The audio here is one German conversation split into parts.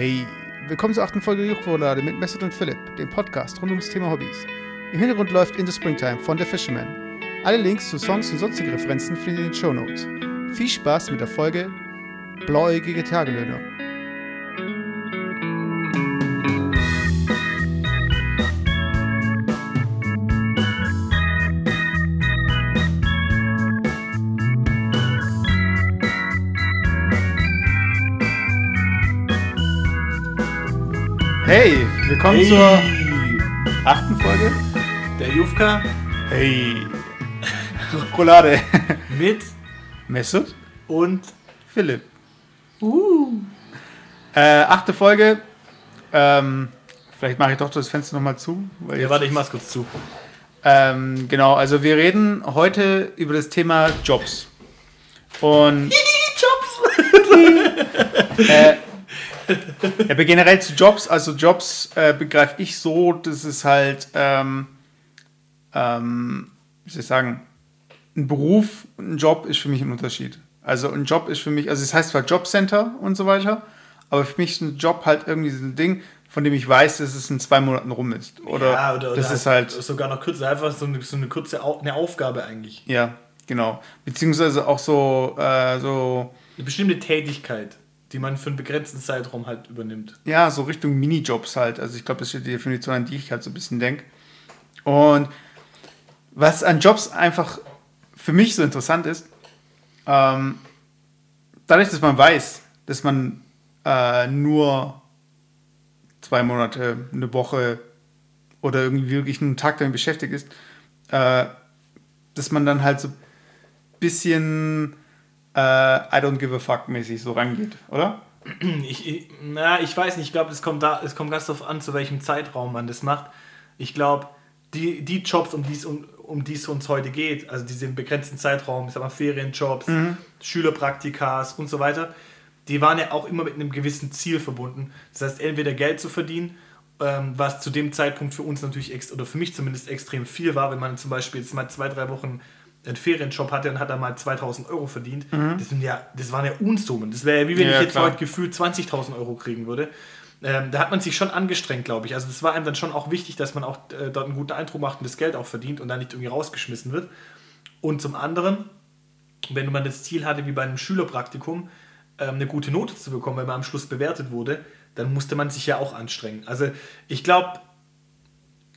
Hey, willkommen zur achten Folge Juchvorlade mit Mesut und Philipp, dem Podcast rund ums Thema Hobbys. Im Hintergrund läuft In the Springtime von The Fisherman. Alle Links zu Songs und sonstige Referenzen findet ihr in den Show Notes. Viel Spaß mit der Folge Blauäugige Tagelöhner. Hey, willkommen Hey. zur achten Folge. Der Jufka Hey, Roulade. mit Mesut, und Philipp. Äh, achte Folge. Ähm, vielleicht mache ich doch das Fenster nochmal zu. Weil ja, warte, ich mach's kurz zu. Ähm, genau, also wir reden heute über das Thema Jobs. Und Jobs! äh, ja, aber generell zu Jobs, also Jobs äh, begreife ich so, dass es halt, ähm, ähm, wie soll ich sagen, ein Beruf und ein Job ist für mich ein Unterschied. Also ein Job ist für mich, also es heißt zwar Jobcenter und so weiter, aber für mich ist ein Job halt irgendwie so ein Ding, von dem ich weiß, dass es in zwei Monaten rum ist. Oder, ja, oder, oder das ist halt, sogar noch kürzer, einfach so eine, so eine kurze Au eine Aufgabe eigentlich. ja, genau. Beziehungsweise auch so, äh, so, Eine bestimmte Tätigkeit, die man für einen begrenzten Zeitraum halt übernimmt. ja, so Richtung Minijobs halt. Also ich glaube, das ist die Definition, an die ich halt so ein bisschen denke. Und was an Jobs einfach für mich so interessant ist, ähm, dadurch, dass man weiß, dass man äh, nur zwei Monate, eine Woche oder irgendwie wirklich einen Tag damit beschäftigt ist, äh, dass man dann halt so ein bisschen äh, I don't give a fuck mäßig so rangeht, oder? Ich, ich, na, ich weiß nicht, ich glaube, es kommt da, es kommt ganz darauf an, zu welchem Zeitraum man das macht. Ich glaube, die, die Jobs, um die es um, um die es uns heute geht, also diese im begrenzten Zeitraum, ich sag mal Ferienjobs, Schülerpraktikas und so weiter, die waren ja auch immer mit einem gewissen Ziel verbunden. Das heißt, entweder Geld zu verdienen, ähm, was zu dem Zeitpunkt für uns natürlich, oder für mich zumindest extrem viel war, wenn man zum Beispiel jetzt mal zwei, drei Wochen einen Ferienjob hatte und hat dann mal 2000 Euro verdient. Das, sind ja, das waren ja Unsummen. Das wäre ja wie wenn Ja, ich jetzt klar. heute gefühlt 20.000 Euro kriegen würde. Ähm, da hat man sich schon angestrengt, glaube ich. Also es war einem dann schon auch wichtig, dass man auch äh, dort einen guten Eindruck macht und das Geld auch verdient und dann nicht irgendwie rausgeschmissen wird. Und zum anderen, wenn man das Ziel hatte, wie bei einem Schülerpraktikum, ähm, eine gute Note zu bekommen, wenn man am Schluss bewertet wurde, dann musste man sich ja auch anstrengen. Also ich glaube,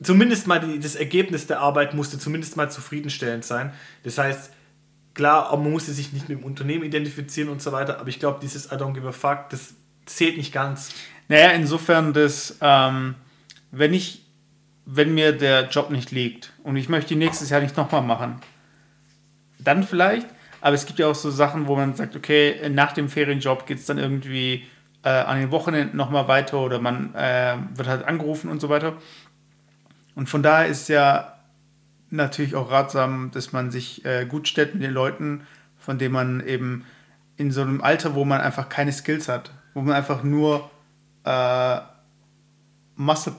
zumindest mal die, das Ergebnis der Arbeit musste zumindest mal zufriedenstellend sein. Das heißt, klar, man musste sich nicht mit dem Unternehmen identifizieren und so weiter, aber ich glaube, dieses I don't give a fuck, das zählt nicht ganz. Naja, insofern, dass, ähm, wenn ich, wenn mir der Job nicht liegt und ich möchte ihn nächstes Jahr nicht nochmal machen, dann vielleicht, aber es gibt ja auch so Sachen, wo man sagt, okay, nach dem Ferienjob geht es dann irgendwie äh, an den Wochenenden nochmal weiter oder man äh, wird halt angerufen und so weiter. Und von daher ist ja natürlich auch ratsam, dass man sich äh, gut stellt mit den Leuten, von denen man eben in so einem Alter, wo man einfach keine Skills hat, wo man einfach nur äh, Muscle,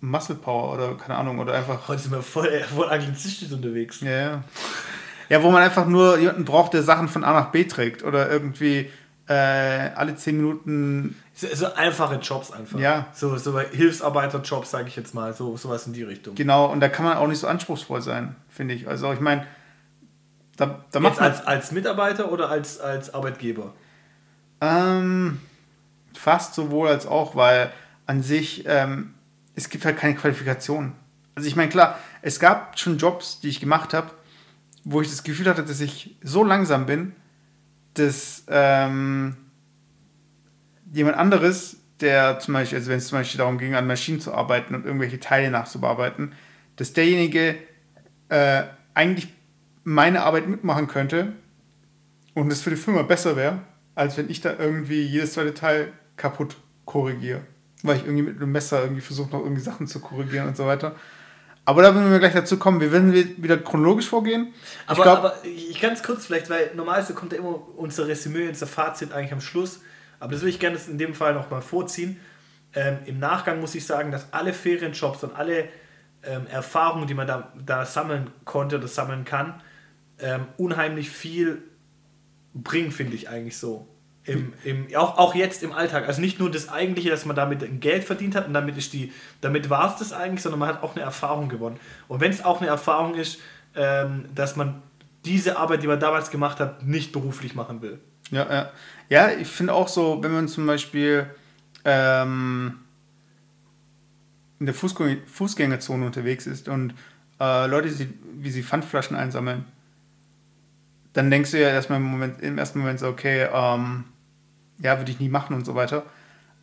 Muscle Power oder keine Ahnung, oder einfach. Heute sind wir voll, voll anglizistisch unterwegs. Ja, ja. ja, wo man einfach nur jemanden braucht, der Sachen von A nach B trägt oder irgendwie äh, alle 10 Minuten. So, so einfache Jobs einfach. Ja. So, so Hilfsarbeiterjobs, sage ich jetzt mal, so sowas in die Richtung. Genau, und da kann man auch nicht so anspruchsvoll sein, finde ich. Also, ich meine, da, da macht Jetzt man. als, als Mitarbeiter oder als, als Arbeitgeber? Ähm, fast sowohl als auch, weil an sich, ähm, es gibt halt keine Qualifikation. Also ich meine, klar, es gab schon Jobs, die ich gemacht habe, wo ich das Gefühl hatte, dass ich so langsam bin, dass ähm, jemand anderes, der zum Beispiel, also wenn es zum Beispiel darum ging, an Maschinen zu arbeiten und irgendwelche Teile nachzubearbeiten, dass derjenige äh, eigentlich meine Arbeit mitmachen könnte und es für die Firma besser wäre, als wenn ich da irgendwie jedes zweite Teil kaputt korrigiere. Weil ich irgendwie mit einem Messer irgendwie versuche, noch irgendwie Sachen zu korrigieren und so weiter. Aber da werden wir gleich dazu kommen. Wir werden wieder chronologisch vorgehen. Aber ich glaub, aber ich ganz kurz vielleicht, weil normalerweise kommt ja immer unser Resümee, unser Fazit eigentlich am Schluss. Aber das will ich gerne in dem Fall noch mal vorziehen. Ähm, Im Nachgang muss ich sagen, dass alle Ferienjobs und alle ähm, Erfahrungen, die man da, da sammeln konnte oder sammeln kann, ähm, unheimlich viel bringen, finde ich eigentlich so. Im, im, auch, auch jetzt im Alltag. Also nicht nur das Eigentliche, dass man damit Geld verdient hat und damit ist die, damit war es das eigentlich, sondern man hat auch eine Erfahrung gewonnen. Und wenn es auch eine Erfahrung ist, ähm, dass man diese Arbeit, die man damals gemacht hat, nicht beruflich machen will. Ja, ja. ja ich finde auch so, wenn man zum Beispiel ähm, in der Fußgänger Fußgängerzone unterwegs ist und äh, Leute, wie sie Pfandflaschen einsammeln, dann denkst du ja erstmal im, Moment, im ersten Moment so, okay, ähm, ja, würde ich nie machen und so weiter.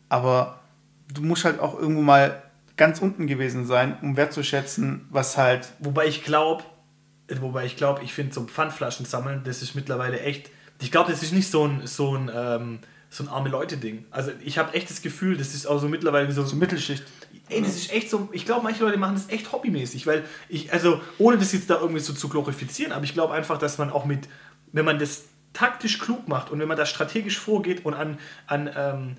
Aber du musst halt auch irgendwo mal ganz unten gewesen sein, um wertzuschätzen, was halt. Wobei ich glaube, wobei ich glaube, ich finde so Pfandflaschen sammeln, das ist mittlerweile echt. Ich glaube, das ist nicht so ein, so ein, ähm, so ein arme Leute-Ding. Also ich habe echt das Gefühl, das ist auch so mittlerweile so. So Mittelschicht. Ey, das ist echt so, ich glaube, manche Leute machen das echt hobbymäßig, weil ich, also ohne das jetzt da irgendwie so zu glorifizieren, aber ich glaube einfach, dass man auch mit, wenn man das taktisch klug macht und wenn man da strategisch vorgeht und an, an ähm,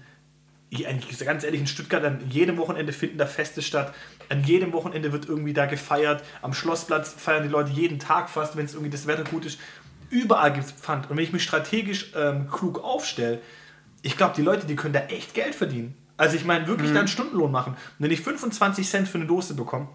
eigentlich ganz ehrlich, in Stuttgart an jedem Wochenende finden da Feste statt, an jedem Wochenende wird irgendwie da gefeiert, am Schlossplatz feiern die Leute jeden Tag fast, wenn es irgendwie das Wetter gut ist. Überall gibt es Pfand. Und wenn ich mich strategisch ähm, klug aufstelle, ich glaube, die Leute, die können da echt Geld verdienen. Also ich meine, wirklich mhm. dann Stundenlohn machen. Und wenn ich 25 Cent für eine Dose bekomme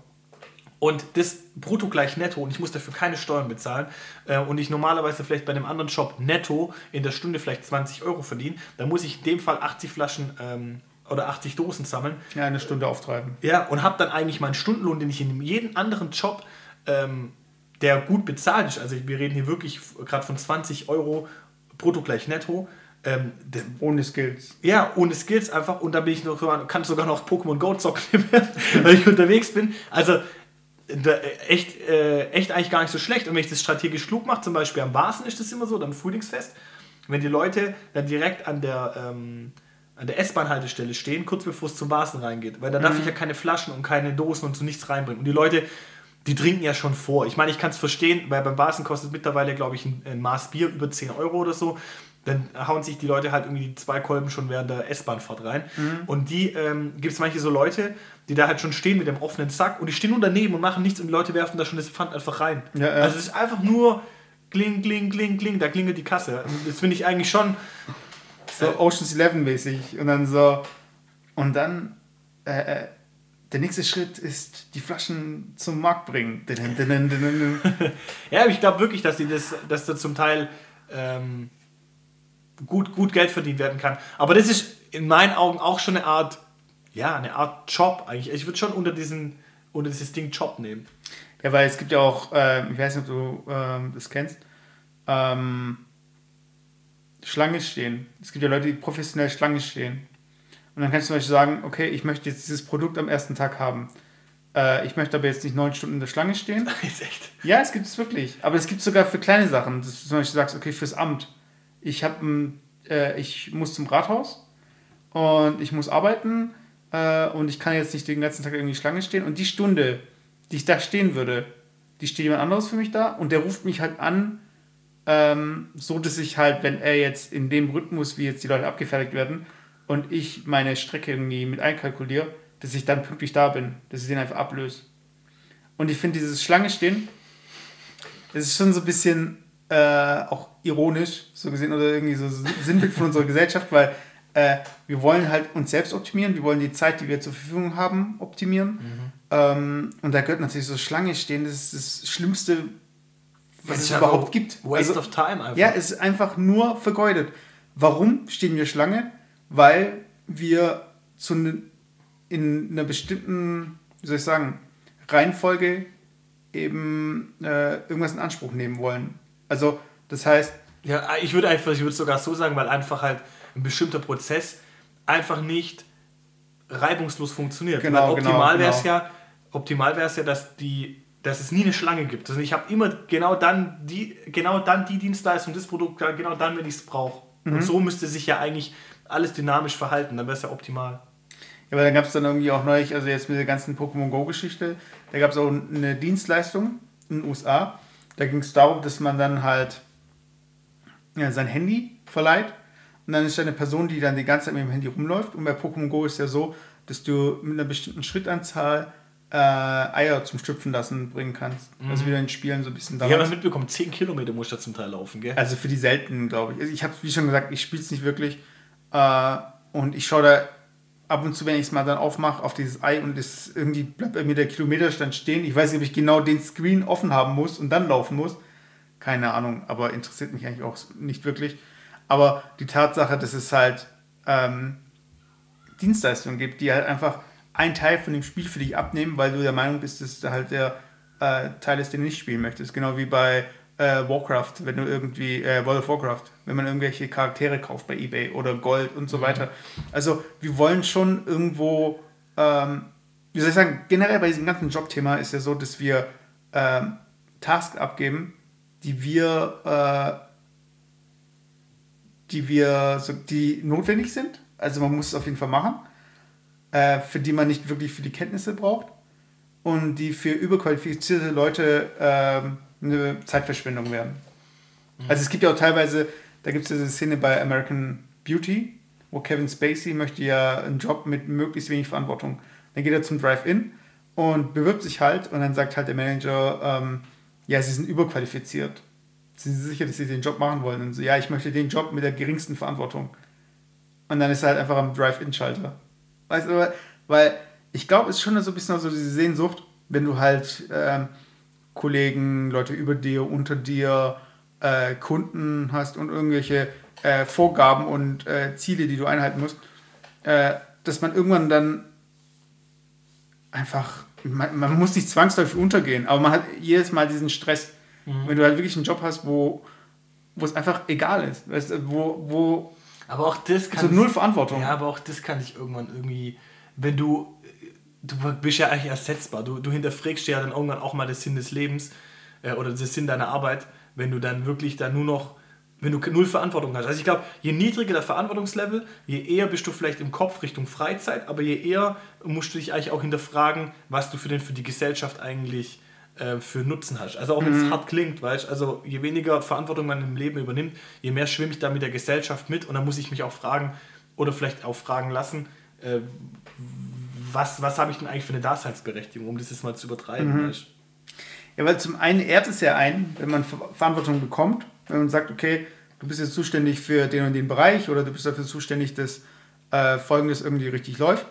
und das brutto gleich netto und ich muss dafür keine Steuern bezahlen äh, und ich normalerweise vielleicht bei einem anderen Job netto in der Stunde vielleicht 20 Euro verdiene, dann muss ich in dem Fall 80 Flaschen ähm, oder 80 Dosen sammeln. Ja, eine Stunde auftreiben. Ja, und habe dann eigentlich meinen Stundenlohn, den ich in jedem anderen Job, ähm, der gut bezahlt ist, also wir reden hier wirklich gerade von 20 Euro brutto gleich netto, ähm, ohne Skills. Ja, ohne Skills einfach. Und da bin ich noch, kann sogar noch Pokémon Go zocken, weil ich unterwegs bin. Also echt, äh, echt eigentlich gar nicht so schlecht. Und wenn ich das strategisch klug mache, zum Beispiel am Basen ist das immer so, dann Frühlingsfest, wenn die Leute dann direkt an der, ähm, an der S-Bahn-Haltestelle stehen, kurz bevor es zum Basen reingeht. Weil da darf mhm. ich ja keine Flaschen und keine Dosen und so nichts reinbringen. Und die Leute, die trinken ja schon vor. Ich meine, ich kann es verstehen, weil beim Basen kostet mittlerweile, glaube ich, ein, ein Maß Bier über 10 Euro oder so dann hauen sich die Leute halt irgendwie die zwei Kolben schon während der S-Bahnfahrt rein. Mhm. Und die ähm, gibt es manche so Leute, die da halt schon stehen mit dem offenen Sack und die stehen nur daneben und machen nichts und die Leute werfen da schon das Pfand einfach rein. Ja, ja. Also es ist einfach nur kling, kling, kling, kling, da klingelt die Kasse. Also das finde ich eigentlich schon. So äh, Oceans 11 mäßig. Und dann so. Und dann. Äh, äh der nächste Schritt ist die Flaschen zum Markt bringen. ja, ich glaube wirklich, dass sie das, dass da zum Teil ähm, gut, gut Geld verdient werden kann. Aber das ist in meinen Augen auch schon eine Art, ja, eine Art Job eigentlich. Ich würde schon unter, diesen, unter dieses Ding Job nehmen. Ja, weil es gibt ja auch, äh, ich weiß nicht, ob du äh, das kennst, ähm, Schlange stehen. Es gibt ja Leute, die professionell Schlange stehen. Und dann kannst du zum Beispiel sagen, okay, ich möchte jetzt dieses Produkt am ersten Tag haben. Äh, ich möchte aber jetzt nicht neun Stunden in der Schlange stehen. ist echt? Ja, es gibt es wirklich. Aber es gibt es sogar für kleine Sachen. Dass du zum Beispiel sagst, okay, fürs Amt ich, hab, äh, ich muss zum Rathaus und ich muss arbeiten äh, und ich kann jetzt nicht den ganzen Tag irgendwie Schlange stehen. Und die Stunde, die ich da stehen würde, die steht jemand anderes für mich da und der ruft mich halt an, ähm, so dass ich halt, wenn er jetzt in dem Rhythmus, wie jetzt die Leute abgefertigt werden und ich meine Strecke irgendwie mit einkalkuliere, dass ich dann pünktlich da bin, dass ich den einfach ablöse. Und ich finde dieses Schlange stehen, das ist schon so ein bisschen äh, auch ironisch, so gesehen, oder irgendwie so Sinnbild von unserer Gesellschaft, weil äh, wir wollen halt uns selbst optimieren, wir wollen die Zeit, die wir zur Verfügung haben, optimieren. Mhm. Ähm, und da gehört natürlich so Schlange stehen, das ist das Schlimmste, was es überhaupt gibt. Waste also, of time einfach. Ja, es ist einfach nur vergeudet. Warum stehen wir Schlange? Weil wir zu ne, in einer bestimmten, wie soll ich sagen, Reihenfolge eben äh, irgendwas in Anspruch nehmen wollen. Also, das heißt. Ja, ich würde einfach, ich würde sogar so sagen, weil einfach halt ein bestimmter Prozess einfach nicht reibungslos funktioniert. Genau, weil optimal genau, wäre es genau. ja, optimal wäre es ja, dass die dass es nie eine Schlange gibt. Also ich habe immer genau dann die, genau dann die Dienstleistung, das Produkt, genau dann, wenn ich es brauche. Mhm. Und so müsste sich ja eigentlich alles dynamisch verhalten, dann wäre es ja optimal. Ja, aber dann gab es dann irgendwie auch neulich, also jetzt mit der ganzen Pokémon Go-Geschichte, da gab es auch eine Dienstleistung in den USA, da ging es darum, dass man dann halt ja, sein Handy verleiht und dann ist da eine Person, die dann die ganze Zeit mit dem Handy rumläuft. Und bei Pokémon Go ist ja so, dass du mit einer bestimmten Schrittanzahl äh, Eier zum Stüpfen lassen bringen kannst. Also wieder in Spielen so ein bisschen Ich habe das mitbekommen, 10 Kilometer muss da zum Teil laufen, gell? Also für die seltenen, glaube ich. Also ich habe, wie schon gesagt, ich spiele es nicht wirklich. Äh, und ich schaue da ab und zu, wenn ich es mal dann aufmache, auf dieses Ei und es irgendwie bleibt bei mir der Kilometerstand stehen. Ich weiß nicht, ob ich genau den Screen offen haben muss und dann laufen muss. Keine Ahnung, aber interessiert mich eigentlich auch nicht wirklich. Aber die Tatsache, dass es halt ähm, Dienstleistungen gibt, die halt einfach einen Teil von dem Spiel für dich abnehmen, weil du der Meinung bist, dass da halt der äh, Teil ist, den du nicht spielen möchtest. Genau wie bei äh, Warcraft, wenn du irgendwie, äh, World of Warcraft, wenn man irgendwelche Charaktere kauft bei Ebay oder Gold und so weiter. Also wir wollen schon irgendwo, ähm, wie soll ich sagen, generell bei diesem ganzen Jobthema ist ja so, dass wir ähm, Tasks abgeben, die wir, äh, die wir, so, die notwendig sind. Also man muss es auf jeden Fall machen, äh, für die man nicht wirklich viele Kenntnisse braucht und die für überqualifizierte Leute ähm, eine Zeitverschwendung werden. Also es gibt ja auch teilweise, da gibt es diese Szene bei American Beauty, wo Kevin Spacey möchte ja einen Job mit möglichst wenig Verantwortung. Dann geht er zum Drive-In und bewirbt sich halt und dann sagt halt der Manager, ähm, ja, sie sind überqualifiziert. Sind Sie sicher, dass Sie den Job machen wollen? Und so, ja, ich möchte den Job mit der geringsten Verantwortung. Und dann ist er halt einfach am Drive-In-Schalter. Weißt du, weil ich glaube, es ist schon so ein bisschen so diese Sehnsucht, wenn du halt ähm, Kollegen, Leute über dir, unter dir, äh, Kunden hast und irgendwelche äh, Vorgaben und äh, Ziele, die du einhalten musst, äh, dass man irgendwann dann einfach, man, man muss nicht zwangsläufig untergehen, aber man hat jedes Mal diesen Stress, wenn du halt wirklich einen Job hast, wo, wo es einfach egal ist, weißt wo, wo Aber auch das kann. so null Verantwortung. Ja, aber auch das kann ich irgendwann irgendwie, wenn du, du bist ja eigentlich ersetzbar. Du, du hinterfragst ja dann irgendwann auch mal den Sinn des Lebens äh, oder den Sinn deiner Arbeit, wenn du dann wirklich dann nur noch, wenn du null Verantwortung hast. Also ich glaube, je niedriger der Verantwortungslevel, je eher bist du vielleicht im Kopf Richtung Freizeit, aber je eher musst du dich eigentlich auch hinterfragen, was du für, den, für die Gesellschaft eigentlich äh, für Nutzen hast. Also auch wenn es hart klingt, weißt also je weniger Verantwortung man im Leben übernimmt, je mehr schwimme ich da mit der Gesellschaft mit und dann muss ich mich auch fragen oder vielleicht auch fragen lassen, äh, was, was habe ich denn eigentlich für eine Daseinsberechtigung, um das jetzt mal zu übertreiben. Weißt? Ja, weil zum einen ehrt es ja ein, wenn man Ver Verantwortung bekommt, wenn man sagt, okay, du bist jetzt zuständig für den und den Bereich oder du bist dafür zuständig, dass äh, Folgendes irgendwie richtig läuft.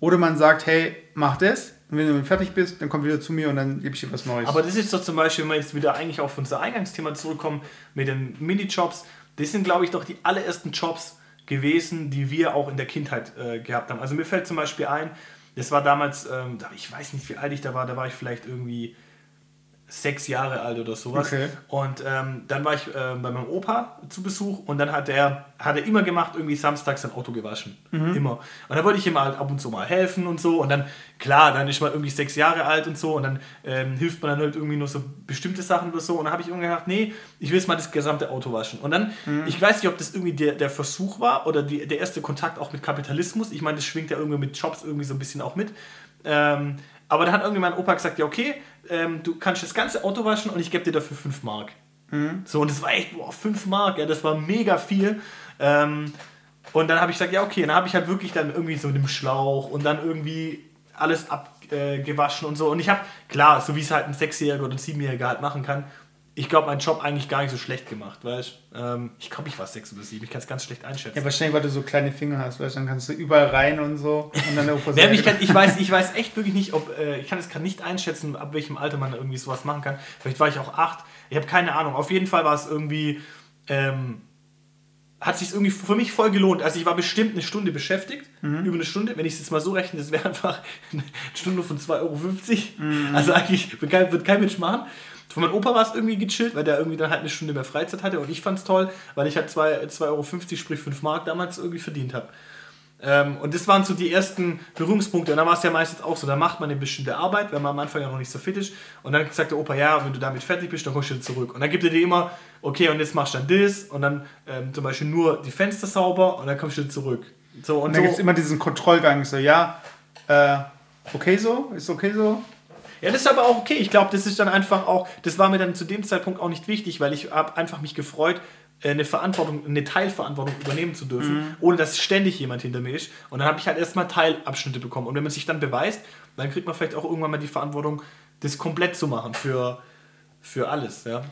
Oder man sagt, hey, mach das und wenn du dann fertig bist, dann komm wieder zu mir und dann gebe ich dir was Neues. Aber das ist doch zum Beispiel, wenn wir jetzt wieder eigentlich auf unser Eingangsthema zurückkommen mit den Minijobs, das sind, glaube ich, doch die allerersten Jobs gewesen, die wir auch in der Kindheit äh, gehabt haben. Also mir fällt zum Beispiel ein, das war damals, ähm, ich weiß nicht, wie alt ich da war, da war ich vielleicht irgendwie sechs Jahre alt oder sowas. Okay. Und ähm, dann war ich ähm, bei meinem Opa zu Besuch und dann hat er, hat er immer gemacht, irgendwie samstags sein Auto gewaschen. Immer. Und da wollte ich ihm halt ab und zu mal helfen und so. Und dann, klar, dann ist man irgendwie sechs Jahre alt und so und dann ähm, hilft man dann halt irgendwie nur so bestimmte Sachen oder so. Und dann habe ich irgendwie gedacht, nee, ich will jetzt mal das gesamte Auto waschen. Und dann, ich weiß nicht, ob das irgendwie der, der Versuch war oder die, der erste Kontakt auch mit Kapitalismus. Ich meine, das schwingt ja irgendwie mit Jobs irgendwie so ein bisschen auch mit. Ähm, aber dann hat irgendwie mein Opa gesagt, ja okay, ähm, du kannst das ganze Auto waschen und ich gebe dir dafür 5 Mark. So, und das war echt, boah, 5 Mark, ja, das war mega viel. Ähm, und dann habe ich gesagt, ja okay, und dann habe ich halt wirklich dann irgendwie so mit dem Schlauch und dann irgendwie alles abgewaschen äh, und so. Und ich habe, klar, so wie es halt ein Sechsjähriger oder ein Siebenjähriger halt machen kann, ich glaube, meinen Job eigentlich gar nicht so schlecht gemacht, weißt ähm, Ich glaube, ich war sechs oder sieben, ich kann es ganz schlecht einschätzen. ja, wahrscheinlich, weil du so kleine Finger hast, weißt dann kannst du überall rein und so. Und dann Nee, ich, kann, ich, weiß, ich weiß echt wirklich nicht, ob äh, ich kann es gerade nicht einschätzen, ab welchem Alter man irgendwie sowas machen kann. Vielleicht war ich auch acht. Ich habe keine Ahnung. Auf jeden Fall war es irgendwie, ähm, hat sich irgendwie für mich voll gelohnt. Also ich war bestimmt eine Stunde beschäftigt, über eine Stunde. Wenn ich es jetzt mal so rechne, das wäre einfach eine Stunde von 2,50 Euro. Also eigentlich wird kein, wird kein Mensch machen. Für meinen Opa war es irgendwie gechillt, weil der irgendwie dann halt eine Stunde mehr Freizeit hatte und ich fand es toll, weil ich halt 2 2,50 Euro, sprich 5 Mark damals irgendwie verdient habe. Ähm, und das waren so die ersten Berührungspunkte. Und dann war es ja meistens auch so, da macht man eine bestimmte Arbeit, wenn man am Anfang ja noch nicht so fit ist. Und dann sagt der Opa, ja, wenn du damit fertig bist, dann kommst du zurück. Und dann gibt er dir immer, okay, und jetzt machst du dann das und dann ähm, zum Beispiel nur die Fenster sauber und dann kommst du zurück. So, und Und dann gibt es so, immer diesen Kontrollgang, so, ja, äh, okay so, ist okay so. Ja, das ist aber auch okay. Ich glaube, das ist dann einfach auch, das war mir dann zu dem Zeitpunkt auch nicht wichtig, weil ich habe einfach mich gefreut, äh, eine Verantwortung, eine Teilverantwortung übernehmen zu dürfen, ohne dass ständig jemand hinter mir ist. Und dann habe ich halt erstmal Teilabschnitte bekommen. Und wenn man sich dann beweist, dann kriegt man vielleicht auch irgendwann mal die Verantwortung, das komplett zu machen für, für alles. Ja.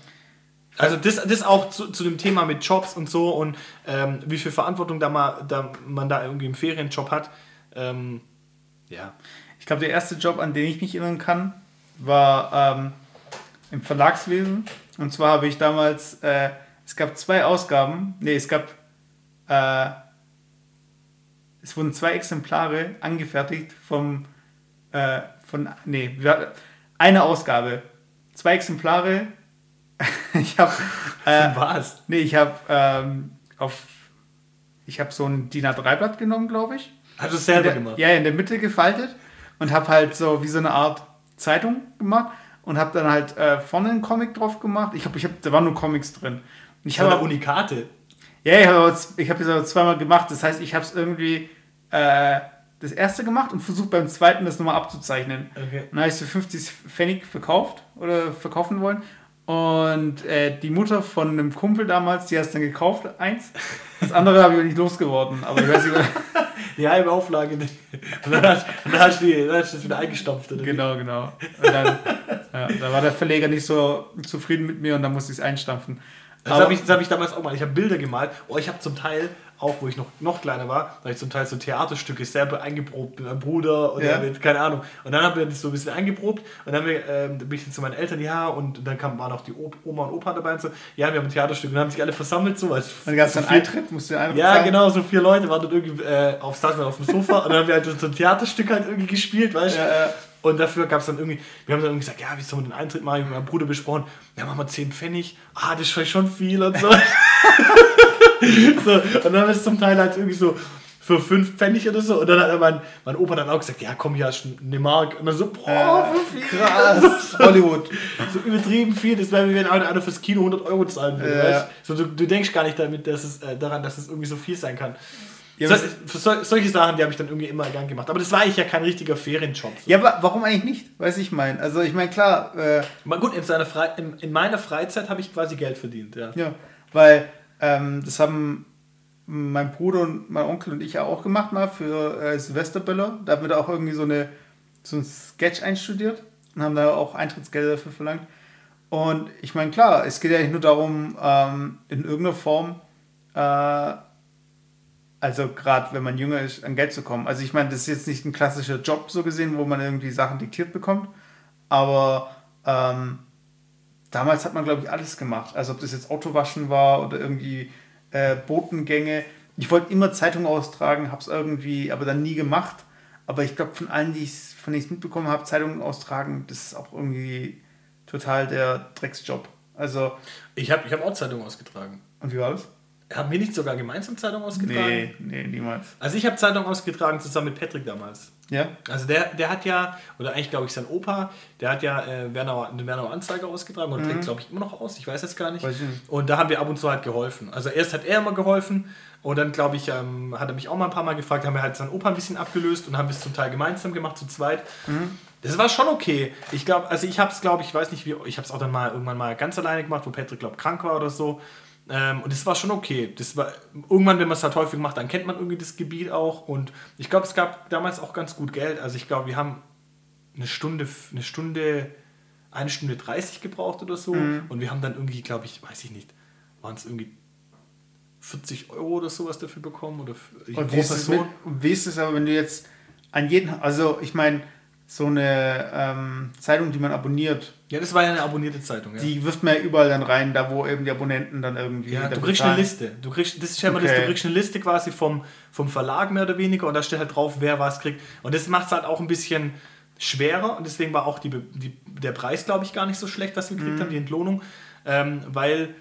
Also das, das auch zu, zu dem Thema mit Jobs und so und ähm, wie viel Verantwortung da, mal, da man da irgendwie im Ferienjob hat. Ähm, ja. Ich glaube, der erste Job, an den ich mich erinnern kann, war ähm, im Verlagswesen. Und zwar habe ich damals, äh, es gab zwei Ausgaben, nee, es gab, äh, es wurden zwei Exemplare angefertigt vom, äh, von, nee, eine Ausgabe, zwei Exemplare. ich habe, äh, was? nee, ich habe ähm, auf, ich habe so ein DIN A3-Blatt genommen, glaube ich Hast du es selber der, gemacht? Ja, in der Mitte gefaltet und habe halt so wie so eine Art Zeitung gemacht und habe dann halt äh, vorne einen Comic drauf gemacht. Ich glaube, ich hab, da waren nur Comics drin. Ich habe Unikate. ja, ich habe ich habe das aber zweimal gemacht. Das heißt, ich habe es irgendwie äh, das erste gemacht und versucht beim zweiten das nochmal abzuzeichnen. Okay. Dann habe ich es für 50 Pfennig verkauft oder verkaufen wollen. Und äh, die Mutter von einem Kumpel damals, die hat es dann gekauft, eins. Das andere habe ich nicht losgeworden. Aber ich weiß nicht, Die halbe Auflage. nicht. Und dann hast, dann hast, du, die, dann hast du das wieder eingestampft. Oder wie? Genau, genau. Und dann, ja, da war der Verleger nicht so zufrieden mit mir und dann musste ich es einstampfen. Das habe ich, das hab ich damals auch mal. Ich habe Bilder gemalt. Oh, ich habe zum Teil, auch wo ich noch, noch kleiner war, da habe ich zum Teil so Theaterstücke selber eingeprobt mit meinem Bruder oder Ja. mit, keine Ahnung. Und dann haben wir das so ein bisschen eingeprobt und dann ähm, bin ich zu meinen Eltern, ja, und dann kam, waren auch die Oma und Opa dabei und so, ja, wir haben ein Theaterstück und dann haben sich alle versammelt, so als Dann gab es so viel- Eintritt, musst du Eintritt Ja, zahlen. genau, so vier Leute waren dann irgendwie äh, auf, saßen auf dem Sofa und dann haben wir halt so ein Theaterstück halt irgendwie gespielt, weißt du? Ja, ja. Und dafür gab es dann irgendwie, wir haben dann irgendwie gesagt, ja, wie soll man den Eintritt machen? Ich hab mit meinem Bruder besprochen, ja, machen wir 10 Pfennig. Ah, das ist vielleicht schon viel und so. so und dann haben wir es zum Teil halt irgendwie so für 5 Pfennig oder so. Und dann hat mein, mein Opa dann auch gesagt, ja, komm, hier hast du eine Mark. Und dann so, boah, für viel. Krass, Hollywood. So übertrieben viel, das wäre wie wenn einer fürs Kino 100 Euro zahlen würde. Ja. weißt? So, du, du denkst gar nicht damit, dass es, äh, daran, dass es irgendwie so viel sein kann. Ja, so, für sol solche Sachen, die habe ich dann irgendwie immer gern gemacht. Aber das war eigentlich ja kein richtiger Ferienjob. So. Ja, aber warum eigentlich nicht? Weiß ich mein. Also ich meine, klar, äh, gut, in, in, in meiner Freizeit habe ich quasi Geld verdient. Ja. ja, weil ähm, das haben mein Bruder und mein Onkel und ich ja auch gemacht mal für äh, Silvesterböller. Da haben wir da auch irgendwie so, eine, so ein Sketch einstudiert und haben da auch Eintrittsgelder dafür verlangt. Und ich meine, klar, es geht ja nicht nur darum, ähm, in irgendeiner Form, äh, also gerade wenn man jünger ist, an Geld zu kommen. Also ich meine, das ist jetzt nicht ein klassischer Job so gesehen, wo man irgendwie Sachen diktiert bekommt, aber ähm, damals hat man, glaube ich, alles gemacht. Also ob das jetzt Autowaschen war oder irgendwie äh, Botengänge. Ich wollte immer Zeitung austragen, habe es irgendwie, aber dann nie gemacht. Aber ich glaube, von allen, die ich's, von denen ich es mitbekommen habe, Zeitungen austragen, das ist auch irgendwie total der Drecksjob. Also, Ich habe ich hab auch Zeitung ausgetragen. und wie war das? Haben wir nicht sogar gemeinsam Zeitung ausgetragen? Nee, nee, niemals. Also ich habe Zeitung ausgetragen zusammen mit Patrick damals. Ja? Also der, der hat ja, oder eigentlich glaube ich sein Opa, der hat ja äh, Wernauer, den Wernauer Anzeiger ausgetragen und trägt glaube ich immer noch aus, ich weiß jetzt gar nicht. Und da haben wir ab und zu halt geholfen. Also erst hat er immer geholfen und dann glaube ich, ähm, hat er mich auch mal ein paar Mal gefragt, haben wir halt seinen Opa ein bisschen abgelöst und haben es zum Teil gemeinsam gemacht, zu zweit. Das war schon okay. Ich glaube, also ich habe es glaube ich, weiß nicht wie, ich habe es auch dann mal irgendwann mal ganz alleine gemacht, wo Patrick glaube krank war oder so. Ähm, und es war schon okay. Das war irgendwann, wenn man es halt häufig macht, dann kennt man irgendwie das Gebiet auch. Und ich glaube, es gab damals auch ganz gut Geld. Also ich glaube, wir haben eine Stunde, eine Stunde, eine Stunde 30 gebraucht oder so. Und wir haben dann irgendwie, glaube ich, weiß ich nicht, waren es irgendwie 40 Euro oder sowas dafür bekommen oder Und wie ist, es mit, wie ist es aber, wenn du jetzt an jeden, also ich meine, so eine ähm, Zeitung, die man abonniert, Ja, das war ja eine abonnierte Zeitung. Ja. die wirft man ja überall dann rein, da wo eben die Abonnenten dann irgendwie. Ja, du kriegst eine zahlen. Liste. Du kriegst, das ist ja immer das, Okay. du kriegst eine Liste quasi vom, vom Verlag mehr oder weniger und da steht halt drauf, wer was kriegt. Und das macht es halt auch ein bisschen schwerer und deswegen war auch die, die, der Preis, glaube ich, gar nicht so schlecht, was wir gekriegt haben, die Entlohnung, ähm, weil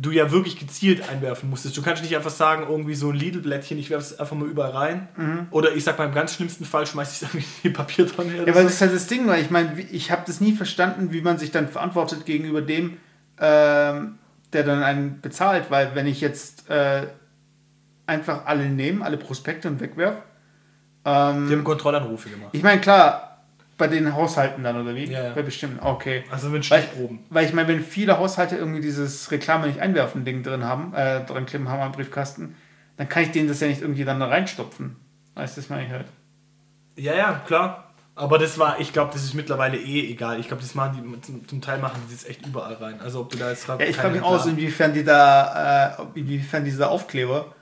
du ja wirklich gezielt einwerfen musstest. Du kannst nicht einfach sagen, irgendwie so ein Lidl-Blättchen, ich werfe es einfach mal überall rein. Oder ich sag mal, im ganz schlimmsten Fall schmeiß ich es irgendwie in die Papiertonne. Ja, weil so. das ist halt das Ding, weil ich meine, ich habe das nie verstanden, wie man sich dann verantwortet gegenüber dem, ähm, der dann einen bezahlt, weil wenn ich jetzt äh, einfach alle nehme, alle Prospekte und wegwerf, Die haben Kontrollanrufe gemacht. ich meine, klar, Bei den Haushalten dann, oder wie? Ja, ja. Bei bestimmten, okay. Also mit Weil, Stichproben. weil ich meine, wenn viele Haushalte irgendwie dieses Reklame nicht einwerfen Ding drin haben, äh, drin kleben haben am Briefkasten, dann kann ich denen das ja nicht irgendwie dann da reinstopfen. Weißt du, das meine ich halt. Ja, ja, klar. Aber das war, ich glaube, das ist mittlerweile eh egal. Ich glaube, das machen die zum, zum Teil machen die das echt überall rein. Also ob du da jetzt Ja, ich frage mich aus, inwiefern die da, äh, inwiefern dieser Aufkleber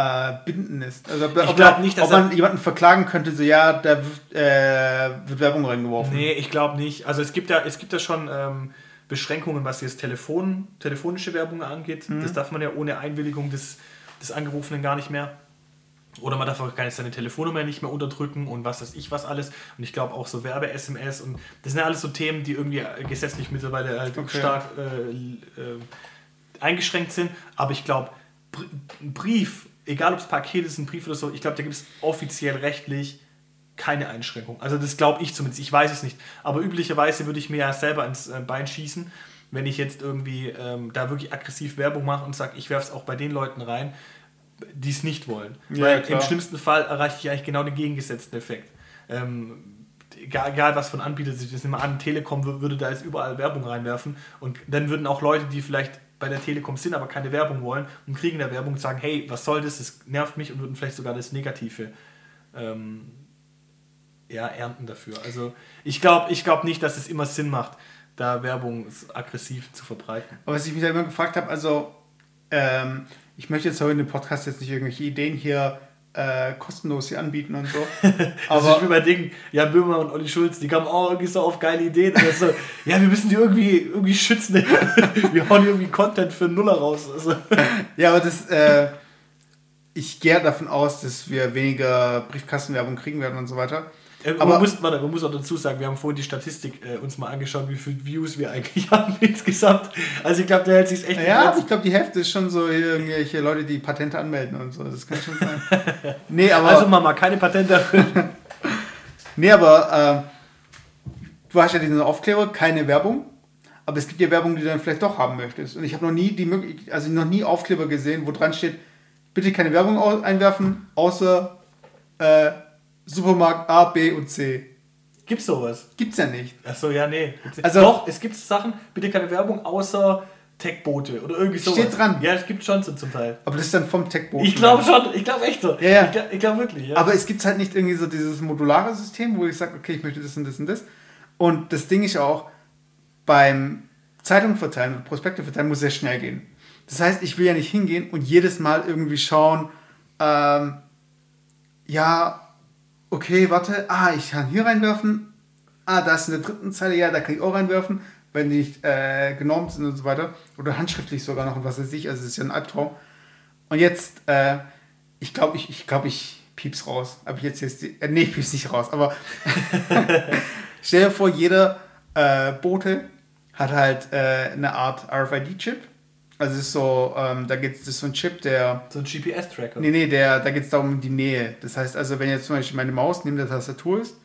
äh, binden ist. Also ob, ob, glaub da- nicht, dass ob man jemanden verklagen könnte, so ja, da wird, äh, wird Werbung reingeworfen. Nee, ich glaube nicht. Also es gibt ja, es gibt ja schon ähm, Beschränkungen, was jetzt Telefon, telefonische Werbung angeht. Mhm. Das darf man ja ohne Einwilligung des, des Angerufenen gar nicht mehr. Oder man darf auch gar nicht seine Telefonnummer nicht mehr unterdrücken und was weiß ich was alles. Und ich glaube auch so Werbe-SMS und das sind ja alles so Themen, die irgendwie gesetzlich mittlerweile halt Okay. stark äh, äh, eingeschränkt sind. Aber ich glaube, Brief, egal ob es Paket ist, ein Brief oder so, ich glaube, da gibt es offiziell rechtlich keine Einschränkung. Also das glaube ich zumindest, ich weiß es nicht. Aber üblicherweise würde ich mir ja selber ins äh, Bein schießen, wenn ich jetzt irgendwie ähm, da wirklich aggressiv Werbung mache und sage, ich werfe es auch bei den Leuten rein, die es nicht wollen. Ja, Weil klar. im schlimmsten Fall erreiche ich eigentlich genau den gegengesetzten Effekt. Ähm, egal, egal was von Anbieter sich das immer an, Telekom wür- würde da jetzt überall Werbung reinwerfen und dann würden auch Leute, die vielleicht bei der Telekom sind, aber keine Werbung wollen und kriegen der Werbung sagen, hey, was soll das, das nervt mich und würden vielleicht sogar das Negative ähm, ja, ernten dafür. Also ich glaube ich glaub nicht, dass es immer Sinn macht, da Werbung aggressiv zu verbreiten. Aber was ich mich da immer gefragt habe, also ähm, ich möchte jetzt heute in dem Podcast jetzt nicht irgendwelche Ideen hier äh, kostenlos hier anbieten und so. Das ist Aber wie bei Dingen, Jan Böhmer und Olli Schulz, die kamen auch irgendwie so auf geile Ideen. Und so, ja, wir müssen die irgendwie, irgendwie schützen. wir hauen irgendwie Content für Nuller raus. Also, ja, aber das, äh, ich gehe davon aus, dass wir weniger Briefkastenwerbung kriegen werden und so weiter. Äh, Aber- man, muss, warte, man muss auch dazu sagen, wir haben vorhin die Statistik äh, uns mal angeschaut, wie viele Views wir eigentlich haben insgesamt. Also ich glaube, der hält sich echt Ja, ich glaube, die Hälfte ist schon so irgendwelche Leute, die Patente anmelden und so. Das kann schon sein. nee, aber, Also Mama, keine Patente. nee, aber äh, du hast ja diesen Aufkleber, keine Werbung. Aber es gibt ja Werbung, die du dann vielleicht doch haben möchtest. Und ich habe noch nie die Möglichkeit, also noch nie Aufkleber gesehen, wo dran steht, bitte keine Werbung einwerfen, außer äh, Supermarkt A, B und C. Gibt's sowas? Gibt's ja nicht. Achso, ja, nee. Also- Doch, es gibt Sachen, bitte keine Werbung, außer Tech-Boote oder irgendwie sowas. Steht dran. Ja, es gibt schon so zum Teil. Aber das ist dann vom Techboot. Ich glaube schon, ich glaube echt so. Ja, ja. Ich glaube glaub wirklich, ja. Aber es gibt halt nicht irgendwie so dieses modulare System, wo ich sage, okay, ich möchte das und das und das. Und das Ding ist auch, beim Zeitung verteilen, Prospekte verteilen, muss sehr schnell gehen. Das heißt, ich will ja nicht hingehen und jedes Mal irgendwie schauen, ähm, ja, okay, warte, ah, ich kann hier reinwerfen, ah, da ist in der dritten Zeile, ja, da kann ich auch reinwerfen, wenn die nicht äh, genormt sind und so weiter. Oder handschriftlich sogar noch und was weiß ich, also es ist ja ein Albtraum. Und jetzt, äh, ich glaube, ich, ich, glaub, ich pieps raus. Aber ich jetzt jetzt, äh, nee, ich pieps nicht raus, aber stell dir vor, jeder äh, Bote hat halt äh, eine Art RFID-Chip. Also es ist so, ähm, da geht es, so ein Chip, der, so ein GPS-Tracker. nee, nee, der, da geht es darum um die Nähe. Das heißt also, wenn jetzt zum Beispiel meine Maus neben der Tastatur ist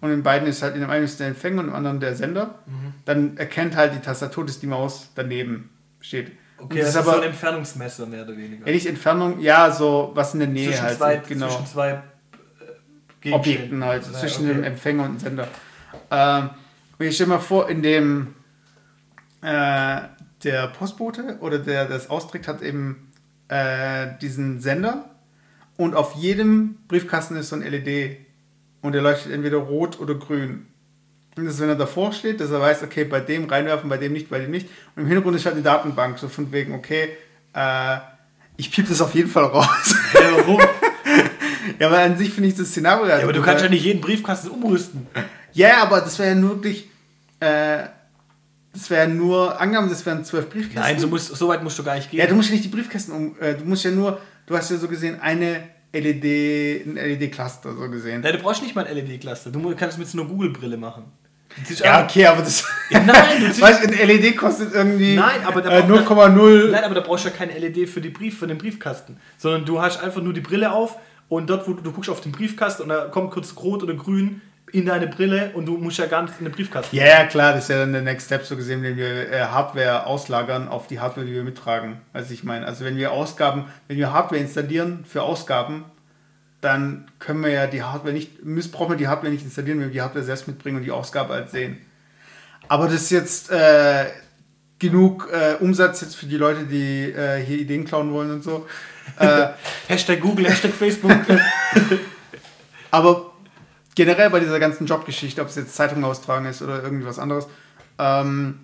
und in beiden ist halt, in dem einen ist der Empfänger und im anderen der Sender, dann erkennt halt die Tastatur, dass die Maus daneben steht. Okay, das das ist ist so ein aber Entfernungsmesser mehr oder weniger. nicht Entfernung, ja, so was in der Nähe zwischen, halt. zwei, genau. zwischen zwei äh. Objekten halt, Ja, zwischen okay. dem Empfänger und dem Sender. Ähm, und ich stelle mal vor, in dem äh, der Postbote oder der das austrägt, hat eben äh, diesen Sender und auf jedem Briefkasten ist so ein LED und der leuchtet entweder rot oder grün. Und das ist, wenn er davor steht, dass er weiß, okay, bei dem reinwerfen, bei dem nicht, bei dem nicht. Und im Hintergrund ist halt eine Datenbank, so von wegen, okay, äh, ich piep das auf jeden Fall raus. Ja, warum? ja, aber an sich finde ich das Szenario ja, aber du kannst ja nicht jeden Briefkasten umrüsten. Ja, aber das wäre ja nur wirklich. Äh, das wäre nur. Angenommen, das wären zwölf Briefkästen. Nein, so, musst, so weit musst du gar nicht gehen. ja, du musst ja nicht die Briefkästen um. Äh, du musst ja nur. Du hast ja so gesehen eine LED, ein LED-Cluster so gesehen. Nein, du brauchst nicht mal ein LED-Cluster. Du kannst mit so einer Google-Brille machen. Ja, okay, aber das. Ja, nein, du weißt, du, ein LED kostet irgendwie. Nein, aber da äh, braucht- 0,0. Nein, aber da brauchst du ja keine LED für, die Brief, für den Briefkasten. Sondern du hast einfach nur die Brille auf und dort, wo du, du guckst auf den Briefkasten und da kommt kurz rot oder grün in deine Brille und du musst ja gar nicht in den Briefkasten. Ja, ja, klar, das ist ja dann der Next Step so gesehen, wenn wir äh, Hardware auslagern auf die Hardware, die wir mittragen. Also ich meine, also wenn wir Ausgaben, wenn wir Hardware installieren für Ausgaben, dann können wir ja die Hardware nicht, müssen, brauchen wir die Hardware nicht installieren, wenn wir die Hardware selbst mitbringen und die Ausgabe halt sehen. Aber das ist jetzt äh, genug äh, Umsatz jetzt für die Leute, die äh, hier Ideen klauen wollen und so. Äh, Hashtag Google, Hashtag Facebook. aber generell bei dieser ganzen Jobgeschichte, ob es jetzt Zeitung austragen ist oder irgendwas anderes, ähm,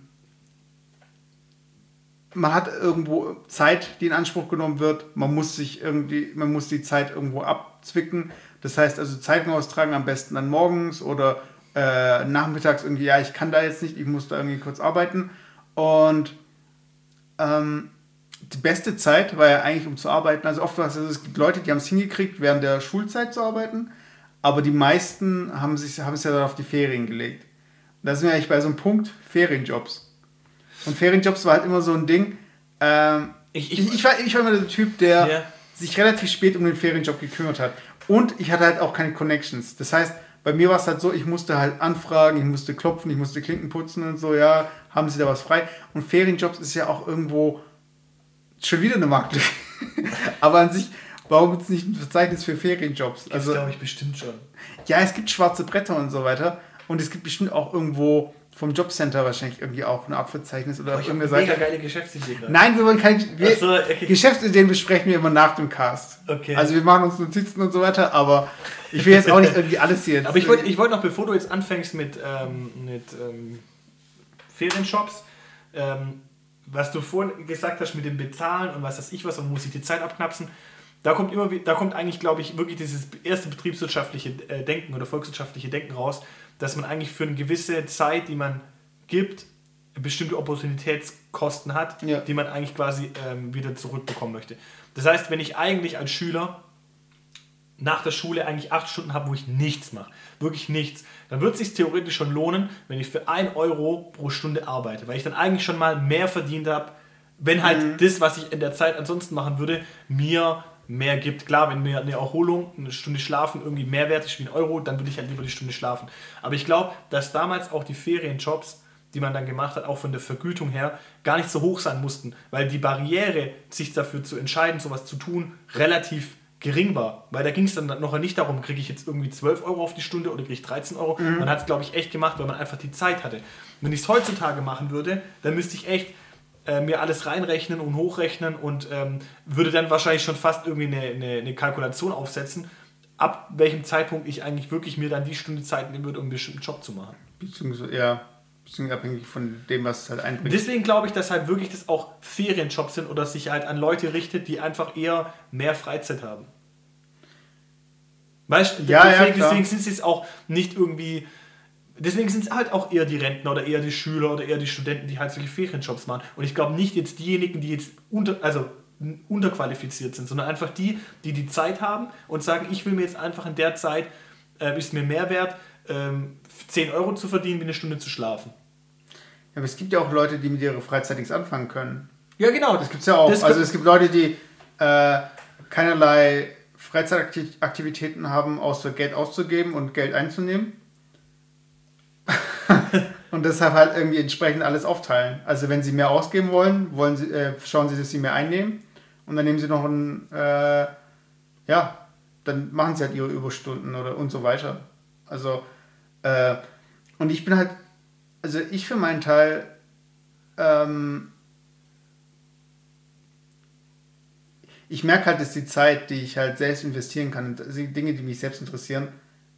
man hat irgendwo Zeit, die in Anspruch genommen wird. Man muss sich irgendwie, man muss die Zeit irgendwo abzwicken. Das heißt also Zeitung austragen am besten dann morgens oder äh, nachmittags irgendwie, ja, ich kann da jetzt nicht, ich muss da irgendwie kurz arbeiten. Und ähm, die beste Zeit war ja eigentlich, um zu arbeiten. Also oft war es, also es gibt Leute, die haben es hingekriegt, während der Schulzeit zu arbeiten, aber die meisten haben, sich, haben es ja dann auf die Ferien gelegt. Und da sind wir eigentlich bei so einem Punkt, Ferienjobs. Und Ferienjobs war halt immer so ein Ding. Ähm, ich, ich, ich, war, ich war immer der Typ, der yeah. sich relativ spät um den Ferienjob gekümmert hat. Und ich hatte halt auch keine Connections. Das heißt, bei mir war es halt so, ich musste halt anfragen, ich musste klopfen, ich musste Klinken putzen und so, ja, haben Sie da was frei? Und Ferienjobs ist ja auch irgendwo schon wieder eine Marktlücke. Aber an sich, warum gibt es nicht ein Verzeichnis für Ferienjobs? Das also, glaube ich bestimmt schon. Ja, es gibt schwarze Bretter und so weiter. Und es gibt bestimmt auch irgendwo vom Jobcenter wahrscheinlich irgendwie auch eine Art Verzeichnis oder oh, irgendeine Seite. Mega geile Geschäftsideen. Nein, wir wollen keine wir, so, okay. Geschäftsideen besprechen wir immer nach dem Cast. Okay. Also wir machen uns Notizen und so weiter, aber ich will jetzt auch nicht irgendwie alles hier. Jetzt aber ich wollte ich wollt noch, bevor du jetzt anfängst mit, ähm, mit ähm, Ferienshops, ähm, was du vorhin gesagt hast mit dem Bezahlen und was weiß ich was und muss ich die Zeit abknapsen, da kommt immer, da kommt eigentlich, glaube ich, wirklich dieses erste betriebswirtschaftliche äh, Denken oder volkswirtschaftliche Denken raus, dass man eigentlich für eine gewisse Zeit, die man gibt, bestimmte Opportunitätskosten hat, ja. die man eigentlich quasi ähm, wieder zurückbekommen möchte. Das heißt, wenn ich eigentlich als Schüler nach der Schule eigentlich acht Stunden habe, wo ich nichts mache, wirklich nichts, dann wird es sich theoretisch schon lohnen, wenn ich für ein Euro pro Stunde arbeite, weil ich dann eigentlich schon mal mehr verdient habe, wenn halt mhm. das, was ich in der Zeit ansonsten machen würde, mir mehr gibt. Klar, wenn mir eine Erholung, eine Stunde Schlafen irgendwie mehr wert ist wie ein Euro, dann würde ich halt lieber die Stunde schlafen. Aber ich glaube, dass damals auch die Ferienjobs, die man dann gemacht hat, auch von der Vergütung her, gar nicht so hoch sein mussten, weil die Barriere, sich dafür zu entscheiden, sowas zu tun, relativ gering war. Weil da ging es dann noch nicht darum, kriege ich jetzt irgendwie 12 Euro auf die Stunde oder kriege ich 13 Euro. Mhm. Man hat es, glaube ich, echt gemacht, weil man einfach die Zeit hatte. Wenn ich es heutzutage machen würde, dann müsste ich echt äh, mir alles reinrechnen und hochrechnen und ähm, würde dann wahrscheinlich schon fast irgendwie eine, eine, eine, Kalkulation aufsetzen, ab welchem Zeitpunkt ich eigentlich wirklich mir dann die Stunde Zeit nehmen würde, um einen bestimmten Job zu machen. Beziehungsweise, ja, beziehungsweise abhängig von dem, was es halt einbringt. Deswegen glaube ich, dass halt wirklich das auch Ferienjobs sind oder sich halt an Leute richtet, die einfach eher mehr Freizeit haben. Weißt du, ja, deswegen, ja, deswegen sind sie es auch nicht irgendwie deswegen sind es halt auch eher die Rentner oder eher die Schüler oder eher die Studenten, die halt solche Ferienjobs machen. Und ich glaube nicht jetzt diejenigen, die jetzt unter, also unterqualifiziert sind, sondern einfach die, die die Zeit haben und sagen, ich will mir jetzt einfach in der Zeit, äh, ist mir mehr wert, ähm, 10 Euro zu verdienen, wie eine Stunde zu schlafen. Ja, aber es gibt ja auch Leute, die mit ihrer Freizeit nichts anfangen können. Ja, genau. Das gibt es ja auch. Das also es gibt Leute, die äh, keinerlei Freizeitaktivitäten haben, außer Geld auszugeben und Geld einzunehmen. und deshalb halt irgendwie entsprechend alles aufteilen. Also wenn sie mehr ausgeben wollen, wollen sie, äh, schauen sie, dass sie mehr einnehmen und dann nehmen sie noch ein, äh, ja, dann machen sie halt ihre Überstunden oder und so weiter. Also, äh, und ich bin halt, also ich für meinen Teil, ähm, ich merke halt, dass die Zeit, die ich halt selbst investieren kann, Dinge, die mich selbst interessieren,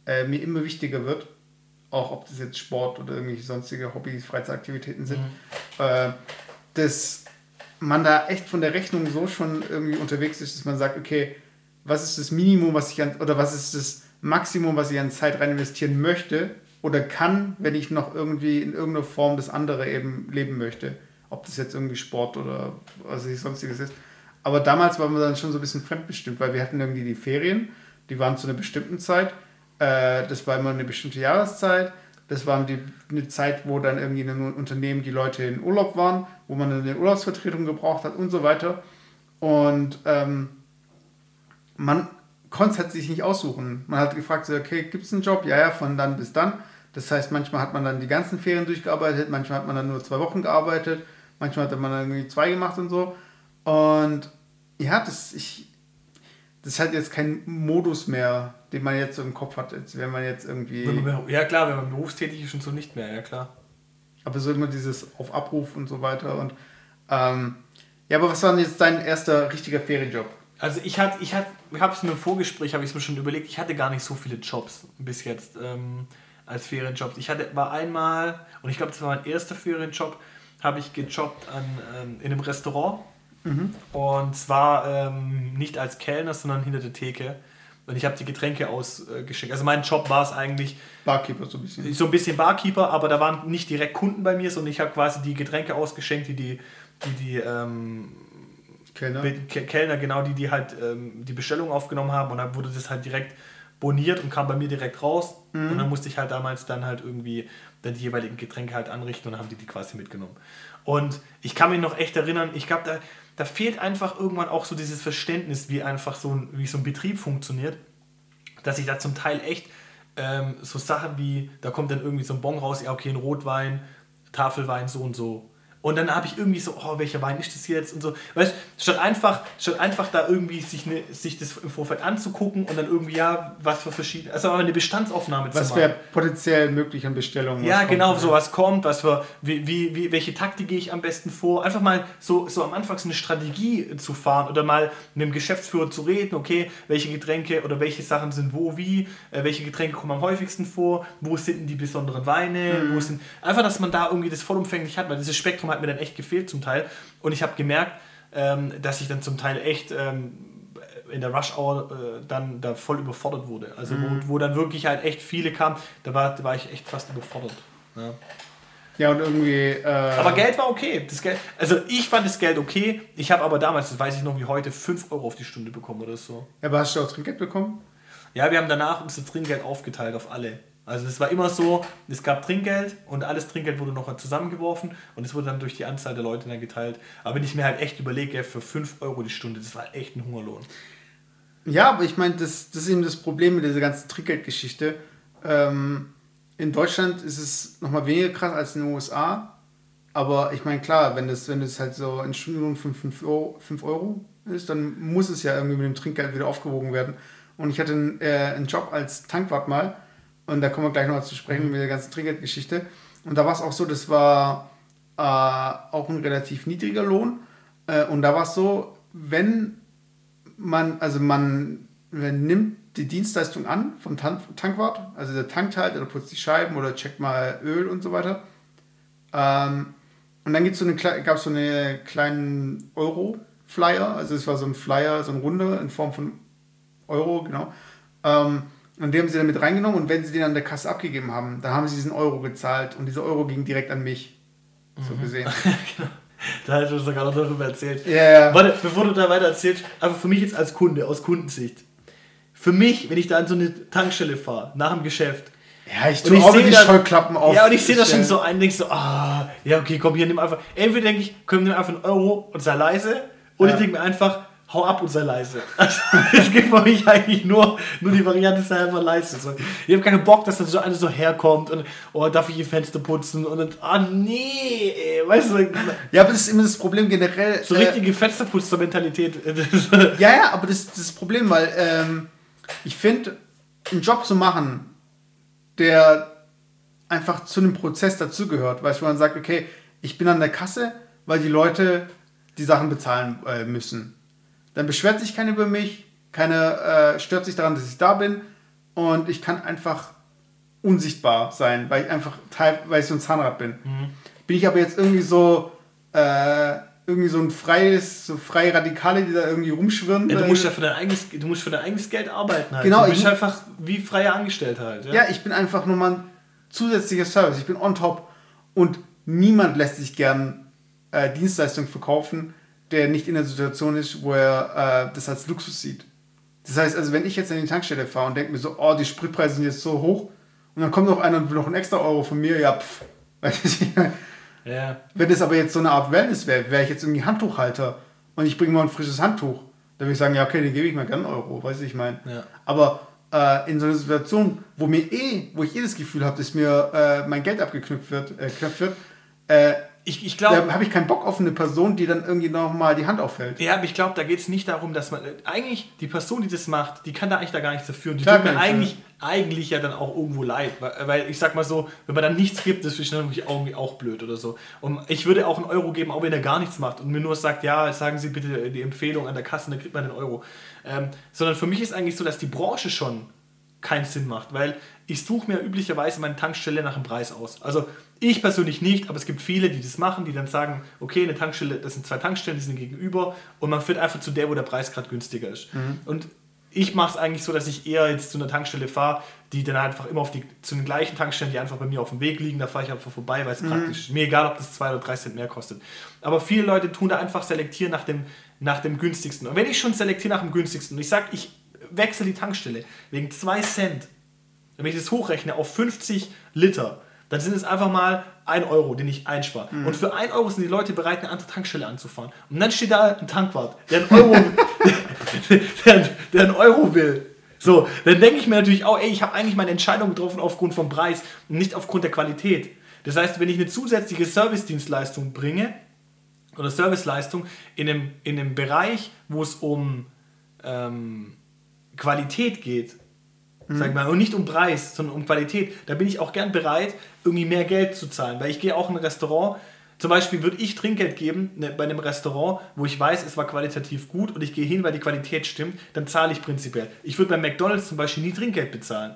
äh, mir immer wichtiger wird auch ob das jetzt Sport oder irgendwelche sonstige Hobbys, Freizeitaktivitäten sind, mhm. äh, dass man da echt von der Rechnung so schon irgendwie unterwegs ist, dass man sagt, okay, was ist das Minimum, was ich an, oder was ist das Maximum, was ich an Zeit rein investieren möchte oder kann, wenn ich noch irgendwie in irgendeiner Form das andere eben leben möchte. Ob das jetzt irgendwie Sport oder was ich sonstiges ist. Aber damals waren wir dann schon so ein bisschen fremdbestimmt, weil wir hatten irgendwie die Ferien, die waren zu einer bestimmten Zeit äh, das war immer eine bestimmte Jahreszeit. Das war die, eine Zeit, wo dann irgendwie in einem Unternehmen die Leute in Urlaub waren, wo man eine Urlaubsvertretung gebraucht hat und so weiter. Und ähm, man konnte es halt sich nicht aussuchen. Man hat gefragt, so, okay, gibt es einen Job? Ja, ja, von dann bis dann. Das heißt, manchmal hat man dann die ganzen Ferien durchgearbeitet, manchmal hat man dann nur zwei Wochen gearbeitet, manchmal hat man dann irgendwie zwei gemacht und so. Und ja, das, ich, das halt jetzt kein Modus mehr, den man jetzt so im Kopf hat, als wenn man jetzt irgendwie. Ja klar, wenn man berufstätig ist und so nicht mehr, ja klar. Aber so immer dieses auf Abruf und so weiter. Und ähm, ja, aber was war denn jetzt dein erster richtiger Ferienjob? Also ich hatte, ich hatte, ich habe es mir im Vorgespräch, habe ich es mir schon überlegt, ich hatte gar nicht so viele Jobs bis jetzt ähm, als Ferienjobs. Ich hatte, war einmal, und ich glaube, das war mein erster Ferienjob, habe ich gejobbt an, ähm, in einem Restaurant. Mhm. Und zwar ähm, nicht als Kellner, sondern hinter der Theke. Und ich habe die Getränke ausgeschickt. Also mein Job war es eigentlich. Barkeeper so ein bisschen. So ein bisschen Barkeeper, aber da waren nicht direkt Kunden bei mir, sondern ich habe quasi die Getränke ausgeschenkt, die die, die, die ähm, Kellner. Kellner, genau, die, die halt ähm, die Bestellung aufgenommen haben und dann wurde das halt direkt boniert und kam bei mir direkt raus. Mhm. Und dann musste ich halt damals dann halt irgendwie dann die jeweiligen Getränke halt anrichten und dann haben die die quasi mitgenommen. Und ich kann mich noch echt erinnern, ich glaube, da, da fehlt einfach irgendwann auch so dieses Verständnis, wie einfach so ein, wie so ein Betrieb funktioniert, dass ich da zum Teil echt ähm, so Sachen wie, da kommt dann irgendwie so ein Bon raus, ja okay, ein Rotwein, Tafelwein so und so. Und dann habe ich irgendwie so, oh, welcher Wein ist das jetzt und so. Weißt du, statt einfach, statt einfach da irgendwie sich, ne, sich das im Vorfeld anzugucken und dann irgendwie, ja, was für verschiedene, also eine Bestandsaufnahme was zu machen. Was wäre potenziell möglich an Bestellungen? Ja, genau, kommt, so was kommt, was für, wie, wie, wie, welche Taktik gehe ich am besten vor. Einfach mal so, so am Anfang so eine Strategie zu fahren oder mal mit dem Geschäftsführer zu reden, okay, welche Getränke oder welche Sachen sind wo, wie, äh, welche Getränke kommen am häufigsten vor, wo sind denn die besonderen Weine, mhm. wo sind, einfach, dass man da irgendwie das vollumfänglich hat, weil dieses Spektrum hat mir dann echt gefehlt zum Teil. Und ich habe gemerkt, ähm, dass ich dann zum Teil echt ähm, in der Rush Hour äh, dann da voll überfordert wurde. Also mhm. wo, wo dann wirklich halt echt viele kamen, da war, da war ich echt fast überfordert. Ja. Ja, und irgendwie. Äh aber Geld war okay. Das Geld, also ich fand das Geld okay. Ich habe aber damals, das weiß ich noch wie heute, 5 Euro auf die Stunde bekommen oder so. Ja, aber hast du auch Trinkgeld bekommen? Ja, wir haben danach unser Trinkgeld aufgeteilt auf alle. Also es war immer so, es gab Trinkgeld und alles Trinkgeld wurde noch zusammengeworfen und es wurde dann durch die Anzahl der Leute dann geteilt. Aber wenn ich mir halt echt überlege, für 5 Euro die Stunde, das war echt ein Hungerlohn. Ja, aber ich meine, das, das ist eben das Problem mit dieser ganzen Trinkgeldgeschichte. Ähm, in Deutschland ist es nochmal weniger krass als in den USA. Aber ich meine, klar, wenn das, wenn das halt so ein Stundenlohn von 5 Euro, 5 Euro ist, dann muss es ja irgendwie mit dem Trinkgeld wieder aufgewogen werden. Und ich hatte einen, äh, einen Job als Tankwart mal und da kommen wir gleich noch zu sprechen mit der ganzen Trinkgeldgeschichte. Und da war es auch so, das war äh, auch ein relativ niedriger Lohn. Äh, und da war es so, wenn man, also man, man nimmt die Dienstleistung an vom Tan Tankwart, also der tankt halt oder putzt die Scheiben oder checkt mal Öl und so weiter. Ähm, und dann so gab es so einen kleinen Euro-Flyer, also es war so ein Flyer, so ein Runde in Form von Euro, genau. Ähm, und die haben sie dann mit reingenommen und wenn sie den an der Kasse abgegeben haben, dann haben sie diesen Euro gezahlt und dieser Euro ging direkt an mich. So mhm. gesehen. genau. Da hast du sogar noch darüber erzählt. Ja, ja. Warte, bevor du da weiter erzählst, aber für mich jetzt als Kunde, aus Kundensicht. Für mich, wenn ich da an so eine Tankstelle fahre, nach dem Geschäft. Ja, ich tue auch die Scheuklappen auf. Ja, und ich sehe das schon so ein, denke so, ah, ja, okay, komm, hier, nimm einfach. Entweder denke ich, komm, nimm einfach einen Euro und sei leise. Oder ja. ich denke mir einfach, hau ab und sei leise. Also, es gibt für mich eigentlich nur, nur die Variante, sei einfach leise. So, ich habe keinen Bock, dass dann so einer so herkommt und, oh, darf ich ihr Fenster putzen? Und dann, ah, nee, ey, weißt du. Ja, aber das ist immer das Problem generell. So richtige äh, Fensterputzer-Mentalität. ja, ja, aber das, das ist das Problem, weil ähm, ich finde, einen Job zu machen, der einfach zu einem Prozess dazugehört, weißt du, man sagt, okay, ich bin an der Kasse, weil die Leute die Sachen bezahlen äh, müssen. Dann beschwert sich keiner über mich, keiner äh, stört sich daran, dass ich da bin und ich kann einfach unsichtbar sein, weil ich einfach Teil, weil ich so ein Zahnrad bin. Mhm. Bin ich aber jetzt irgendwie so äh, irgendwie so ein freies, so freie Radikale, die da irgendwie rumschwirren. Ja, du musst ja für dein eigenes, du musst für dein eigenes Geld arbeiten halt. Genau, du bist einfach wie freier Angestellter halt. Ja? ja, ich bin einfach nur mal ein zusätzlicher Service. Ich bin on top und niemand lässt sich gern äh, Dienstleistungen verkaufen, der nicht in der Situation ist, wo er äh, das als Luxus sieht. Das heißt, also wenn ich jetzt in die Tankstelle fahre und denke mir so, oh, die Spritpreise sind jetzt so hoch und dann kommt noch einer und will noch einen extra Euro von mir, ja, pff. ja. Wenn das aber jetzt so eine Art Wellness wäre, wäre ich jetzt irgendwie Handtuchhalter und ich bringe mal ein frisches Handtuch, dann würde ich sagen, ja, okay, den gebe ich mal gerne einen Euro, weiß ich mein. Ja. Aber äh, in so einer Situation, wo mir eh, wo ich eh das Gefühl habe, dass mir äh, mein Geld abgeknüpft wird, äh, wird äh, ich, ich glaube. Da habe ich keinen Bock auf eine Person, die dann irgendwie nochmal die Hand auffällt. Ja, aber ich glaube, da geht es nicht darum, dass man. Eigentlich, die Person, die das macht, die kann da eigentlich da gar nichts dafür. Und die Klar tut mir kann ich, eigentlich, eigentlich ja dann auch irgendwo leid. Weil, weil ich sag mal so, wenn man dann nichts gibt, das ist dann irgendwie irgendwie auch blöd oder so. Und ich würde auch einen Euro geben, auch wenn er gar nichts macht und mir nur sagt, ja, sagen Sie bitte die Empfehlung an der Kasse, dann kriegt man einen Euro. Ähm, sondern für mich ist eigentlich so, dass die Branche schon keinen Sinn macht, weil ich suche mir üblicherweise meine Tankstelle nach dem Preis aus. Also ich persönlich nicht, aber es gibt viele, die das machen, die dann sagen, okay, eine Tankstelle, das sind zwei Tankstellen, die sind gegenüber und man führt einfach zu der, wo der Preis gerade günstiger ist. Mhm. Und ich mache es eigentlich so, dass ich eher jetzt zu einer Tankstelle fahre, die dann einfach immer auf die, zu den gleichen Tankstellen, die einfach bei mir auf dem Weg liegen, da fahre ich einfach vorbei, weil es Mhm. praktisch ist. Mir egal, ob das zwei oder drei Cent mehr kostet. Aber viele Leute tun da einfach selektieren nach dem, nach dem günstigsten. Und wenn ich schon selektiere nach dem günstigsten und ich sage, ich wechsle die Tankstelle wegen zwei Cent, wenn ich das hochrechne auf 50 Liter, dann sind es einfach mal 1 Euro, den ich einspare. Und für 1 Euro sind die Leute bereit, eine andere Tankstelle anzufahren. Und dann steht da ein Tankwart, der einen Euro, der, der einen Euro will. So, dann denke ich mir natürlich auch, ey, ich habe eigentlich meine Entscheidung getroffen aufgrund vom Preis und nicht aufgrund der Qualität. Das heißt, wenn ich eine zusätzliche Servicedienstleistung bringe oder Serviceleistung in einem, in einem Bereich, wo es um ähm, Qualität geht, sag ich mal, und nicht um Preis, sondern um Qualität, da bin ich auch gern bereit, irgendwie mehr Geld zu zahlen. Weil ich gehe auch in ein Restaurant, zum Beispiel würde ich Trinkgeld geben ne, bei einem Restaurant, wo ich weiß, es war qualitativ gut und ich gehe hin, weil die Qualität stimmt, dann zahle ich prinzipiell. Ich würde bei McDonalds zum Beispiel nie Trinkgeld bezahlen.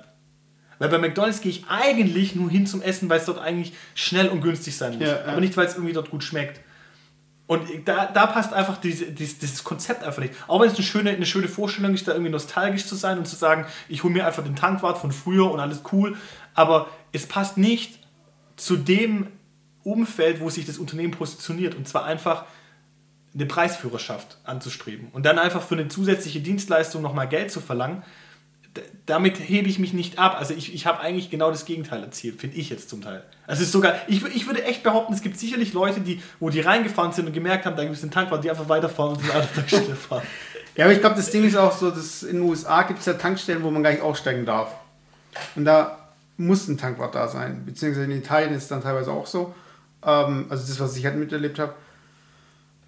Weil bei McDonalds gehe ich eigentlich nur hin zum Essen, weil es dort eigentlich schnell und günstig sein muss. Ja, ja. Aber nicht, weil es irgendwie dort gut schmeckt. Und da, da passt einfach diese, dieses, dieses Konzept einfach nicht. Auch wenn es eine schöne, eine schöne Vorstellung ist, da irgendwie nostalgisch zu sein und zu sagen, ich hole mir einfach den Tankwart von früher und alles cool. Aber es passt nicht zu dem Umfeld, wo sich das Unternehmen positioniert. Und zwar einfach eine Preisführerschaft anzustreben. Und dann einfach für eine zusätzliche Dienstleistung nochmal Geld zu verlangen, damit hebe ich mich nicht ab. Also ich, ich habe eigentlich genau das Gegenteil erzielt, finde ich jetzt zum Teil. Also es ist sogar, ich, ich würde echt behaupten, es gibt sicherlich Leute, die, wo die reingefahren sind und gemerkt haben, da gibt es einen Tankwart, die einfach weiterfahren und einer anderen Tankstelle fahren. Ja, aber ich glaube, das Ding ist auch so, dass in den USA gibt es ja Tankstellen, wo man gar nicht aussteigen darf. Und da muss ein Tankwart da sein. Beziehungsweise in Italien ist es dann teilweise auch so. Ähm, also das, was ich halt miterlebt habe.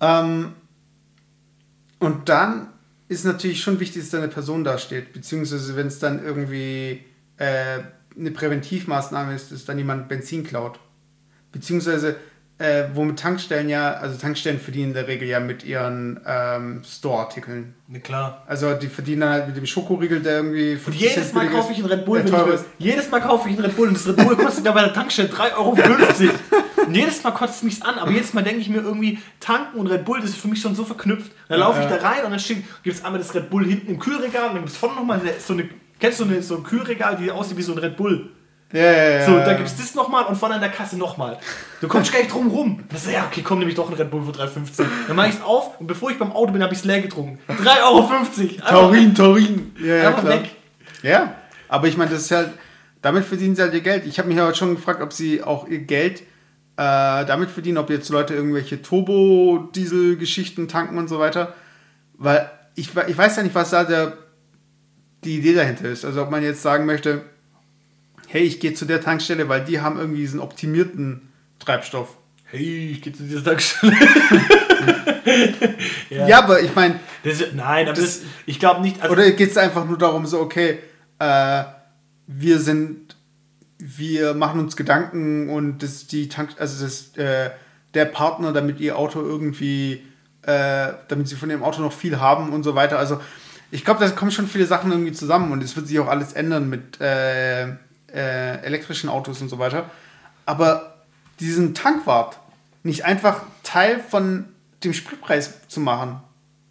Ähm, und dann ist natürlich schon wichtig, dass da eine Person da steht. Beziehungsweise wenn es dann irgendwie äh, eine Präventivmaßnahme ist, dass dann jemand Benzin klaut. Beziehungsweise äh, womit Tankstellen ja, also Tankstellen verdienen in der Regel ja mit ihren ähm, Store-Artikeln. Na klar. Also die verdienen dann halt mit dem Schokoriegel, der irgendwie Und 50 jedes Mal kaufe ich einen Red Bull, der wenn ich will. Jedes Mal kaufe ich einen Red Bull und das Red Bull kostet ja bei der Tankstelle 3,50 Euro. Und jedes Mal kotzt es mich an, aber jedes Mal denke ich mir irgendwie, tanken und Red Bull, das ist für mich schon so verknüpft. Dann laufe ich da rein und dann gibt es einmal das Red Bull hinten im Kühlregal und dann gibt es vorne nochmal so eine, kennst du eine, so ein Kühlregal, die aussieht wie so ein Red Bull? Ja, ja, ja. So, dann gibt es das nochmal und vorne an der Kasse nochmal. Du kommst gar nicht drum rum. Das ist, ja, okay, komm, nehme ich doch einen Red Bull für 3,50. Dann mache ich es auf und bevor ich beim Auto bin, habe ich es leer getrunken. 3,50 Euro. Taurin, Taurin. Ja, ja, Einfach klar. weg. Ja, aber ich meine, das ist halt, damit verdienen sie halt ihr Geld. Ich habe mich aber schon gefragt, ob sie auch ihr Geld äh, damit verdienen, ob jetzt Leute irgendwelche Turbo-Diesel-Geschichten tanken und so weiter. Weil ich, ich weiß ja nicht, was da der, die Idee dahinter ist. Also ob man jetzt sagen möchte, hey, ich gehe zu der Tankstelle, weil die haben irgendwie diesen optimierten Treibstoff. Hey, ich gehe zu dieser Tankstelle. Ja, aber ich meine, Das, nein, aber das, ich glaube nicht. Also, Oder geht es einfach nur darum, so, okay, äh, wir sind, wir machen uns Gedanken und das die Tank, also das, äh, der Partner, damit ihr Auto irgendwie, äh, damit sie von dem Auto noch viel haben und so weiter. Also ich glaube, da kommen schon viele Sachen irgendwie zusammen und es wird sich auch alles ändern mit äh, äh, elektrischen Autos und so weiter. Aber diesen Tankwart nicht einfach Teil von dem Spritpreis zu machen,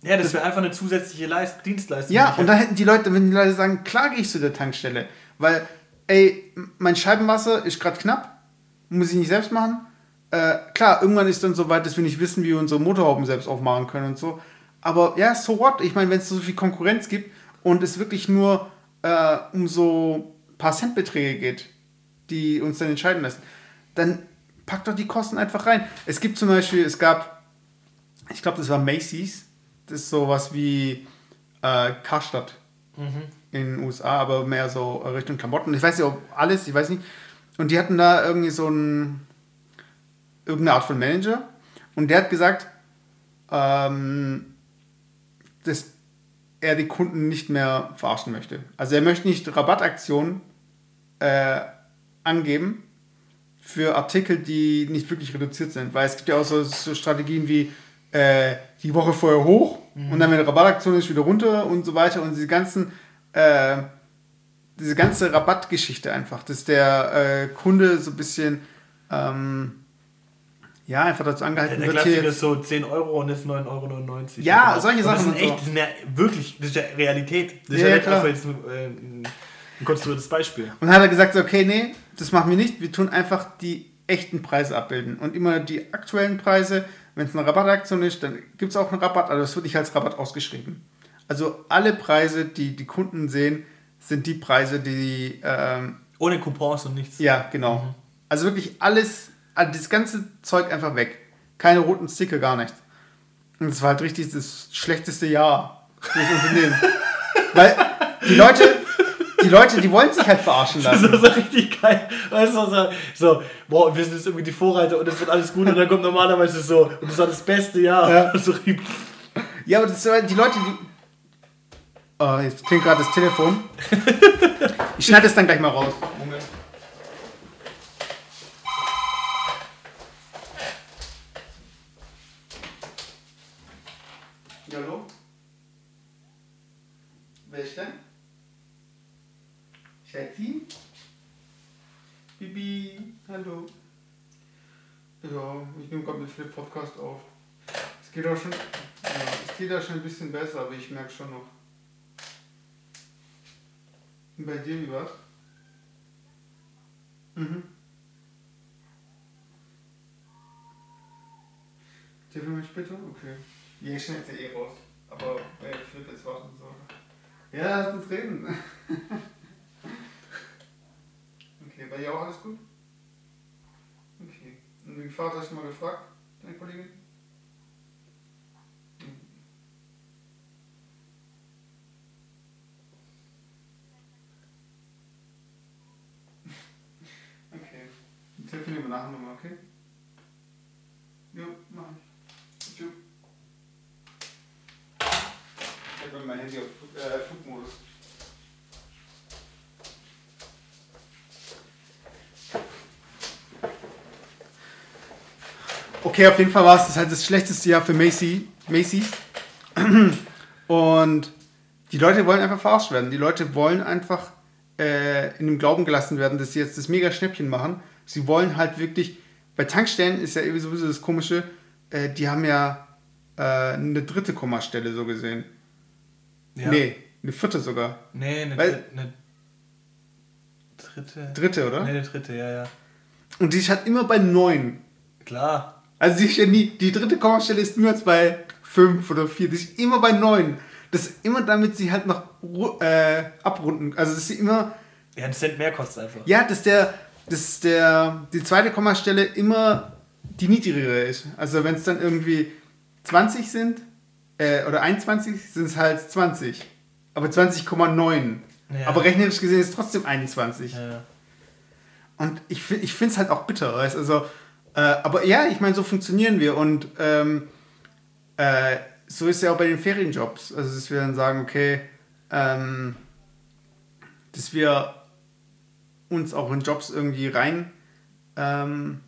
ja, das wäre einfach eine zusätzliche Leist Dienstleistung. ja, und dann hätten die Leute, wenn die Leute sagen, klar gehe ich zu der Tankstelle, weil, ey, mein Scheibenwasser ist gerade knapp, muss ich nicht selbst machen. Äh, klar, irgendwann ist dann so weit, dass wir nicht wissen, wie wir unsere Motorhauben selbst aufmachen können und so. Aber ja, so what? Ich meine, wenn es so viel Konkurrenz gibt und es wirklich nur äh, um so ein paar Centbeträge geht, die uns dann entscheiden lassen, dann packt doch die Kosten einfach rein. Es gibt zum Beispiel, es gab, ich glaube, das war Macy's, das ist sowas wie äh, Karstadt in den USA, aber mehr so Richtung Klamotten. Ich weiß nicht, ob alles, ich weiß nicht. Und die hatten da irgendwie so ein irgendeine Art von Manager. Und der hat gesagt, ähm, dass er die Kunden nicht mehr verarschen möchte. Also er möchte nicht Rabattaktionen äh, angeben für Artikel, die nicht wirklich reduziert sind. Weil es gibt ja auch so, so Strategien wie äh, die Woche vorher hoch mhm. und dann, wenn eine Rabattaktion ist, wieder runter und so weiter. Und diese ganzen, äh, diese ganze Rabattgeschichte einfach, dass der äh, Kunde so ein bisschen ähm, ja, einfach dazu angehalten ja, der wird. Klassiker ist so 10 Euro und ist 9,99 Euro. Ja, genau. solche Sachen. Das, sind echt, das sind ja wirklich, das ist ja Realität. Das ist Ja, ja, nicht einfach jetzt ein, äh, ein konstruiertes Beispiel. Und dann hat er gesagt, okay, nee, das machen wir nicht. Wir tun einfach die echten Preise abbilden. Und immer die aktuellen Preise, wenn es eine Rabattaktion ist, dann gibt es auch einen Rabatt, aber das wird nicht als Rabatt ausgeschrieben. Also alle Preise, die die Kunden sehen, sind die Preise, die, ähm, Ohne Coupons und nichts. ja, genau. Also wirklich alles, also das ganze Zeug einfach weg. Keine roten Sticker, gar nichts. Und es war halt richtig das schlechteste Jahr für das Unternehmen. Weil die Leute, die Leute, die wollen sich halt verarschen Das lassen. ist so richtig geil. Weißt du, so, so, boah, wir sind jetzt irgendwie die Vorreiter und es wird alles gut und dann kommt normalerweise so, und das war das beste Jahr. Ja. So, Ja, aber das, die Leute, die. Oh, jetzt klingt gerade das Telefon. Ich schneide es dann gleich mal raus. Hallo? Wer ist? Bibi, hallo. Ja, ich nehme gerade mit Flip Podcast auf. Es geht auch schon, ja, es geht auch schon ein bisschen besser, aber ich merke schon noch. Und bei dir wie war's? Mhm. Telefon mich bitte? Okay. Ja, ich schneide ja eh raus. Aber ey, ich will jetzt warten so. Ja, lass uns reden. okay, bei dir auch alles gut? Okay. Und den Vater hast du mal gefragt, deine Kollegin? Okay. Dann telefonieren wir nachher nochmal, okay? Jo, mach ich. Tschüss. Ich habe mein Handy auf äh, Flugmodus. Okay, auf jeden Fall war es das halt das schlechteste Jahr für Macy, Macy's. Und die Leute wollen einfach verarscht werden. Die Leute wollen einfach äh, in dem Glauben gelassen werden, dass sie jetzt das mega Schnäppchen machen. Sie wollen halt wirklich, bei Tankstellen ist ja irgendwie sowieso das Komische, äh, die haben ja äh, eine dritte Kommastelle so gesehen. Ja. Nee, eine vierte sogar. Nee, eine, Weil- eine dritte. Dritte, oder? Nee, eine dritte, ja, ja. Und die ist halt immer bei neun. Klar. Also die, ist ja nie, die dritte Kommastelle ist niemals bei fünf oder vier. Die ist immer bei neun. Das ist immer damit sie halt noch äh, abrunden. Also dass sie immer Ja, ein Cent mehr kostet einfach. Ja, dass der, dass der, die zweite Kommastelle immer die niedrigere ist. Also wenn es dann irgendwie 20 sind, äh, oder 21, sind es halt 20. Aber 20,9. Ja. Aber rechnerisch gesehen ist es trotzdem 21. Ja. Und ich, ich finde es halt auch bitter. Weißt? Also, äh, aber ja, ich meine, so funktionieren wir. Und ähm, äh, so ist ja auch bei den Ferienjobs. Also, dass wir dann sagen, okay, ähm, dass wir uns auch in Jobs irgendwie rein, ähm,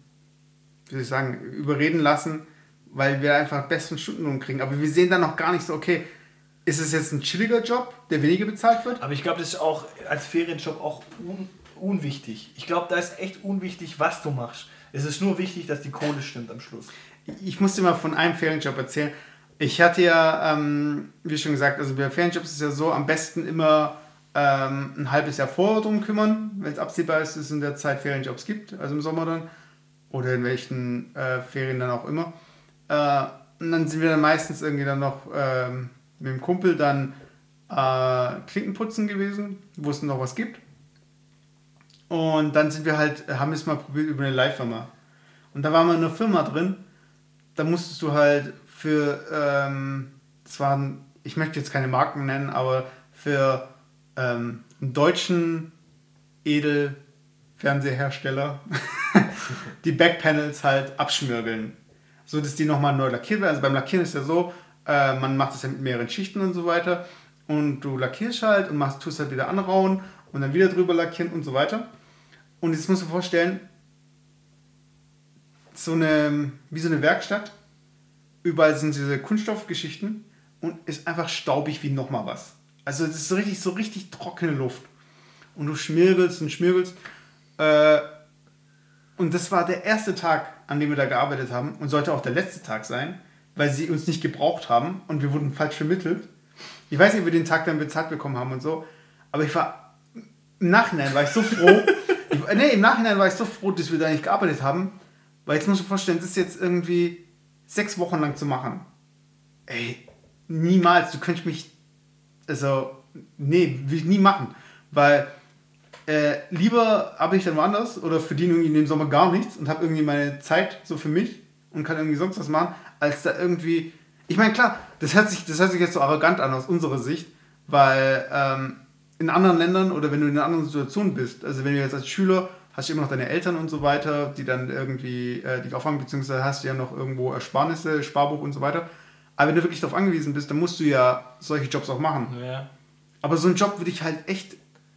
wie soll ich sagen, überreden lassen, weil wir einfach besten Stundenlohn kriegen. Aber wir sehen dann noch gar nicht so, okay, ist es jetzt ein chilliger Job, der weniger bezahlt wird? Aber ich glaube, das ist auch als Ferienjob auch un unwichtig. Ich glaube, da ist echt unwichtig, was du machst. Es ist nur wichtig, dass die Kohle stimmt am Schluss. Ich muss dir mal von einem Ferienjob erzählen. Ich hatte ja, ähm, wie schon gesagt, also bei Ferienjobs ist es ja so, am besten immer ähm, ein halbes Jahr vorher drum kümmern, wenn es absehbar ist, dass es in der Zeit Ferienjobs gibt, also im Sommer dann. Oder in welchen äh, Ferien dann auch immer. Äh, und dann sind wir dann meistens irgendwie dann noch ähm, mit dem Kumpel dann äh, Klinkenputzen gewesen, wo es noch was gibt. Und dann sind wir halt, haben es mal probiert über eine Live-Firma. Und da wir in einer Firma drin, da musstest du halt für, ähm, das waren, ich möchte jetzt keine Marken nennen, aber für ähm, einen deutschen Edelfernsehersteller die Backpanels halt abschmirgeln. So dass die nochmal neu lackiert werden. Also beim Lackieren ist ja so, äh, man macht es ja mit mehreren Schichten und so weiter. Und du lackierst halt und machst, tust halt wieder anrauen und dann wieder drüber lackieren und so weiter. Und jetzt musst du dir vorstellen, so eine, wie so eine Werkstatt. Überall sind diese Kunststoffgeschichten und ist einfach staubig wie nochmal was. Also das ist so richtig, so richtig trockene Luft. Und du schmirgelst und schmirgelst. Äh, und das war der erste Tag, an dem wir da gearbeitet haben und sollte auch der letzte Tag sein, weil sie uns nicht gebraucht haben und wir wurden falsch vermittelt. Ich weiß nicht, ob wir den Tag dann bezahlt bekommen haben und so, aber ich war im Nachhinein war ich so froh. ich, nee, im Nachhinein war ich so froh, dass wir da nicht gearbeitet haben, weil jetzt musst du vorstellen, das ist jetzt irgendwie sechs Wochen lang zu machen. Ey, niemals, du könntest mich, also, nee, will ich nie machen, weil äh, lieber arbeite ich dann woanders oder verdiene irgendwie in dem Sommer gar nichts und habe irgendwie meine Zeit so für mich und kann irgendwie sonst was machen, als da irgendwie. Ich meine, klar, das hört, sich, das hört sich jetzt so arrogant an aus unserer Sicht, weil ähm, in anderen Ländern oder wenn du in einer anderen Situation bist, also wenn du jetzt als Schüler hast du immer noch deine Eltern und so weiter, die dann irgendwie äh, dich auffangen, beziehungsweise hast du ja noch irgendwo Ersparnisse, Sparbuch und so weiter. Aber wenn du wirklich darauf angewiesen bist, dann musst du ja solche Jobs auch machen. Ja. Aber so einen Job würde ich halt echt,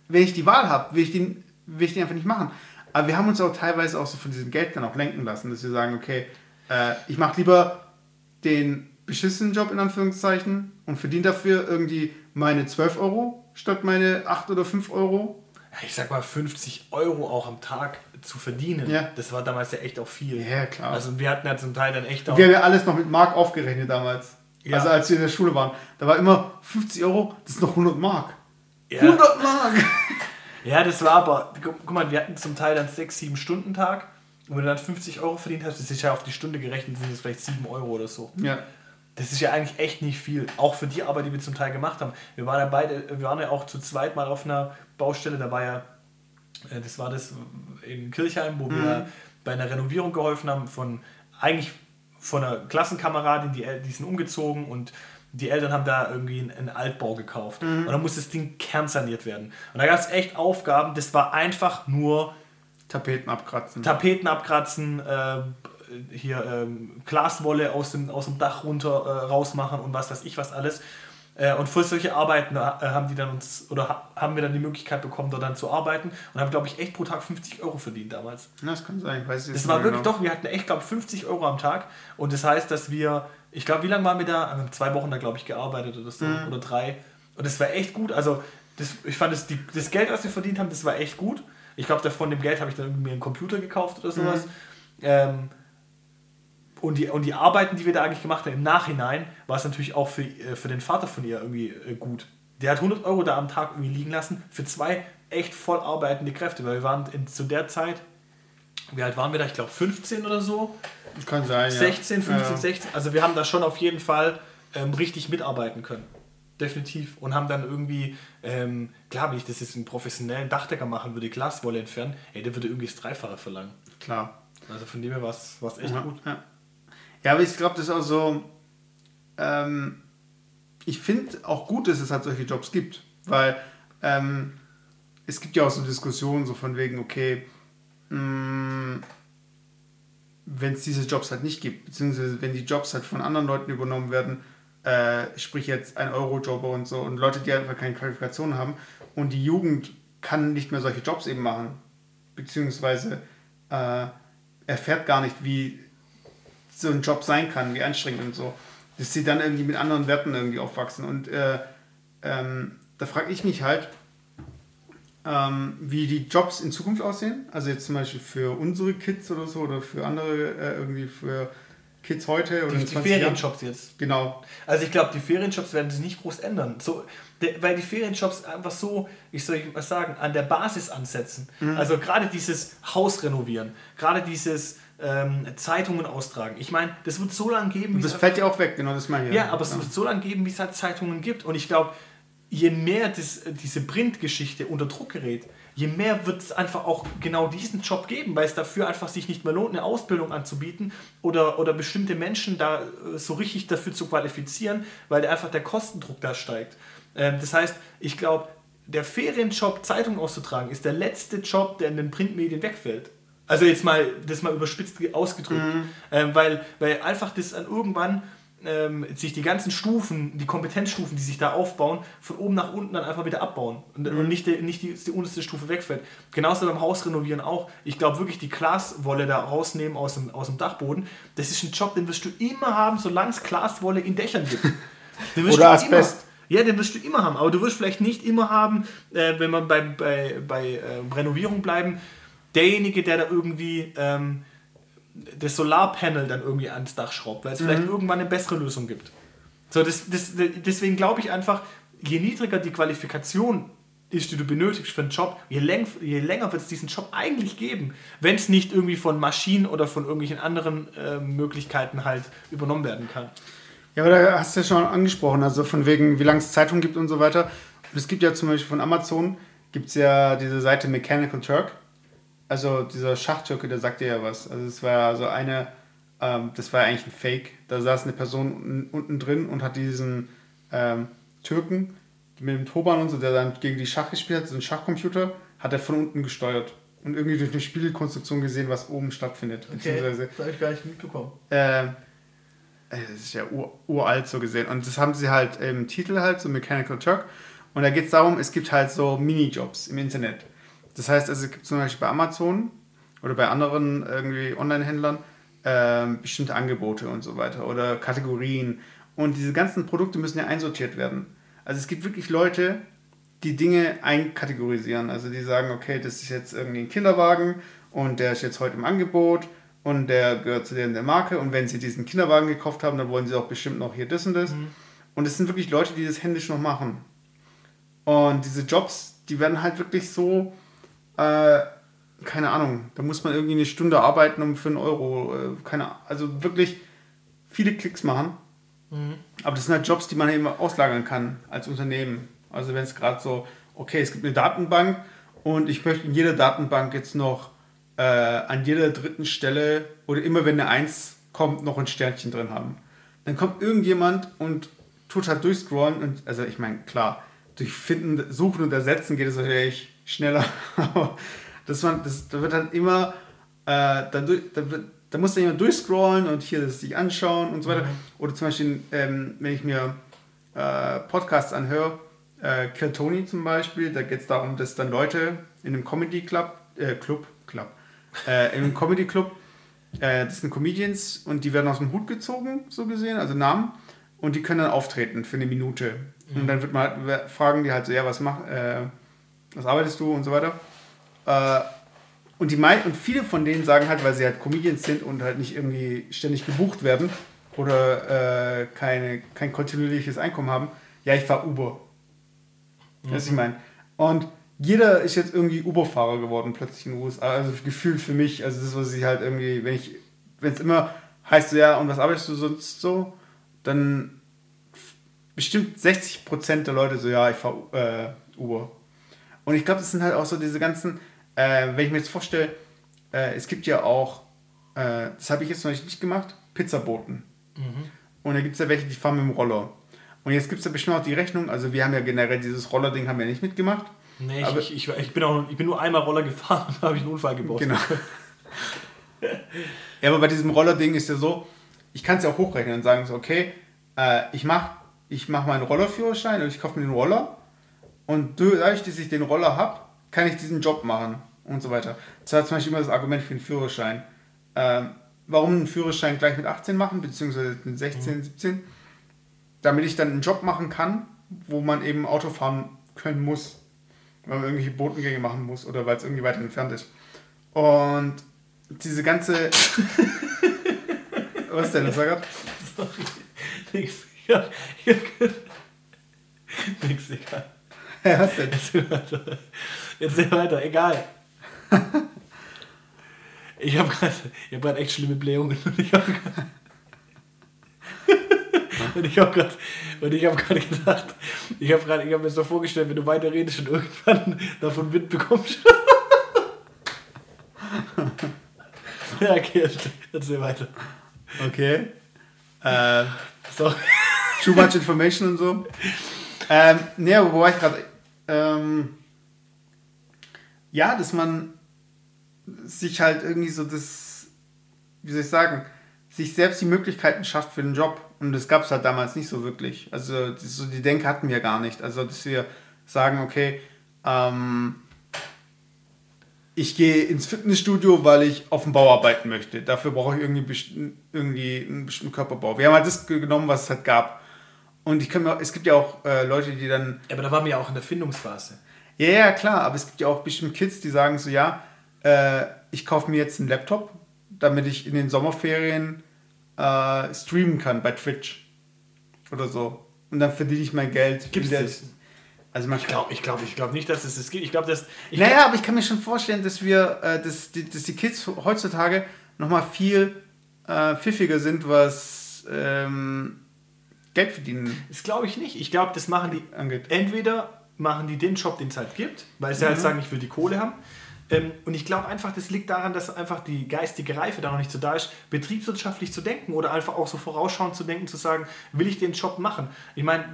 wenn ich die Wahl habe, will ich den, will ich den einfach nicht machen. Aber wir haben uns auch teilweise auch so von diesem Geld dann auch lenken lassen, dass wir sagen, okay, äh, ich mache lieber den beschissenen Job in Anführungszeichen und verdiene dafür irgendwie meine 12 Euro statt meine 8 oder 5 Euro. Ich sag mal, 50 Euro auch am Tag zu verdienen, Ja. das war damals ja echt auch viel. Ja, klar. Also wir hatten ja zum Teil dann echt auch. Wir haben ja alles noch mit Mark aufgerechnet damals. Ja. Also als wir in der Schule waren. Da war immer 50 Euro, das ist noch 100 Mark. Ja. 100 Mark! Ja, das war aber, gu- guck mal, wir hatten zum Teil dann 6, 7 Stunden Tag. Und wenn du dann 50 Euro verdient hast, das ist ja auf die Stunde gerechnet, sind das vielleicht 7 Euro oder so. Ja. Das ist ja eigentlich echt nicht viel. Auch für die Arbeit, die wir zum Teil gemacht haben. Wir waren ja beide, wir waren ja auch zu zweit mal auf einer Baustelle, da war ja, das war das in Kirchheim, wo wir bei einer Renovierung geholfen haben von eigentlich von einer Klassenkameradin, die, die sind umgezogen und die Eltern haben da irgendwie einen, Altbau gekauft. Und dann musste das Ding kernsaniert werden. Und da gab es echt Aufgaben, das war einfach nur Tapeten abkratzen. Tapeten abkratzen, äh, hier ähm, Glaswolle aus dem, aus dem Dach runter äh, rausmachen und was weiß ich was alles. Äh, und für solche Arbeiten äh, haben die dann uns oder ha haben wir dann die Möglichkeit bekommen, dort dann zu arbeiten und haben, glaube ich, echt pro Tag 50 Euro verdient damals. Das kann sein. Ich weiß es Das war wirklich genau. doch, wir hatten echt, glaube ich, 50 Euro am Tag. Und das heißt, dass wir, ich glaube, wie lange waren wir da? Zwei Wochen da, glaube ich, gearbeitet oder so. Oder drei. Und das war echt gut. Also, das, ich fand, das, die, das Geld, was wir verdient haben, das war echt gut. Ich glaube, von dem Geld habe ich dann irgendwie mir einen Computer gekauft oder sowas. Ähm, und, die, und die Arbeiten, die wir da eigentlich gemacht haben, im Nachhinein, war es natürlich auch für, äh, für den Vater von ihr irgendwie äh, gut. Der hat 100 Euro da am Tag irgendwie liegen lassen für zwei echt voll arbeitende Kräfte, weil wir waren in, zu der Zeit, wie alt waren wir da? Ich glaube 15 oder so. Kann sein, ja. 16, 15, ja. 16. Also wir haben da schon auf jeden Fall ähm, richtig mitarbeiten können. Definitiv. Und haben dann irgendwie, ähm, klar, wenn ich das jetzt einen professionellen Dachdecker machen würde, Glaswolle entfernen, ey, der würde irgendwie das Dreifache verlangen. Klar. Also von dem her war es echt ja, gut. Ja. Ja, aber ich glaube, das ist auch so. Ähm, ich finde auch gut, dass es halt solche Jobs gibt, weil ähm, es gibt ja auch so Diskussionen, so von wegen, okay, wenn es diese Jobs halt nicht gibt, beziehungsweise wenn die Jobs halt von anderen Leuten übernommen werden, äh, sprich jetzt ein Eurojobber und so und Leute, die einfach keine Qualifikation haben und die Jugend kann nicht mehr solche Jobs eben machen, beziehungsweise äh, erfährt gar nicht, wie so ein Job sein kann, wie anstrengend und so, dass sie dann irgendwie mit anderen Werten irgendwie aufwachsen und äh, ähm, da frage ich mich halt, ähm, wie die Jobs in Zukunft aussehen. Also jetzt zum Beispiel für unsere Kids oder so oder für andere äh, irgendwie für Kids heute oder Die, in die 20 Jahren. Ferienjobs jetzt. Genau. Also ich glaube, die Ferienjobs werden sich nicht groß ändern. So, weil die Ferienjobs einfach so, wie soll ich mal sagen, an der Basis ansetzen. Mhm. Also gerade dieses Haus renovieren, gerade dieses ähm, Zeitungen austragen. Ich meine, das wird so lange geben, wie Das es fällt ja auch weg, genau das meine ich. ja, aber es wird so lange geben, wie es halt Zeitungen gibt. Und ich glaube, je mehr das, diese Printgeschichte unter Druck gerät, je mehr wird es einfach auch genau diesen Job geben, weil es dafür einfach sich nicht mehr lohnt, eine Ausbildung anzubieten oder, oder bestimmte Menschen da äh, so richtig dafür zu qualifizieren, weil einfach der Kostendruck da steigt. Ähm, das heißt, ich glaube, der Ferienjob, Zeitung auszutragen, ist der letzte Job, der in den Printmedien wegfällt. Also jetzt mal, das mal überspitzt ausgedrückt. Mhm. Ähm, weil, weil einfach das dann irgendwann ähm, sich die ganzen Stufen, die Kompetenzstufen, die sich da aufbauen, von oben nach unten dann einfach wieder abbauen und, mhm. und nicht, die, nicht die, die unterste Stufe wegfällt. Genauso beim Haus renovieren auch. Ich glaube wirklich, die Glaswolle da rausnehmen aus dem, aus dem Dachboden, das ist ein Job, den wirst du immer haben, solange es Glaswolle in Dächern gibt. Oder Asbest. Immer, ja, den wirst du immer haben, aber du wirst vielleicht nicht immer haben, äh, wenn wir bei, bei, bei äh, Renovierung bleiben, derjenige, der da irgendwie ähm, das Solarpanel dann irgendwie ans Dach schraubt, weil es mhm. vielleicht irgendwann eine bessere Lösung gibt. So, das, das, deswegen glaube ich einfach, je niedriger die Qualifikation ist, die du benötigst für einen Job, je, läng, je länger wird es diesen Job eigentlich geben, wenn es nicht irgendwie von Maschinen oder von irgendwelchen anderen äh, Möglichkeiten halt übernommen werden kann. Ja, aber da hast du ja schon angesprochen, also von wegen, wie lange es Zeitungen gibt und so weiter. Und es gibt ja zum Beispiel von Amazon, gibt es ja diese Seite Mechanical Turk also dieser Schachtürke, der sagte ja was. Also es war so eine, ähm, das war ja eigentlich ein Fake. Da saß eine Person unten drin und hat diesen ähm, Türken mit dem Turban und so, der dann gegen die Schach gespielt hat, so ein Schachcomputer, hat er von unten gesteuert. Und irgendwie durch eine Spielkonstruktion gesehen, was oben stattfindet. Okay, das habe ich gar nicht mitbekommen. Ähm, äh, das ist ja ur, uralt so gesehen. Und das haben sie halt im Titel halt, so Mechanical Turk. Und da geht es darum, es gibt halt so Minijobs im Internet. Das heißt, also es gibt zum Beispiel bei Amazon oder bei anderen irgendwie Online-Händlern äh, bestimmte Angebote und so weiter oder Kategorien. Und diese ganzen Produkte müssen ja einsortiert werden. Also es gibt wirklich Leute, die Dinge einkategorisieren. Also die sagen, okay, das ist jetzt irgendwie ein Kinderwagen und der ist jetzt heute im Angebot und der gehört zu der, Marke. Und wenn sie diesen Kinderwagen gekauft haben, dann wollen sie auch bestimmt noch hier das und das. Mhm. Und es sind wirklich Leute, die das händisch noch machen. Und diese Jobs, die werden halt wirklich so äh, keine Ahnung, da muss man irgendwie eine Stunde arbeiten um für einen Euro. Äh, keine, also wirklich viele Klicks machen. Mhm. Aber das sind halt Jobs, die man eben auslagern kann als Unternehmen. Also wenn es gerade so, okay, es gibt eine Datenbank und ich möchte in jeder Datenbank jetzt noch äh, an jeder dritten Stelle oder immer wenn eine Eins kommt, noch ein Sternchen drin haben. Dann kommt irgendjemand und tut halt durchscrollen und, also ich meine, klar, durch Finden, Suchen und Ersetzen geht es natürlich schneller. das, man, das, da wird dann immer, äh, da, da, da muss dann jemand durchscrollen und hier das sich anschauen und so weiter. Mhm. Oder zum Beispiel, ähm, wenn ich mir äh, Podcasts anhöre, äh, Kill Tony zum Beispiel, da geht es darum, dass dann Leute in einem Comedy Club, äh, Club, Club, äh, in einem Comedy Club, äh, das sind Comedians und die werden aus dem Hut gezogen, so gesehen, also Namen, und die können dann auftreten für eine Minute. Mhm. Und dann wird man halt, fragen die halt so, ja, was macht, äh, was arbeitest du und so weiter. Äh, und, die und viele von denen sagen halt, weil sie halt Comedians sind und halt nicht irgendwie ständig gebucht werden oder äh, keine, kein kontinuierliches Einkommen haben, ja, ich fahre Uber. Mhm. Das ich meine. Und jeder ist jetzt irgendwie Uber-Fahrer geworden plötzlich in den USA. Also gefühlt für mich, also das ist, was ich halt irgendwie, wenn ich, wenn es immer heißt, ja, und was arbeitest du sonst so, dann bestimmt 60% der Leute so, ja, ich fahre äh, Uber. Und ich glaube, das sind halt auch so diese ganzen, äh, wenn ich mir jetzt vorstelle, äh, es gibt ja auch, äh, das habe ich jetzt noch nicht gemacht, Pizzaboten. Mhm. Und da gibt es ja welche, die fahren mit dem Roller. Und jetzt gibt es ja bestimmt auch die Rechnung, also wir haben ja generell dieses Roller-Ding haben wir nicht mitgemacht. Nee, aber ich, ich, ich, bin auch, ich bin nur einmal Roller gefahren und da habe ich einen Unfall gebaut. Genau. ja, aber bei diesem Roller-Ding ist ja so, ich kann es ja auch hochrechnen und sagen so, okay, äh, ich mache ich mach meinen Rollerführerschein und ich kaufe mir den Roller und dadurch, dass ich den Roller habe, kann ich diesen Job machen und so weiter. Das war zum Beispiel immer das Argument für den Führerschein. Ähm, warum einen Führerschein gleich mit 18 machen, beziehungsweise mit 16, mhm. 17? Damit ich dann einen Job machen kann, wo man eben Auto fahren können muss, weil man irgendwelche Botengänge machen muss oder weil es irgendwie weiter entfernt ist. Und diese ganze. Was denn, das war gerade? Sorry. Nix. Ja. Nix, egal. Ja, was denn? Erzähl weiter. Erzähl weiter, egal. Ich habe gerade hab echt schlimme Blähungen und ich habe und ich habe gerade und ich habe gerade gedacht, ich habe gerade, ich habe mir so vorgestellt, wenn du weiter redest und irgendwann davon Wind bekommst. ja, okay, erzähl weiter. Okay. Äh, Sorry. Too much information und so. Ähm, ne, wo war ich gerade? Ähm, ja, dass man sich halt irgendwie so das, wie soll ich sagen, sich selbst die Möglichkeiten schafft für den Job. Und das gab es halt damals nicht so wirklich. Also so die Denke hatten wir gar nicht. Also dass wir sagen, okay, ähm, ich gehe ins Fitnessstudio, weil ich auf dem Bau arbeiten möchte. Dafür brauche ich irgendwie, irgendwie einen bestimmten Körperbau. Wir haben halt das genommen, was es halt gab. Und ich kann mir, es gibt ja auch äh, Leute, die dann. Ja, aber da waren wir ja auch in der Findungsphase. Ja, ja, klar, aber es gibt ja auch bestimmt Kids, die sagen so, ja, äh, ich kaufe mir jetzt einen Laptop, damit ich in den Sommerferien äh, streamen kann bei Twitch oder so. Und dann verdiene ich mein Geld. Gibt's wieder- das? Also man Ich glaube ich glaub, ich glaub nicht, dass es das gibt. Ich glaube, dass. Ich naja, aber ich kann mir schon vorstellen, dass wir, äh, dass, die, dass die Kids heutzutage nochmal viel äh, pfiffiger sind, was ähm, Geld verdienen Das glaube ich nicht. Ich glaube, das machen die. angeht. Entweder machen die den Job, den es halt gibt, weil sie halt sagen, ich will die Kohle haben. Ähm, und ich glaube einfach, das liegt daran, dass einfach die geistige Reife da noch nicht so da ist, betriebswirtschaftlich zu denken oder einfach auch so vorausschauend zu denken, zu sagen, will ich den Job machen? Ich meine,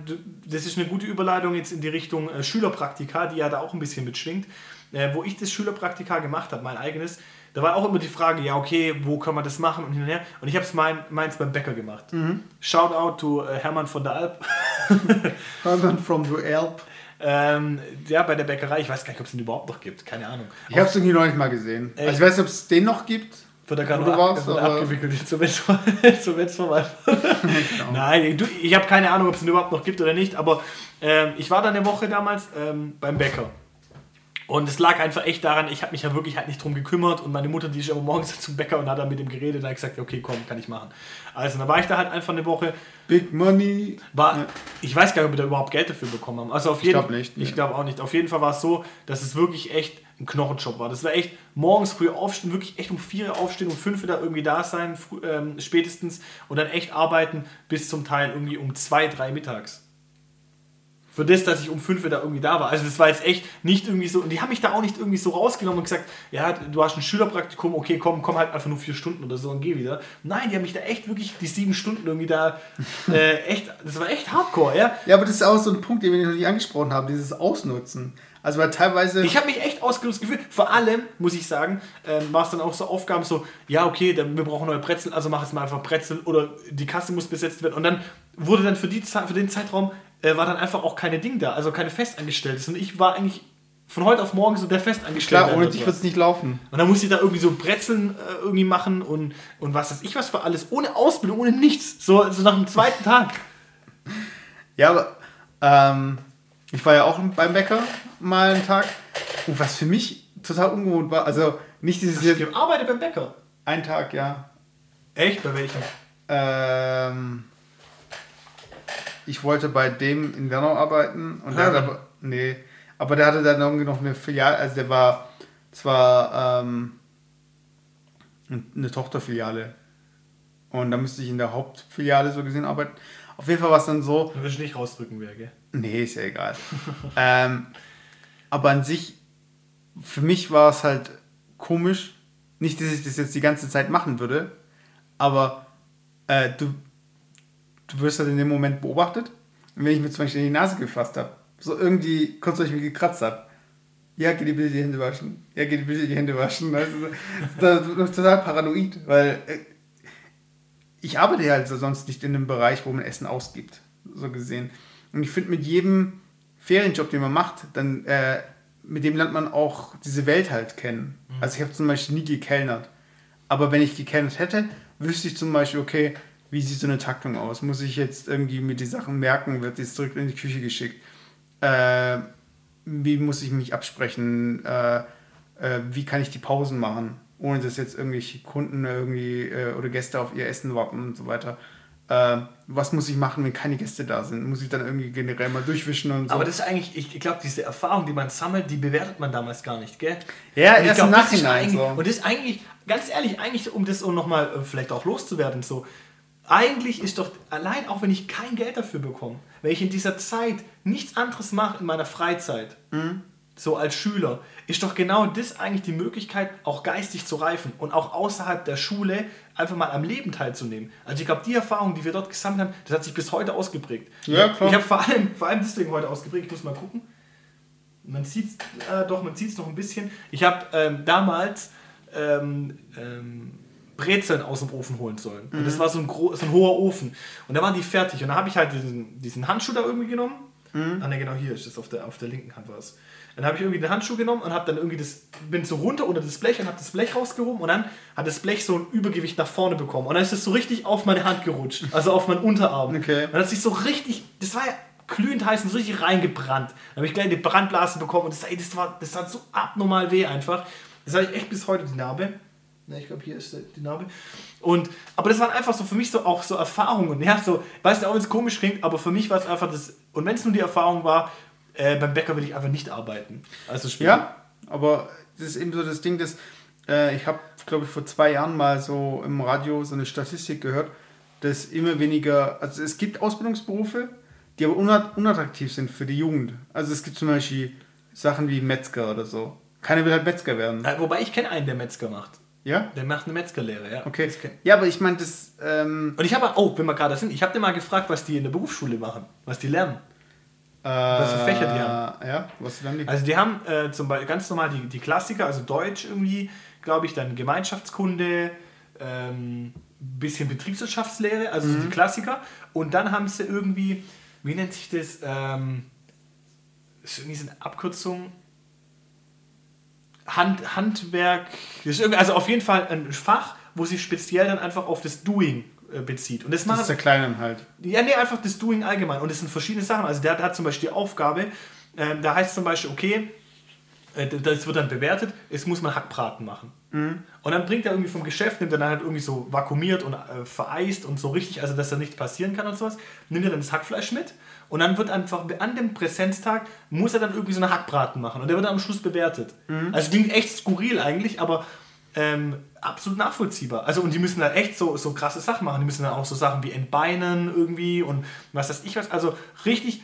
das ist eine gute Überleitung jetzt in die Richtung äh, Schülerpraktika, die ja da auch ein bisschen mitschwingt. Äh, wo ich das Schülerpraktika gemacht habe, mein eigenes, da war auch immer die Frage, ja, okay, wo kann man das machen und hin und her. Und ich habe es mein, meins beim Bäcker gemacht. Shout out to äh, Hermann von der Alp. Herman from the Alp. Ähm, ja, bei der Bäckerei, ich weiß gar nicht, ob es den überhaupt noch gibt, keine Ahnung. Ich habe es irgendwie noch nicht mal gesehen. Echt? Also ich weiß nicht, ob es den noch gibt. Wird er gerade ab, aber- abgewickelt zur Wetzver- zur Wetzverwaltung. Nein, du, ich habe keine Ahnung, ob es ihn überhaupt noch gibt oder nicht, aber ähm, ich war dann eine Woche damals ähm, beim Bäcker. Und es lag einfach echt daran, ich habe mich ja wirklich halt nicht drum gekümmert und meine Mutter, die ist immer morgens zum Bäcker und hat dann mit ihm geredet und hat gesagt, okay, komm, kann ich machen. Also dann war ich da halt einfach eine Woche, Big Money. war, Ja. ich weiß gar nicht, ob wir da überhaupt Geld dafür bekommen haben. Also auf jeden glaub nicht, nee. Ich glaube auch nicht. Auf jeden Fall war es so, dass es wirklich echt ein Knochenjob war. Das war echt morgens früh aufstehen, wirklich echt um vier aufstehen, um fünf wieder irgendwie da sein, früh, ähm, spätestens und dann echt arbeiten bis zum Teil irgendwie um zwei, drei mittags. Für das, dass ich um fünf wieder irgendwie da war. Also das war jetzt echt nicht irgendwie so, und die haben mich da auch nicht irgendwie so rausgenommen und gesagt, ja, du hast ein Schülerpraktikum, okay, komm, komm halt einfach nur vier Stunden oder so und geh wieder. Nein, die haben mich da echt wirklich die sieben Stunden irgendwie da, äh, echt, das war echt hardcore, ja. Ja, aber das ist auch so ein Punkt, den wir noch nicht angesprochen haben, dieses Ausnutzen. Also weil teilweise. Ich habe mich echt ausgenutzt gefühlt. Vor allem, muss ich sagen, ähm, war es dann auch so Aufgaben so, ja, okay, dann, wir brauchen neue Brezel, also mach es mal einfach Brezel oder die Kasse muss besetzt werden. Und dann wurde dann für, die, Zeit- für den Zeitraum, äh, war dann einfach auch keine Ding da, also keine Festangestellte. Und ich war eigentlich von heute auf morgen so der Festangestellte. klar, ohne dich wird es nicht laufen. Und dann musste ich da irgendwie so Brezeln äh, irgendwie machen und, und was weiß ich was für alles, ohne Ausbildung, ohne nichts. So, so nach dem zweiten Tag. Ja, aber ähm, ich war ja auch beim Bäcker mal einen Tag. Und was für mich total ungewohnt war, also nicht dieses Ich arbeite beim Bäcker. ein Tag, ja. Echt? Bei welchem? Ähm, ich wollte bei dem in Wernau arbeiten und der hat aber, nee, aber der hatte dann irgendwie noch eine Filiale, also der war zwar ähm, eine Tochterfiliale und da müsste ich in der Hauptfiliale so gesehen arbeiten. Auf jeden Fall war es dann so, Du willst nicht rausdrücken, wer, gell? Nee, ist ja egal. ähm, aber an sich, für mich war es halt komisch. Nicht, dass ich das jetzt die ganze Zeit machen würde, aber äh, du, du wirst halt in dem Moment beobachtet. Und wenn ich mir zum Beispiel in die Nase gefasst habe, so irgendwie kurz, weil ich mich gekratzt habe, ja, geh dir bitte die Hände waschen. Ja, geh dir bitte die Hände waschen. Also, das ist total paranoid, weil äh, ich arbeite ja halt so sonst nicht in einem Bereich, wo man Essen ausgibt, so gesehen. Und ich finde, mit jedem Ferienjob, den man macht, dann äh, mit dem lernt man auch diese Welt halt kennen. Also ich habe zum Beispiel nie gekellnert. Aber wenn ich gekellnert hätte, wüsste ich zum Beispiel, okay, wie sieht so eine Taktung aus? Muss ich jetzt irgendwie mir die Sachen merken? Wird jetzt zurück in die Küche geschickt? Äh, wie muss ich mich absprechen? Äh, äh, wie kann ich die Pausen machen? Ohne dass jetzt irgendwelche Kunden irgendwie äh, oder Gäste auf ihr Essen warten und so weiter. Äh, was muss ich machen, wenn keine Gäste da sind? Muss ich dann irgendwie generell mal durchwischen und so? Aber das ist eigentlich, ich glaube, diese Erfahrung, die man sammelt, die bewertet man damals gar nicht, gell? Ja, Und ich erst glaub, im das ist Nachhinein eigentlich- so. Und das ist eigentlich, ganz ehrlich, eigentlich, um das auch nochmal äh, vielleicht auch loszuwerden, so, eigentlich ist doch, allein auch wenn ich kein Geld dafür bekomme, wenn ich in dieser Zeit nichts anderes mache in meiner Freizeit, Mhm. so als Schüler, ist doch genau das eigentlich die Möglichkeit, auch geistig zu reifen und auch außerhalb der Schule einfach mal am Leben teilzunehmen. Also ich glaube, die Erfahrung, die wir dort gesammelt haben, das hat sich bis heute ausgeprägt. Ja, Ich- klar. Ich habe vor allem, vor allem deswegen heute ausgeprägt, ich muss mal gucken. Man sieht es äh, doch, man sieht es noch ein bisschen. Ich habe ähm, damals ähm, ähm, Brezeln aus dem Ofen holen sollen. Und das war so ein, so ein hoher Ofen. Und da waren die fertig. Und da habe ich halt diesen, diesen Handschuh da irgendwie genommen. Ah ne, genau hier ist das auf der, auf der linken Hand war es. Dann habe ich irgendwie den Handschuh genommen und habe dann irgendwie das, bin so runter unter das Blech und habe das Blech rausgehoben und dann hat das Blech so ein Übergewicht nach vorne bekommen. Und dann ist es so richtig auf meine Hand gerutscht, also auf meinen Unterarm. Okay. Und dann hat sich so richtig, das war ja glühend heiß und so richtig reingebrannt. Dann habe ich gleich eine Brandblase bekommen und das, ey, das, war, das tat so abnormal weh einfach. Das habe ich echt bis heute die Narbe. Ne, ich glaube, hier ist die Narbe. Und, aber das waren einfach so für mich so auch so Erfahrungen. Ja, so, weiß nicht, auch wenn es komisch klingt, aber für mich war es einfach das. Und wenn es nur die Erfahrung war, äh, beim Bäcker will ich einfach nicht arbeiten. Also später. Ja, aber das ist eben so das Ding, dass äh, ich habe, glaube ich, vor zwei Jahren mal so im Radio so eine Statistik gehört, dass immer weniger, also es gibt Ausbildungsberufe, die aber unat unattraktiv sind für die Jugend. Also es gibt zum Beispiel Sachen wie Metzger oder so. Keiner will halt Metzger werden. Wobei ich kenne einen, der Metzger macht. Ja? Der macht eine Metzgerlehre, ja. Okay. Ja, aber ich meine, das, ähm, Und ich habe, oh, wenn wir gerade sind, ich habe dir mal gefragt, was die in der Berufsschule machen, was die lernen. was für Fächer die haben. Ja, was dann die? Also die haben äh, zum Beispiel ganz normal die, die Klassiker, also Deutsch irgendwie, glaube ich, dann Gemeinschaftskunde, ähm, bisschen Betriebswirtschaftslehre, also so die Klassiker. Und dann haben sie irgendwie, wie nennt sich das? Ähm, ist irgendwie so eine Abkürzung. Hand, Handwerk, das ist irgendwie, also auf jeden Fall ein Fach, wo sich speziell dann einfach auf das Doing äh, bezieht. Und das, das ist der Kleinen halt. ja, nee, einfach das Doing allgemein. Und es sind verschiedene Sachen. Also der hat zum Beispiel die Aufgabe, ähm, da heißt zum Beispiel, okay, das wird dann bewertet, es muss man Hackbraten machen. Und dann bringt er irgendwie vom Geschäft, nimmt er dann halt irgendwie so vakuumiert und äh, vereist und so richtig, also dass da nichts passieren kann und sowas, nimmt er dann das Hackfleisch mit und dann wird einfach an dem Präsenztag muss er dann irgendwie so eine Hackbraten machen und der wird dann am Schluss bewertet. Also klingt echt skurril eigentlich, aber ähm, absolut nachvollziehbar. Also und die müssen dann echt so, so krasse Sachen machen. Die müssen dann auch so Sachen wie entbeinen irgendwie und was weiß ich was. Also richtig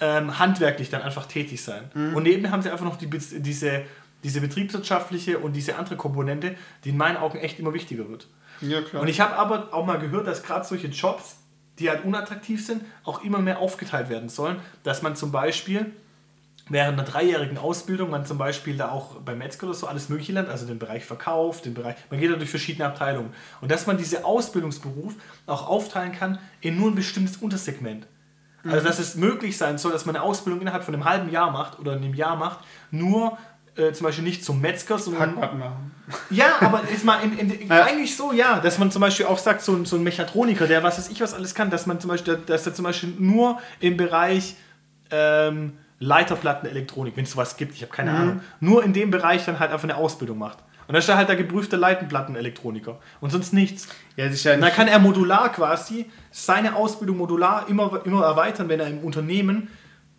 ähm, handwerklich dann einfach tätig sein. Und nebenher haben sie einfach noch die, diese, diese betriebswirtschaftliche und diese andere Komponente, die in meinen Augen echt immer wichtiger wird. Ja, klar. Und ich habe aber auch mal gehört, dass gerade solche Jobs, die halt unattraktiv sind, auch immer mehr aufgeteilt werden sollen. Dass man zum Beispiel während einer dreijährigen Ausbildung man zum Beispiel da auch beim Metzger oder so alles Mögliche lernt, also den Bereich Verkauf, den Bereich, man geht da durch verschiedene Abteilungen. Und dass man diese Ausbildungsberuf auch aufteilen kann in nur ein bestimmtes Untersegment. Also dass es möglich sein soll, dass man eine Ausbildung innerhalb von einem halben Jahr macht oder einem Jahr macht, nur äh, zum Beispiel nicht zum Metzger, sondern Hackbraten machen. ja, aber ist mal in, in, eigentlich so, ja, dass man zum Beispiel auch sagt, so, ein- so ein Mechatroniker, der was weiß ich was alles kann, dass man zum Beispiel, dass er zum Beispiel nur im Bereich ähm, Leiterplattenelektronik, wenn es sowas gibt, ich habe keine Ahnung, nur in dem Bereich dann halt einfach eine Ausbildung macht. Und dann ist er halt der geprüfte Leiterplattenelektroniker und sonst nichts. Ja, ist ja Und nicht, kann er modular quasi seine Ausbildung modular immer, immer erweitern, wenn er im Unternehmen,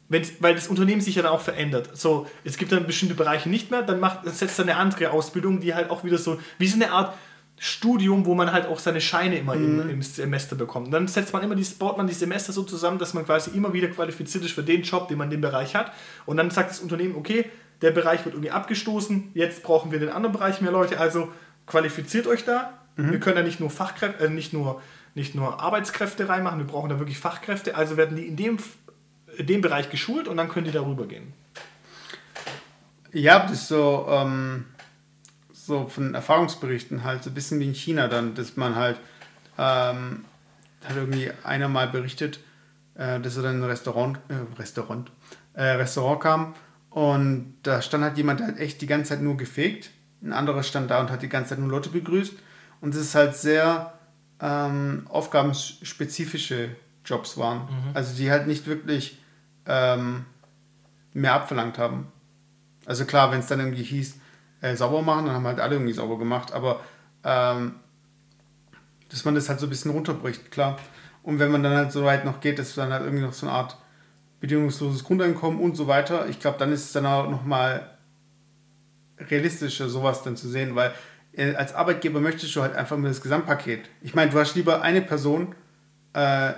wenn's, weil das Unternehmen sich ja dann auch verändert. So, es gibt dann bestimmte Bereiche nicht mehr, dann macht, dann setzt er eine andere Ausbildung, die halt auch wieder so, wie so eine Art Studium, wo man halt auch seine Scheine immer im, im Semester bekommt. Und dann setzt man immer die, baut man die Semester so zusammen, dass man quasi immer wieder qualifiziert ist für den Job, den man in dem Bereich hat. Und dann sagt das Unternehmen, okay, der Bereich wird irgendwie abgestoßen, jetzt brauchen wir in den anderen Bereich mehr Leute, also qualifiziert euch da. Wir können da nicht nur Fachkräfte, äh, nicht nur, nicht nur Arbeitskräfte reinmachen, wir brauchen da wirklich Fachkräfte, also werden die in dem, in dem Bereich geschult und dann können die darüber gehen. Ja, das ist so, ähm, so von Erfahrungsberichten halt, so ein bisschen wie in China dann, dass man halt, ähm, hat irgendwie einer mal berichtet, äh, dass er dann in ein Restaurant, äh, Restaurant, äh, Restaurant kam und da stand halt jemand, der hat echt die ganze Zeit nur gefegt, ein anderer stand da und hat die ganze Zeit nur Leute begrüßt. Und es ist halt sehr ähm, aufgabenspezifische Jobs waren, also die halt nicht wirklich ähm, mehr abverlangt haben. Also klar, wenn es dann irgendwie hieß, äh, sauber machen, dann haben halt alle irgendwie sauber gemacht, aber ähm, dass man das halt so ein bisschen runterbricht, klar. Und wenn man dann halt so weit noch geht, dass dann halt irgendwie noch so eine Art bedingungsloses Grundeinkommen und so weiter, ich glaube, dann ist es dann auch nochmal realistischer, sowas dann zu sehen, weil äh, als Arbeitgeber möchtest du halt einfach nur das Gesamtpaket. Ich meine, du hast lieber eine Person, äh,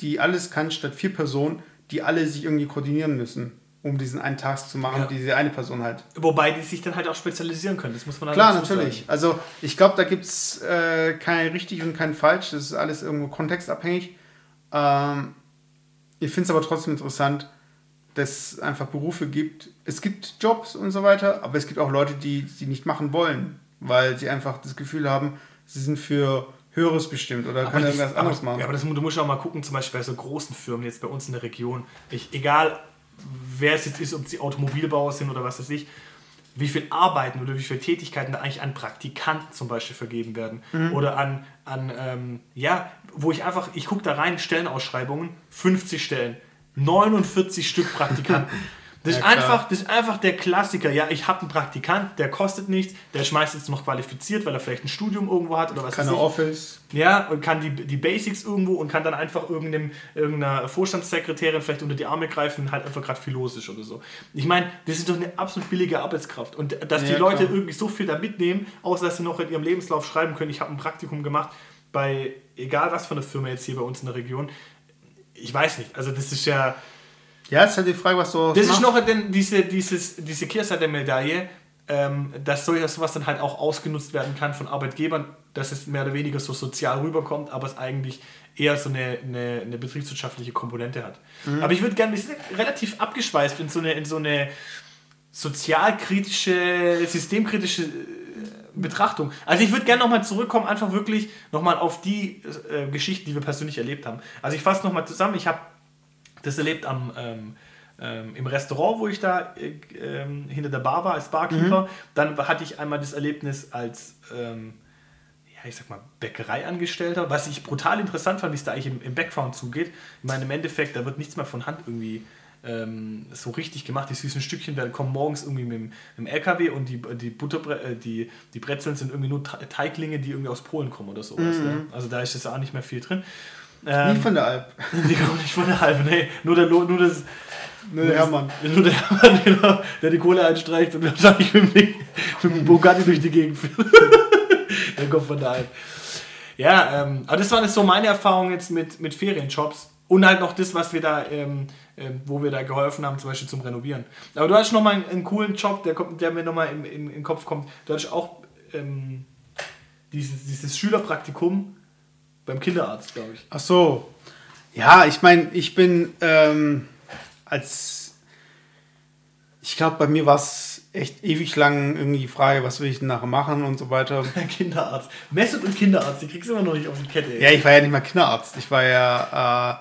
die alles kann, statt vier Personen, die alle sich irgendwie koordinieren müssen, um diesen einen Task zu machen, Ja. diese eine Person halt. Wobei die sich dann halt auch spezialisieren können, das muss man halt Klar, natürlich. sagen. Also ich glaube, da gibt es äh, kein richtig und kein falsch. Das ist alles irgendwo kontextabhängig. Ähm, ich finde es aber trotzdem interessant, dass es einfach Berufe gibt. Es gibt Jobs und so weiter, aber es gibt auch Leute, die sie nicht machen wollen. weil sie einfach das Gefühl haben, sie sind für Höheres bestimmt oder können das, irgendwas anderes machen. Ja, aber das, du musst auch mal gucken, zum Beispiel bei so großen Firmen jetzt bei uns in der Region, ich, egal wer es jetzt ist, ob sie Automobilbauer sind oder was weiß ich, wie viel Arbeiten oder wie viele Tätigkeiten da eigentlich an Praktikanten zum Beispiel vergeben werden. Mhm. Oder an, an ähm, ja, wo ich einfach, ich gucke da rein, Stellenausschreibungen, 50 Stellen, 49 Stück Praktikanten. Das, Ja, ist einfach, das ist einfach der Klassiker. Ja, ich habe einen Praktikant, der kostet nichts, der ist meistens noch qualifiziert, weil er vielleicht ein Studium irgendwo hat oder was Keine. Office. Ja, und kann die, die Basics irgendwo und kann dann einfach irgendeinem, irgendeiner Vorstandssekretärin vielleicht unter die Arme greifen, halt einfach gerade ist oder so. Ich meine, das ist doch eine absolut billige Arbeitskraft. Und dass die Ja, Leute klar. irgendwie so viel da mitnehmen, außer dass sie noch in ihrem Lebenslauf schreiben können, ich habe ein Praktikum gemacht bei egal was von der Firma jetzt hier bei uns in der Region. Ich weiß nicht. Also das ist ja. Ja, ist halt die Frage, was du Das ist machst. noch denn diese, dieses, diese Kehrseite der Medaille, ähm, dass so sowas dann halt auch ausgenutzt werden kann von Arbeitgebern, dass es mehr oder weniger so sozial rüberkommt, aber es eigentlich eher so eine, eine, eine betriebswirtschaftliche Komponente hat. Aber ich würde gerne, wir sind relativ abgeschweißt in so eine, in so eine sozialkritische, systemkritische äh, Betrachtung. Also ich würde gerne nochmal zurückkommen, einfach wirklich nochmal auf die äh, Geschichten, die wir persönlich erlebt haben. Also ich fasse nochmal zusammen, ich habe das erlebt am, ähm, ähm, im Restaurant, wo ich da äh, ähm, hinter der Bar war als Barkeeper. Dann hatte ich einmal das Erlebnis als, ähm, ja, ich sag mal, Bäckereiangestellter, was ich brutal interessant fand, wie es da eigentlich im, im Background zugeht. Ich meine, im Endeffekt, da wird nichts mehr von Hand irgendwie ähm, so richtig gemacht. Die süßen Stückchen werden, kommen morgens irgendwie mit dem, mit dem LKW und die, die, Butterbre äh, die, die Brezeln sind irgendwie nur Te- Teiglinge, die irgendwie aus Polen kommen oder sowas. Ne? Also da ist jetzt auch nicht mehr viel drin. Ähm, Nie von der Alp. die kommen nicht von der halben, nee. Nur der, nur das, Nur der Hermann. nur der Hermann, genau, der die Kohle einstreicht und wahrscheinlich mit dem, mit dem Bugatti durch die Gegend führt. der kommt von der Alp. Ja, ähm, aber das waren jetzt so meine Erfahrungen jetzt mit, mit Ferienjobs. Und halt noch das, was wir da, ähm, ähm, wo wir da geholfen haben, zum Beispiel zum Renovieren. Aber du hast nochmal einen, einen coolen Job, der, kommt, der mir nochmal in, in, in den Kopf kommt. Du hattest auch ähm, dieses, dieses Schülerpraktikum beim Kinderarzt, glaube ich. Ach so. Ja, ich meine, ich bin ähm, als. Ich glaube, bei mir war es echt ewig lang irgendwie die Frage, was will ich denn nachher machen und so weiter. Kinderarzt. Messet und Kinderarzt, die kriegst du immer noch nicht auf die Kette. ey. Ja, ich war ja nicht mal Kinderarzt. Ich war ja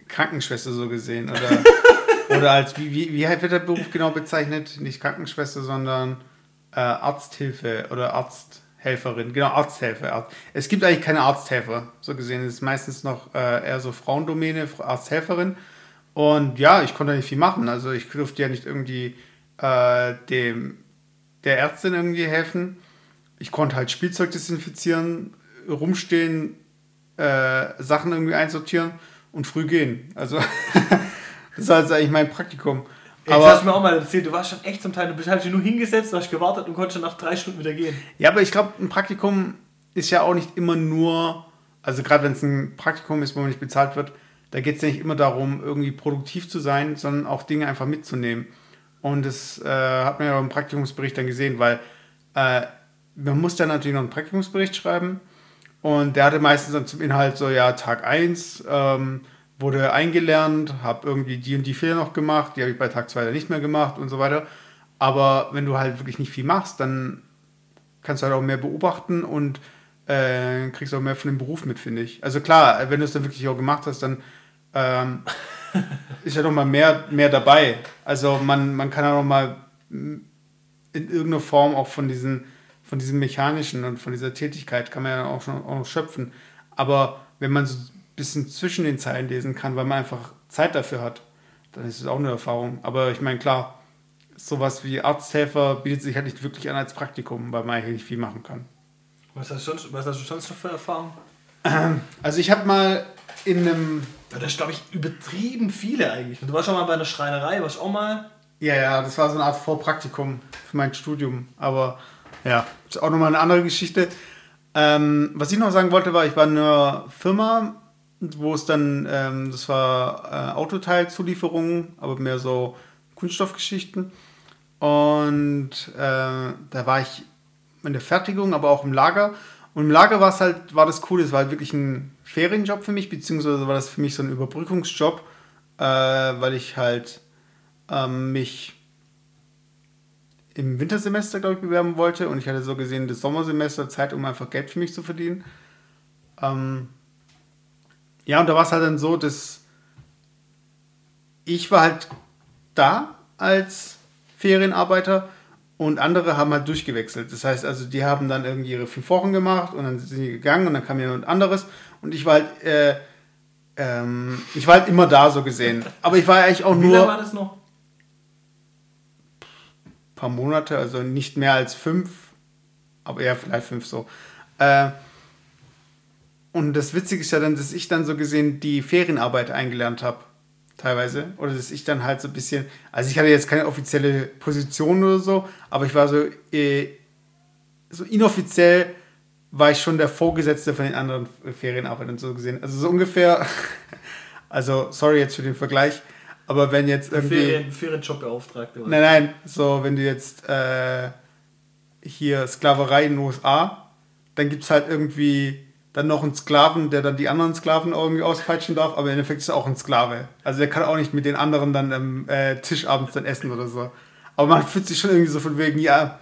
äh, Krankenschwester so gesehen. Oder, oder als, wie, wie, wie wird der Beruf genau bezeichnet? Nicht Krankenschwester, sondern äh, Arzthilfe oder Arzthelferin. Genau, Arzthelfer. Arzt. Es gibt eigentlich keine Arzthelfer, so gesehen. Es ist meistens noch äh, eher so Frauendomäne, Arzthelferin. Und ja, ich konnte nicht viel machen. Also ich durfte ja nicht irgendwie äh, dem, der Ärztin irgendwie helfen. Ich konnte halt Spielzeug desinfizieren, rumstehen, äh, Sachen irgendwie einsortieren und früh gehen. Also das war jetzt eigentlich mein Praktikum. Jetzt hast du mir auch mal erzählt, du warst schon echt zum Teil, du bist halt nur hingesetzt, du hast gewartet und konntest schon nach drei Stunden wieder gehen. ja, aber ich glaube, ein Praktikum ist ja auch nicht immer nur, also gerade wenn es ein Praktikum ist, wo man nicht bezahlt wird, da geht es ja nicht immer darum, irgendwie produktiv zu sein, sondern auch Dinge einfach mitzunehmen. Und das äh, hat man ja auch im Praktikumsbericht dann gesehen, weil äh, man muss dann natürlich noch einen Praktikumsbericht schreiben. Und der hatte meistens dann zum Inhalt so, ja, Tag 1 ähm, wurde eingelernt, habe irgendwie die und die Fehler noch gemacht, die habe ich bei Tag 2 dann nicht mehr gemacht und so weiter. Aber wenn du halt wirklich nicht viel machst, dann kannst du halt auch mehr beobachten und äh, kriegst auch mehr von dem Beruf mit, finde ich. Also klar, wenn du es dann wirklich auch gemacht hast, dann ähm, ist ja noch mal mehr, mehr dabei. Also man, man kann ja noch mal mm, in irgendeiner Form auch von diesen, von diesem mechanischen und von dieser Tätigkeit kann man ja auch schon auch noch schöpfen. Aber wenn man so bisschen zwischen den Zeilen lesen kann, weil man einfach Zeit dafür hat, dann ist es auch eine Erfahrung. Aber ich meine, klar, sowas wie Arzthelfer bietet sich halt nicht wirklich an als Praktikum, weil man eigentlich nicht viel machen kann. Was hast du sonst, was hast du sonst noch für Erfahrungen? Also ich habe mal in einem Ja, das ist, glaube ich, übertrieben viele eigentlich. Du warst schon mal bei einer Schreinerei, warst auch mal. Ja, ja, das war so eine Art Vorpraktikum für mein Studium. Aber ja, ist auch nochmal eine andere Geschichte. Ähm, was ich noch sagen wollte, war, ich war in einer Firma, wo es dann, ähm, das war äh, Autoteilzulieferung, aber mehr so Kunststoffgeschichten. Und äh, da war ich in der Fertigung, aber auch im Lager. Und im Lager war es halt, war das cool, es war halt wirklich ein Ferienjob für mich, beziehungsweise war das für mich so ein Überbrückungsjob, äh, weil ich halt ähm, mich im Wintersemester, glaube ich, bewerben wollte. Und ich hatte so gesehen das Sommersemester Zeit, um einfach Geld für mich zu verdienen. Ähm, ja, und da war es halt dann so, dass ich war halt da als Ferienarbeiter und andere haben halt durchgewechselt. Das heißt also, die haben dann irgendwie ihre fünf Wochen gemacht und dann sind sie gegangen und dann kam jemand anderes und ich war halt, äh, ähm, ich war halt immer da so gesehen. Aber ich war eigentlich auch Wie nur. lange war das noch? paar Monate, also nicht mehr als fünf, aber eher vielleicht fünf so. Äh, und das Witzige ist ja dann, dass ich dann so gesehen die Ferienarbeit eingelernt habe, teilweise. Oder dass ich dann halt so ein bisschen, also ich hatte jetzt keine offizielle Position oder so, aber ich war so, äh, so inoffiziell war ich schon der Vorgesetzte von den anderen Ferienarbeitern so gesehen. Also so ungefähr, also sorry jetzt für den Vergleich, aber wenn jetzt irgendwie... Ferien, Ferienjobbeauftragte. Nein, nein, so wenn du jetzt äh, hier Sklaverei in den USA, dann gibt es halt irgendwie dann noch einen Sklaven, der dann die anderen Sklaven irgendwie auspeitschen darf, aber im Endeffekt ist er auch ein Sklave. Also der kann auch nicht mit den anderen dann am äh, Tisch abends dann essen oder so. Aber man fühlt sich schon irgendwie so von wegen, ja,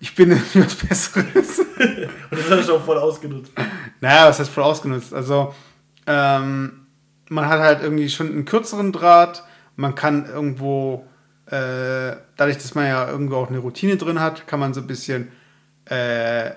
ich bin was Besseres. Und das hast du auch voll ausgenutzt. Naja, was heißt voll ausgenutzt? Also, ähm, man hat halt irgendwie schon einen kürzeren Draht. Man kann irgendwo, äh, dadurch, dass man ja irgendwo auch eine Routine drin hat, kann man so ein bisschen äh,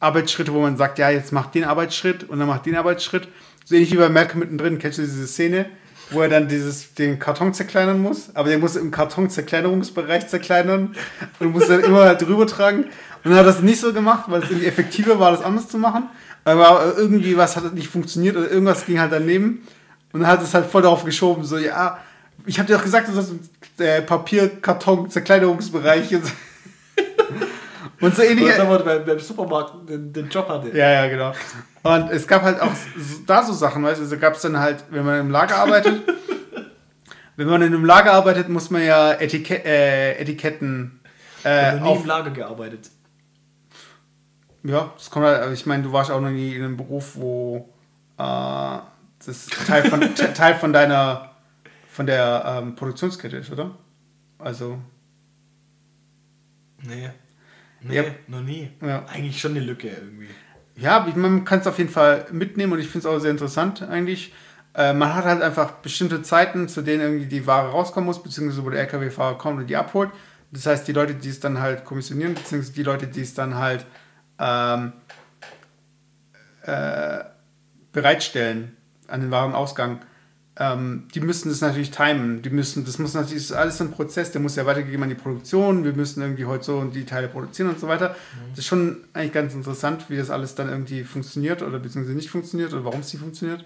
Arbeitsschritte, wo man sagt, ja, jetzt macht den Arbeitsschritt und dann macht den Arbeitsschritt. So ähnlich wie bei Malcolm mittendrin. Kennst du diese Szene, wo er dann dieses, den Karton zerkleinern muss? Aber der muss im Karton-Zerkleinerungsbereich zerkleinern und muss dann immer drüber tragen. Und dann hat das nicht so gemacht, weil es irgendwie effektiver war, das anders zu machen. Aber irgendwie was hat nicht funktioniert oder irgendwas ging halt daneben. Und dann hat es halt voll darauf geschoben, so, ja, ich habe dir doch gesagt, du sollst äh, Papierkarton, Zerkleinerungsbereich. Und, so ähnlich. Oder beim, beim Supermarkt den, den Job hatte. Ja, ja, genau. Und es gab halt auch da so Sachen, weißt du, also gab es dann halt, wenn man im Lager arbeitet, wenn man in einem Lager arbeitet, muss man ja Etikett, äh, Etiketten Ich äh, nie auf, im Lager gearbeitet. Ja, das kommt halt, also ich meine, du warst auch noch nie in einem Beruf, wo äh, das Teil von, Te- Teil von deiner, von der ähm, Produktionskette ist, oder? Also, Nee. Nee, Ja. noch nie. Ja. Eigentlich schon eine Lücke irgendwie. ja, ich- man kann es auf jeden Fall mitnehmen und ich finde es auch sehr interessant eigentlich. Äh, man hat halt einfach bestimmte Zeiten, zu denen irgendwie die Ware rauskommen muss, beziehungsweise wo der LKW-Fahrer kommt und die abholt. Das heißt, die Leute, die es dann halt kommissionieren, beziehungsweise die Leute, die es dann halt ähm, äh, bereitstellen an den Warenausgang, ähm, die müssen das natürlich timen. Die müssen, das muss natürlich, das ist alles ein Prozess, der muss ja weitergegeben an die Produktion. Wir müssen irgendwie heute so und die Teile produzieren und so weiter. Das ist schon eigentlich ganz interessant, wie das alles dann irgendwie funktioniert oder beziehungsweise nicht funktioniert oder warum es nicht funktioniert.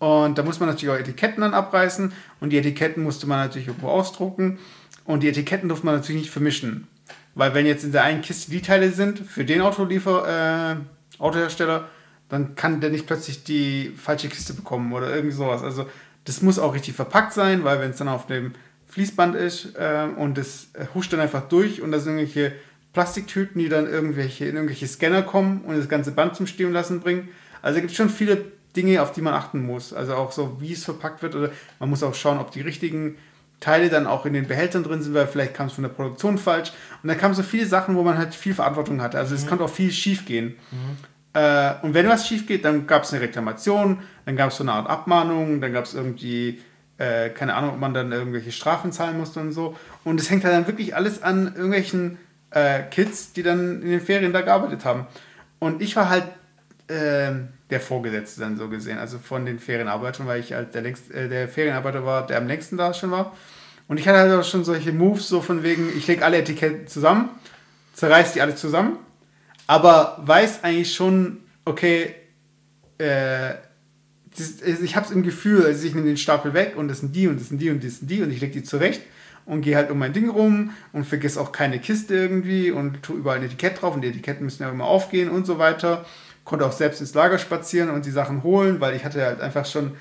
Und da muss man natürlich auch Etiketten dann abreißen und die Etiketten musste man natürlich irgendwo ausdrucken und die Etiketten durfte man natürlich nicht vermischen. Weil wenn jetzt in der einen Kiste die Teile sind für den Autoliefer, äh, Autohersteller, dann kann der nicht plötzlich die falsche Kiste bekommen oder irgendwie sowas. Also das muss auch richtig verpackt sein, weil wenn es dann auf dem Fließband ist äh, und das äh, huscht dann einfach durch und da sind irgendwelche Plastiktüten, die dann irgendwelche, in irgendwelche Scanner kommen und das ganze Band zum Stehen lassen bringen. Also es gibt schon viele Dinge, auf die man achten muss. Also auch so, wie es verpackt wird oder man muss auch schauen, ob die richtigen Teile dann auch in den Behältern drin sind, weil vielleicht kam es von der Produktion falsch. Und da kamen so viele Sachen, wo man halt viel Verantwortung hatte. Also es konnte auch viel schief gehen. Äh, und wenn was schief geht, dann gab es eine Reklamation, dann gab es so eine Art Abmahnung, dann gab es irgendwie, äh, keine Ahnung, ob man dann irgendwelche Strafen zahlen musste und so. Und es hängt halt dann wirklich alles an irgendwelchen äh, Kids, die dann in den Ferien da gearbeitet haben. Und ich war halt äh, der Vorgesetzte dann so gesehen, also von den Ferienarbeitern, weil ich halt der, längst, äh, der Ferienarbeiter war, der am längsten da schon war. Und ich hatte halt auch schon solche Moves, so von wegen, ich lege alle Etiketten zusammen, zerreiß die alle zusammen, aber weiß eigentlich schon, okay, äh, ich habe es im Gefühl, also ich nehme den Stapel weg und das sind die und das sind die und das sind die und ich lege die zurecht und gehe halt um mein Ding rum und vergesse auch keine Kiste irgendwie und tue überall ein Etikett drauf und die Etiketten müssen ja immer aufgehen und so weiter. Konnte auch selbst ins Lager spazieren und die Sachen holen, weil ich hatte halt einfach schon,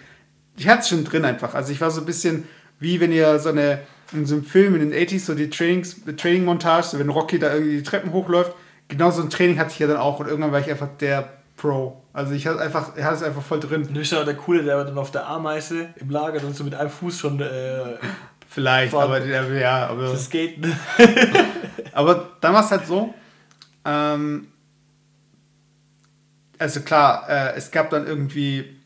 ich hatte es schon drin einfach. Also ich war so ein bisschen wie wenn ihr so eine, in so einem Film in den 80s, so die Trainings, Training-Montage, so wenn Rocky da irgendwie die Treppen hochläuft, genau so ein Training hatte ich ja dann auch und irgendwann war ich einfach der Pro. Also ich hatte einfach, ich hatte es einfach voll drin. Du bist ja der Coole, der dann auf der Ameise im Lager dann so mit einem Fuß schon äh, Vielleicht, aber ja, aber das Skaten. Aber dann war es halt so, ähm, also klar, äh, es gab dann irgendwie,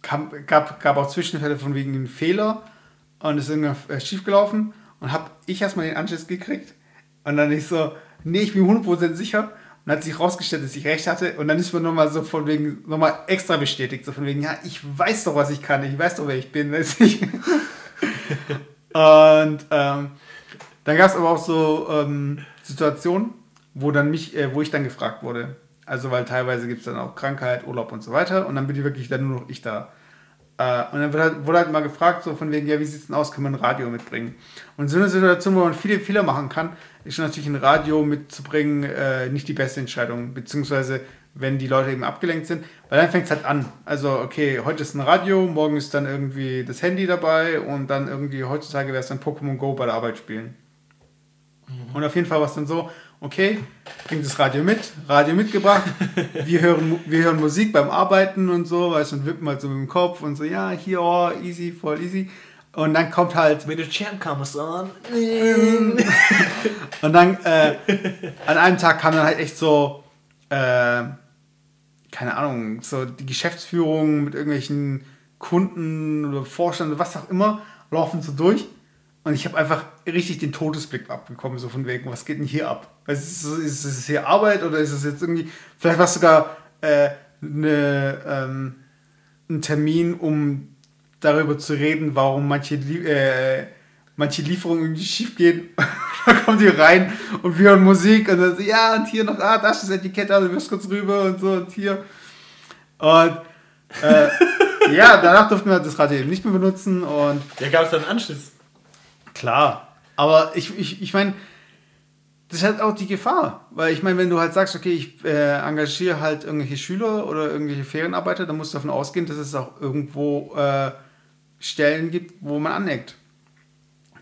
kam, gab, gab auch Zwischenfälle von wegen einem Fehler und es ist irgendwann äh, schiefgelaufen und habe ich erstmal den Anschluss gekriegt und dann ich so, nee, ich bin 100% sicher und hat sich rausgestellt, dass ich recht hatte und dann ist man nochmal so von wegen, nochmal extra bestätigt, so von wegen, ja, ich weiß doch, was ich kann, ich weiß doch, wer ich bin. und ähm, dann gab es aber auch so ähm, Situationen, wo dann mich, äh, wo ich dann gefragt wurde. Also weil teilweise gibt es dann auch Krankheit, Urlaub und so weiter und dann bin ich wirklich dann nur noch ich da. Äh, und dann wurde halt, wurde halt mal gefragt, so von wegen, ja, wie sieht es denn aus, kann man ein Radio mitbringen? Und so eine Situation, wo man viele Fehler machen kann, ist natürlich ein Radio mitzubringen äh, nicht die beste Entscheidung, beziehungsweise wenn die Leute eben abgelenkt sind, weil dann fängt es halt an. Also, okay, heute ist ein Radio, morgen ist dann irgendwie das Handy dabei und dann irgendwie heutzutage wäre es dann Pokémon Go bei der Arbeit spielen. Mhm. Und auf jeden Fall war es dann so, okay, bringt das Radio mit, Radio mitgebracht, wir hören, wir hören Musik beim Arbeiten und so, weißt du, und wippen halt so mit dem Kopf und so, ja, hier, oh, easy, voll easy. Und dann kommt halt. Mit der Champ comes on. und dann, äh, an einem Tag kam dann halt echt so, äh, keine Ahnung, so die Geschäftsführung mit irgendwelchen Kunden oder Vorstand oder was auch immer, laufen so durch. Und ich habe einfach richtig den Todesblick abbekommen, so von wegen, was geht denn hier ab? Ist es, ist es hier Arbeit oder ist es jetzt irgendwie, vielleicht war es sogar äh, eine, ähm, ein Termin, um darüber zu reden, warum manche, äh, manche Lieferungen irgendwie schief gehen. da kommen die rein und wir hören Musik und dann so, ja, und hier noch, ah, das ist das Etikett, also wirst kurz rüber und so und hier. Und äh, ja, danach durften wir das Radio eben nicht mehr benutzen und. Ja, gab es dann Anschluss. Klar, aber ich, ich, ich meine, das ist halt auch die Gefahr. Weil ich meine, wenn du halt sagst, okay, ich äh, engagiere halt irgendwelche Schüler oder irgendwelche Ferienarbeiter, dann musst du davon ausgehen, dass es auch irgendwo äh, Stellen gibt, wo man aneckt.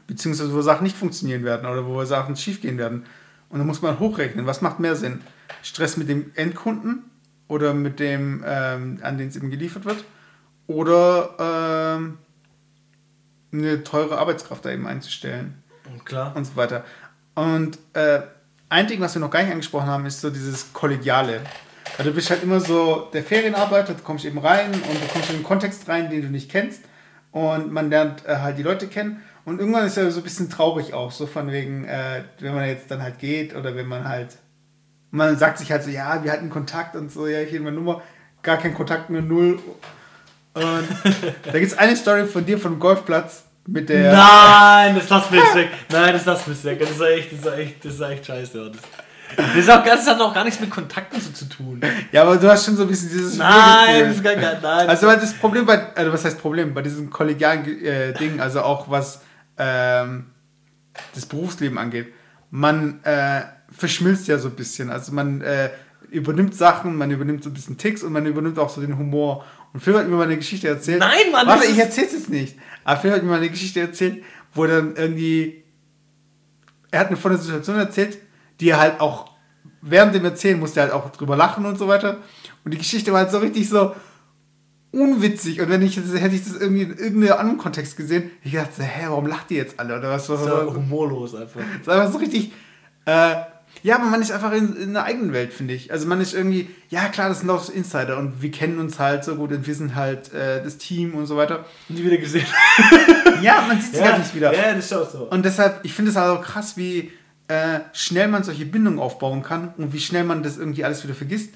Beziehungsweise wo Sachen nicht funktionieren werden oder wo Sachen schiefgehen werden. Und dann muss man hochrechnen, was macht mehr Sinn? Stress mit dem Endkunden oder mit dem, ähm, an den es eben geliefert wird? Oder ähm, eine teure Arbeitskraft da eben einzustellen. Klar. Und so weiter. Und äh, ein Ding, was wir noch gar nicht angesprochen haben, ist so dieses Kollegiale. Weil du bist halt immer so der Ferienarbeiter, du kommst eben rein und du kommst in einen Kontext rein, den du nicht kennst. Und man lernt äh, halt die Leute kennen. Und irgendwann ist ja so ein bisschen traurig auch, so von wegen, äh, wenn man jetzt dann halt geht oder wenn man halt, man sagt sich halt so, ja, wir hatten Kontakt und so, ja, hier meine Nummer, gar kein Kontakt mehr, null. Und da gibt es eine Story von dir vom Golfplatz mit der. Nein, das lass mich weg. Nein, das lass mich weg. Das ist echt, das ist echt, das ist echt scheiße. Das, das, ist auch, das hat auch gar nichts mit Kontakten so zu tun. Ja, aber du hast schon so ein bisschen dieses. Nein, das ist gar. Nein. Also, das Problem bei. Also, was heißt Problem? Bei diesem kollegialen äh, Ding, also auch was ähm, das Berufsleben angeht, man äh, verschmilzt ja so ein bisschen. Also, man. Äh, übernimmt Sachen, man übernimmt so ein bisschen Ticks und man übernimmt auch so den Humor. Und Phil hat mir mal eine Geschichte erzählt. Nein, Mann! Warte, ich erzähl's jetzt nicht. Aber Phil hat mir mal eine Geschichte erzählt, wo dann irgendwie. Er hat mir von einer Situation erzählt, die halt auch während dem Erzählen musste er halt auch drüber lachen und so weiter. Und die Geschichte war halt so richtig so unwitzig. Und wenn ich hätte ich das irgendwie in irgendeinem anderen Kontext gesehen, ich dachte, hä, warum lacht ihr jetzt alle? Oder was? was, was, humorlos einfach. Das ist einfach so richtig. Äh, ja, aber man ist einfach in, in einer eigenen Welt, finde ich. Also man ist irgendwie, ja klar, das sind auch Insider und wir kennen uns halt so gut und wir sind halt äh, das Team und so weiter. Nie wieder gesehen. ja, man sieht sich ja, halt nicht wieder. Ja, das ist auch so. Und deshalb, ich finde es halt auch krass, wie äh, schnell man solche Bindungen aufbauen kann und wie schnell man das irgendwie alles wieder vergisst.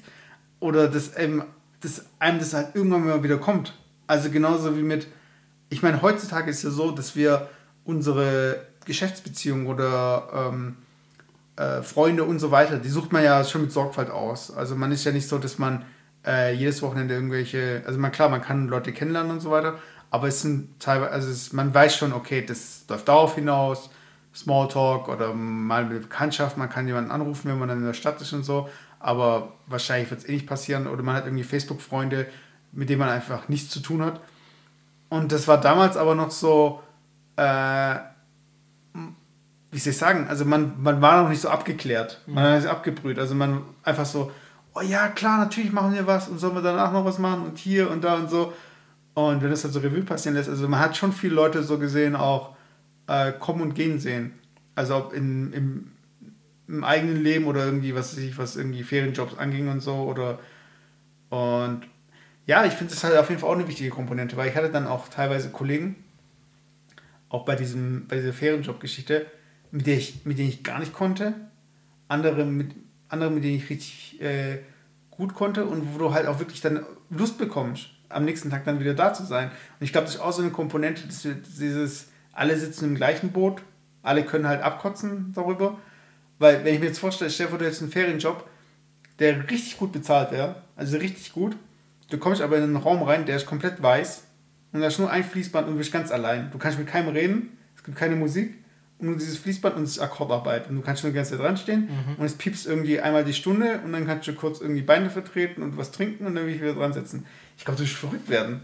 Oder dass, ähm, dass einem das halt irgendwann mal wieder kommt. Also genauso wie mit, ich meine, heutzutage ist ja so, dass wir unsere Geschäftsbeziehung oder ähm, äh, Freunde und so weiter, die sucht man ja schon mit Sorgfalt aus. Also man ist ja nicht so, dass man äh, jedes Wochenende irgendwelche, also man klar, man kann Leute kennenlernen und so weiter, aber es sind teilweise, also es, man weiß schon, okay, das läuft darauf hinaus, Smalltalk oder mal eine Bekanntschaft, man kann jemanden anrufen, wenn man dann in der Stadt ist und so, aber wahrscheinlich wird es eh nicht passieren oder man hat irgendwie Facebook-Freunde, mit denen man einfach nichts zu tun hat. Und das war damals aber noch so, äh, wie soll ich sagen, also man, man war noch nicht so abgeklärt. Man mhm. ist abgebrüht. Also man einfach so, oh ja, klar, natürlich machen wir was und sollen wir danach noch was machen und hier und da und so. Und wenn das halt so Revue passieren lässt, also man hat schon viele Leute so gesehen auch äh, kommen und gehen sehen. Also ob in, im, im eigenen Leben oder irgendwie, was ich, was irgendwie Ferienjobs anging und so. Oder und ja, ich finde das halt auf jeden Fall auch eine wichtige Komponente, weil ich hatte dann auch teilweise Kollegen, auch bei diesem, bei dieser Ferienjob-Geschichte, mit, der ich, mit denen ich gar nicht konnte, andere mit, andere, mit denen ich richtig äh, gut konnte und wo du halt auch wirklich dann Lust bekommst, am nächsten Tag dann wieder da zu sein. Und ich glaube, das ist auch so eine Komponente, dass dieses, alle sitzen im gleichen Boot, alle können halt abkotzen darüber. Weil, wenn ich mir jetzt vorstelle, stell dir vor, du hättest einen Ferienjob, der richtig gut bezahlt wäre, also richtig gut. Du kommst aber in einen Raum rein, der ist komplett weiß und da ist nur ein Fließband und du bist ganz allein. Du kannst mit keinem reden, es gibt keine Musik und nur dieses Fließband und es ist Akkordarbeit. Und du kannst nur die ganze Zeit dran stehen mhm. und es piepst irgendwie einmal die Stunde und dann kannst du kurz irgendwie Beine vertreten und was trinken und dann will ich wieder dran setzen. Ich glaube, du wirst verrückt werden.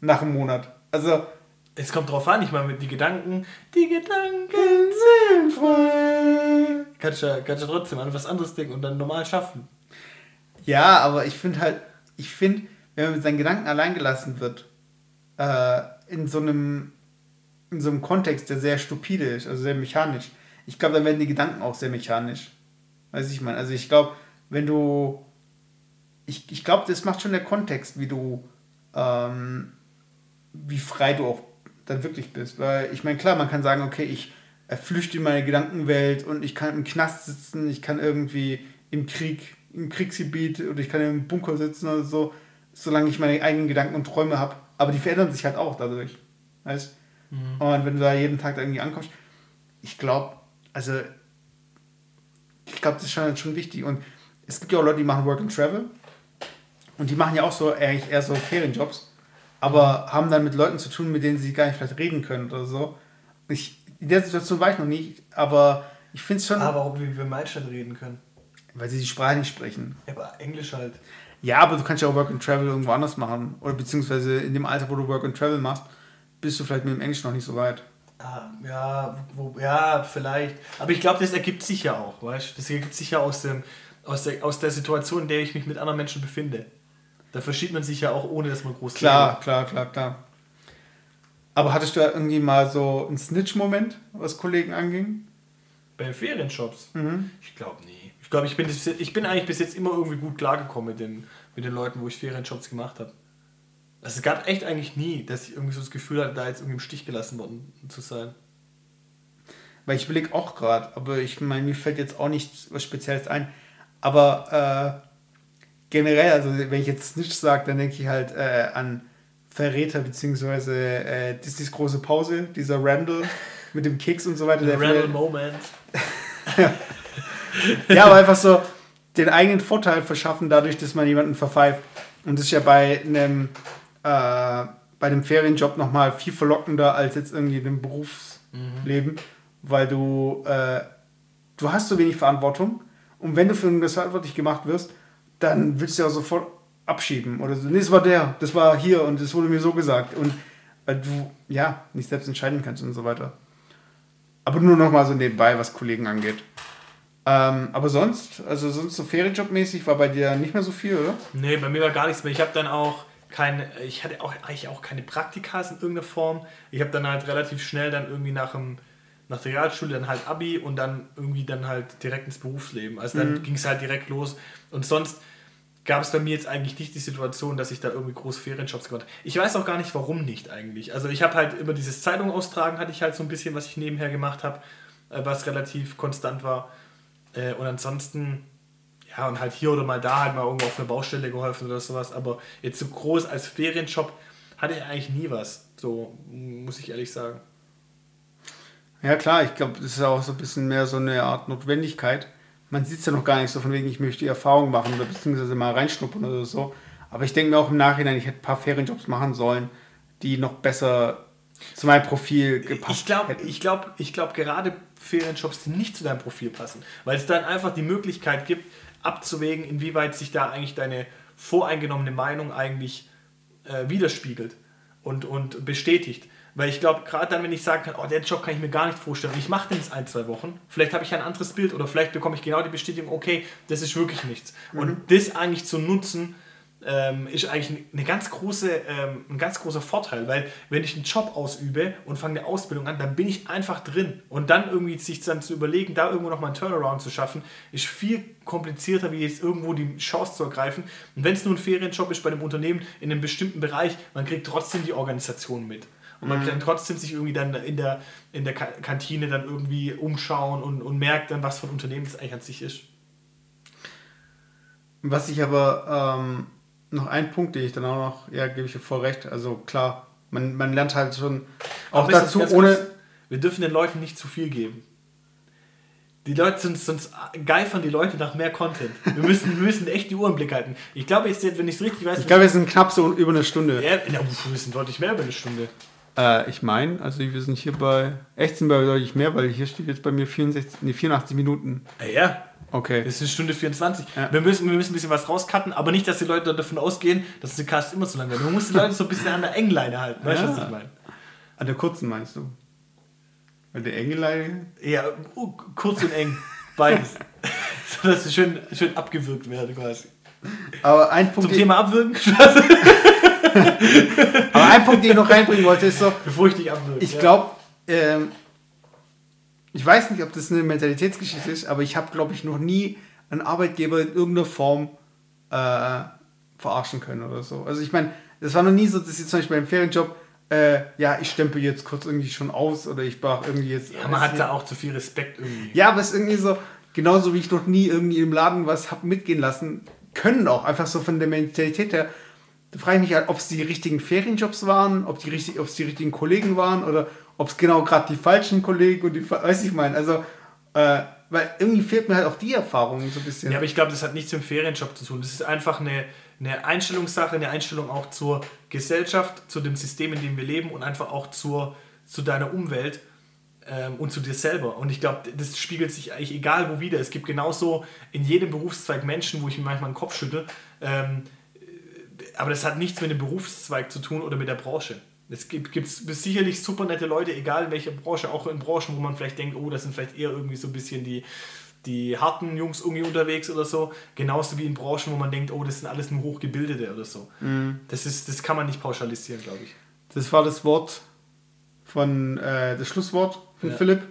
Nach einem Monat. Also. Es kommt drauf an, ich meine, mit die Gedanken, die Gedanken sind frei. Kannst du, kannst du trotzdem an was anderes denken und dann normal schaffen. Ja, aber ich finde halt, ich finde, wenn man mit seinen Gedanken allein gelassen wird, äh, in so einem in so einem Kontext, der sehr stupide ist, also sehr mechanisch. Ich glaube, dann werden die Gedanken auch sehr mechanisch. Weiß ich meine. Also ich glaube, wenn du. Ich, ich glaube, das macht schon der Kontext, wie du. Ähm, wie frei du auch dann wirklich bist. Weil ich meine, klar, man kann sagen, okay, ich flüchte in meine Gedankenwelt und ich kann im Knast sitzen, ich kann irgendwie im Krieg, im Kriegsgebiet oder ich kann im Bunker sitzen oder so, solange ich meine eigenen Gedanken und Träume habe. Aber die verändern sich halt auch dadurch. Weißt Mhm. Und wenn du da jeden Tag irgendwie ankommst, ich glaube, also ich glaube, das ist schon, schon wichtig. Und es gibt ja auch Leute, die machen Work and Travel. Und die machen ja auch so eigentlich eher so Ferienjobs, aber haben dann mit Leuten zu tun, mit denen sie gar nicht vielleicht reden können oder so. Ich, in der Situation war ich noch nie, aber ich finde es schon. Aber ob wir Meilenstein reden können. Weil sie die Sprache nicht sprechen. Ja, aber Englisch halt. Ja, aber du kannst ja auch Work and Travel irgendwo anders machen. Oder beziehungsweise in dem Alter, wo du Work and Travel machst, bist du vielleicht mit dem Englisch noch nicht so weit. Ah, ja, wo, ja, vielleicht. Aber ich glaube, das ergibt sich ja auch, weißt du? Das ergibt sich ja aus, dem, aus, der, aus der Situation, in der ich mich mit anderen Menschen befinde. Da verschiebt man sich ja auch, ohne dass man groß Klar, redet. klar, klar, klar. Aber hattest du da irgendwie mal so einen Snitch-Moment, was Kollegen anging? Bei Ferienshops? Mhm. Ich glaube nie. Ich glaube, ich bin, ich bin eigentlich bis jetzt immer irgendwie gut klargekommen mit den, mit den Leuten, wo ich Ferienshops gemacht habe. Also es gab echt eigentlich nie, dass ich irgendwie so das Gefühl hatte, da jetzt irgendwie im Stich gelassen worden zu sein. Weil ich überlege auch gerade, aber ich meine, mir fällt jetzt auch nicht was Spezielles ein. Aber äh, generell, also wenn ich jetzt nicht sage, dann denke ich halt äh, an Verräter beziehungsweise äh, Disneys große Pause, dieser Randall mit dem Keks und so weiter. Der Randall Moment. ja, aber einfach so den eigenen Vorteil verschaffen, dadurch, dass man jemanden verpfeift. Und das ist ja bei einem äh, bei dem Ferienjob nochmal viel verlockender als jetzt irgendwie im Berufsleben, mhm. weil du, äh, du hast so wenig Verantwortung und wenn du für irgendwas verantwortlich gemacht wirst, dann willst du ja sofort abschieben oder so. Nee, das war der, das war hier und das wurde mir so gesagt und weil du ja nicht selbst entscheiden kannst und so weiter. Aber nur nochmal so nebenbei, was Kollegen angeht. Ähm, aber sonst, also sonst so Ferienjob-mäßig war bei dir nicht mehr so viel, oder? Nee, bei mir war gar nichts mehr. Ich habe dann auch keine, ich hatte auch eigentlich auch keine Praktikas in irgendeiner Form. Ich habe dann halt relativ schnell dann irgendwie nach dem nach der Realschule dann halt Abi und dann irgendwie dann halt direkt ins Berufsleben. Also dann mhm. ging es halt direkt los. Und sonst gab es bei mir jetzt eigentlich nicht die Situation, dass ich da irgendwie groß Ferienjobs gemacht habe. Ich weiß auch gar nicht, warum nicht eigentlich. Also ich habe halt immer dieses Zeitung austragen, hatte ich halt so ein bisschen, was ich nebenher gemacht habe, äh, was relativ konstant war. Äh, und ansonsten ja, und halt hier oder mal da halt mal irgendwo auf einer Baustelle geholfen oder sowas. Aber jetzt so groß als Ferienshop hatte ich eigentlich nie was. So, muss ich ehrlich sagen. Ja, klar, ich glaube, das ist auch so ein bisschen mehr so eine Art Notwendigkeit. Man sieht es ja noch gar nicht so von wegen, ich möchte die Erfahrung machen oder beziehungsweise mal reinschnuppern oder so. Aber ich denke mir auch im Nachhinein, ich hätte ein paar Ferienjobs machen sollen, die noch besser zu meinem Profil gepasst ich glaub, hätten. Ich glaube, ich glaub, gerade Ferienjobs, die nicht zu deinem Profil passen, weil es dann einfach die Möglichkeit gibt, abzuwägen, inwieweit sich da eigentlich deine voreingenommene Meinung eigentlich äh, widerspiegelt und, und bestätigt. Weil ich glaube, gerade dann, wenn ich sagen kann, oh, den Job kann ich mir gar nicht vorstellen und ich mache den jetzt ein, zwei Wochen, vielleicht habe ich ein anderes Bild oder vielleicht bekomme ich genau die Bestätigung, okay, das ist wirklich nichts. Mhm. Und das eigentlich zu nutzen, ähm, ist eigentlich eine ganz große, ähm, ein ganz großer Vorteil, weil wenn ich einen Job ausübe und fange eine Ausbildung an, dann bin ich einfach drin. Und dann irgendwie sich dann zu überlegen, da irgendwo nochmal einen Turnaround zu schaffen, ist viel komplizierter, wie jetzt irgendwo die Chance zu ergreifen. Und wenn es nur ein Ferienjob ist bei einem Unternehmen in einem bestimmten Bereich, man kriegt trotzdem die Organisation mit. Und man kann trotzdem sich irgendwie dann in der, in der Kantine dann irgendwie umschauen und, und merkt dann, was für ein Unternehmen das eigentlich an sich ist. Was ich aber ähm, noch ein Punkt, den ich dann auch noch, ja, gebe ich dir voll recht. Also klar, man, man lernt halt schon auch dazu, ohne. Kurz, wir dürfen den Leuten nicht zu viel geben. Die Leute sind sonst geifern die Leute nach mehr Content. Wir müssen, wir müssen echt die Uhr im Blick halten. Ich glaube jetzt, wenn ich es richtig weiß. Ich glaube, wir sind knapp so über eine Stunde. Ja, ja wir sind deutlich mehr über eine Stunde. Äh, ich meine, also wir sind hier bei. Echt sind wir deutlich mehr, weil hier steht jetzt bei mir 64, nee, 84 Minuten. Ja, ja. Okay. Das ist eine Stunde 24. Ja. Wir, müssen, wir müssen ein bisschen was rauscutten, aber nicht, dass die Leute davon ausgehen, dass der Cast immer so lang wird. Man muss die Leute so ein bisschen an der Engleine halten. Weißt du, ja. was ich meine? An der kurzen meinst du? An der Engelleine? Ja, uh, kurz und eng. Beides. so dass sie schön, schön abgewürgt werden quasi. Aber ein Punkt. Zum Thema Abwürgen? Aber ein Punkt, den ich noch reinbringen wollte, ist so. Bevor ich dich abwürge. Ich glaube, ähm, ich weiß nicht, ob das eine Mentalitätsgeschichte ist, aber ich habe, glaube ich, noch nie einen Arbeitgeber in irgendeiner Form äh, verarschen können oder so. Also ich meine, das war noch nie so, dass ich zum Beispiel beim Ferienjob, äh, ja, ich stempel jetzt kurz irgendwie schon aus oder ich brauche irgendwie jetzt. Ja, man hat da auch zu viel Respekt irgendwie. Ja, aber es ist irgendwie so, genauso wie ich noch nie irgendwie im Laden was habe mitgehen lassen können, auch einfach so von der Mentalität her. Da frage ich mich halt, ob es die richtigen Ferienjobs waren, ob es die richtigen Kollegen waren oder ob es genau gerade die falschen Kollegen und die, weiß ich meine, also, äh, weil irgendwie fehlt mir halt auch die Erfahrung so ein bisschen. Ja, aber ich glaube, das hat nichts mit dem Ferienjob zu tun. Das ist einfach eine, eine Einstellungssache, eine Einstellung auch zur Gesellschaft, zu dem System, in dem wir leben und einfach auch zur, zu deiner Umwelt ähm, und zu dir selber. Und ich glaube, das spiegelt sich eigentlich egal wo wieder. Es gibt genauso in jedem Berufszweig Menschen, wo ich mir manchmal den Kopf schüttel. Ähm, aber das hat nichts mit dem Berufszweig zu tun oder mit der Branche. Es gibt, sicherlich super nette Leute, egal in welcher Branche, auch in Branchen, wo man vielleicht denkt, oh, das sind vielleicht eher irgendwie so ein bisschen die, die harten Jungs irgendwie unterwegs oder so. Genauso wie in Branchen, wo man denkt, oh, das sind alles nur Hochgebildete oder so. Mhm. Das, ist, das kann man nicht pauschalisieren, glaube ich. Das war das Wort von, äh, das Schlusswort von ja. Philipp.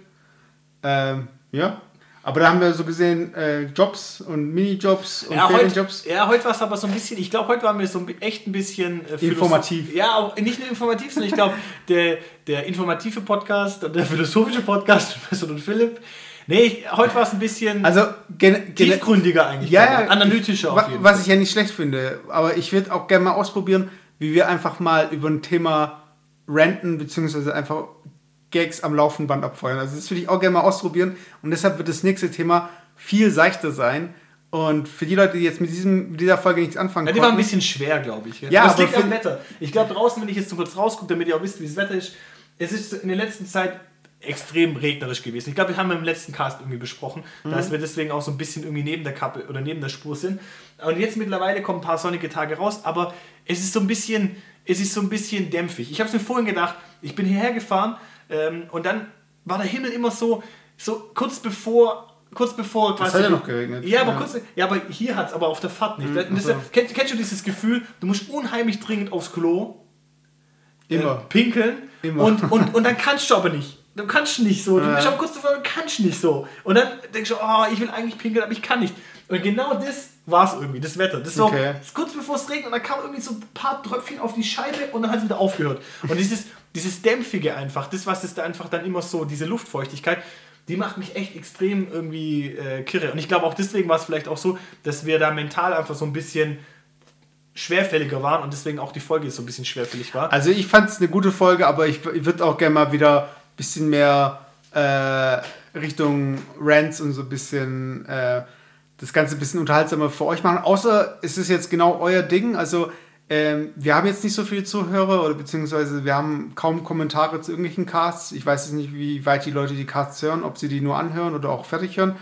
Ähm, ja, aber da haben wir so gesehen äh, Jobs und Minijobs und ja, Ferienjobs. Heute, ja, heute war es aber so ein bisschen, ich glaube, heute waren wir so echt ein bisschen äh, informativ. Ja, auch nicht nur informativ, sondern ich glaube, der, der informative Podcast und der philosophische Podcast mit und Philipp. Nee, heute war es ein bisschen also, tiefgründiger eigentlich. Ja, ja analytischer ich, auf jeden Was Fall. ich ja nicht schlecht finde. Aber ich würde auch gerne mal ausprobieren, wie wir einfach mal über ein Thema ranten, beziehungsweise einfach Gags am laufenden Band abfeuern. Also das würde ich auch gerne mal ausprobieren und deshalb wird das nächste Thema viel seichter sein. Und für die Leute, die jetzt mit, diesem, mit dieser Folge nichts anfangen ja, die konnten, war ein bisschen schwer, glaube ich. Ja, aber liegt am Wetter. Ich glaube draußen, wenn ich jetzt so kurz rausgucke, damit ihr auch wisst, wie das Wetter ist, es ist in der letzten Zeit extrem regnerisch gewesen. Ich glaube, wir haben im letzten Cast irgendwie besprochen, mhm. dass wir deswegen auch so ein bisschen irgendwie neben der Kappe oder neben der Spur sind. Und jetzt mittlerweile kommen ein paar sonnige Tage raus, aber es ist so ein bisschen, es ist so ein bisschen dämpfig. Ich habe es mir vorhin gedacht, ich bin hierher gefahren ähm, und dann war der Himmel immer so, so kurz bevor kurz bevor quasi. Es hat ja noch geregnet. Ja, aber ja. kurz. Ja, aber hier hat es aber auf der Fahrt nicht. Mhm, das, kennst, kennst, du dieses Gefühl, du musst unheimlich dringend aufs Klo? Immer. Äh, pinkeln. Immer. Und, und, und dann kannst du aber nicht. Du kannst nicht so. Du bist aber kurz davor, du kannst nicht so. Und dann denkst du, oh, ich will eigentlich pinkeln, aber ich kann nicht. Und genau das war es irgendwie, das Wetter. Das ist so, okay. ist kurz bevor es regnet und dann kam irgendwie so ein paar Tröpfchen auf die Scheibe und dann hat es wieder aufgehört. Und dieses, dieses Dämpfige einfach, das, was es da einfach dann immer so, diese Luftfeuchtigkeit, die macht mich echt extrem irgendwie äh, kirre. Und ich glaube auch deswegen war es vielleicht auch so, dass wir da mental einfach so ein bisschen schwerfälliger waren und deswegen auch die Folge so ein bisschen schwerfällig war. Also ich fand es eine gute Folge, aber ich, ich würde auch gerne mal wieder ein bisschen mehr äh, Richtung Rants und so ein bisschen äh, das Ganze ein bisschen unterhaltsamer für euch machen. Außer es ist jetzt genau euer Ding. Also ähm, wir haben jetzt nicht so viele Zuhörer oder beziehungsweise wir haben kaum Kommentare zu irgendwelchen Casts. Ich weiß jetzt nicht, wie weit die Leute die Casts hören, ob sie die nur anhören oder auch fertig hören.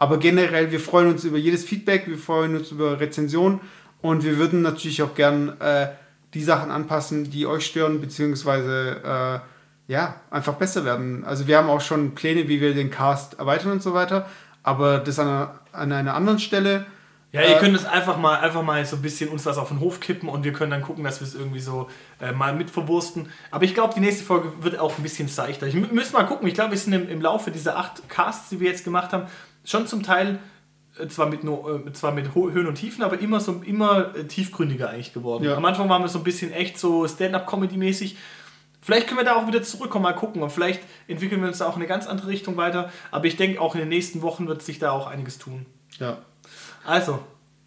Aber generell, wir freuen uns über jedes Feedback, wir freuen uns über Rezensionen und wir würden natürlich auch gern äh, die Sachen anpassen, die euch stören, beziehungsweise äh, ja, einfach besser werden. Also wir haben auch schon Pläne, wie wir den Cast erweitern und so weiter, aber das an einer, an einer anderen Stelle. Ja, ihr könnt es einfach mal, einfach mal so ein bisschen uns was auf den Hof kippen und wir können dann gucken, dass wir es irgendwie so äh, mal mit verwursten. Aber ich glaube, die nächste Folge wird auch ein bisschen seichter. Ich mü- müssen mal gucken. Ich glaube, wir sind im, im Laufe dieser acht Casts, die wir jetzt gemacht haben, schon zum Teil äh, zwar mit, nur, äh, zwar mit Höhen und Tiefen, aber immer so immer äh, tiefgründiger eigentlich geworden. Ja. Am Anfang waren wir so ein bisschen echt so Stand-up-Comedy-mäßig. Vielleicht können wir da auch wieder zurückkommen, mal gucken. Und vielleicht entwickeln wir uns da auch in eine ganz andere Richtung weiter. Aber ich denke, auch in den nächsten Wochen wird sich da auch einiges tun. Ja. Also,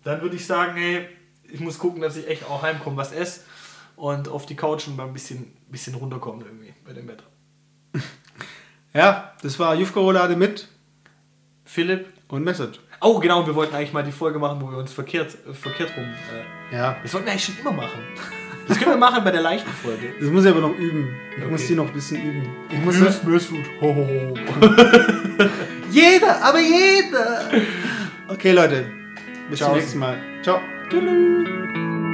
dann würde ich sagen, ey, ich muss gucken, dass ich echt auch heimkomme, was esse und auf die Couch und mal ein bisschen, bisschen runterkommen irgendwie bei dem Wetter. Ja, das war Jufka-Roulade mit Philipp. und Message. Oh, genau, wir wollten eigentlich mal die Folge machen, wo wir uns verkehrt, äh, verkehrt rum. Äh, Ja. das wollten wir eigentlich schon immer machen. Das können wir machen bei der leichten Folge. Das muss ich aber noch üben. Ich Okay. muss die noch ein bisschen üben. Ich muss Müs, müs, ho, ho, ho. jeder, aber jeder. Okay, Leute. Bis Ciao. zum nächsten Mal. Ciao. Tschüss.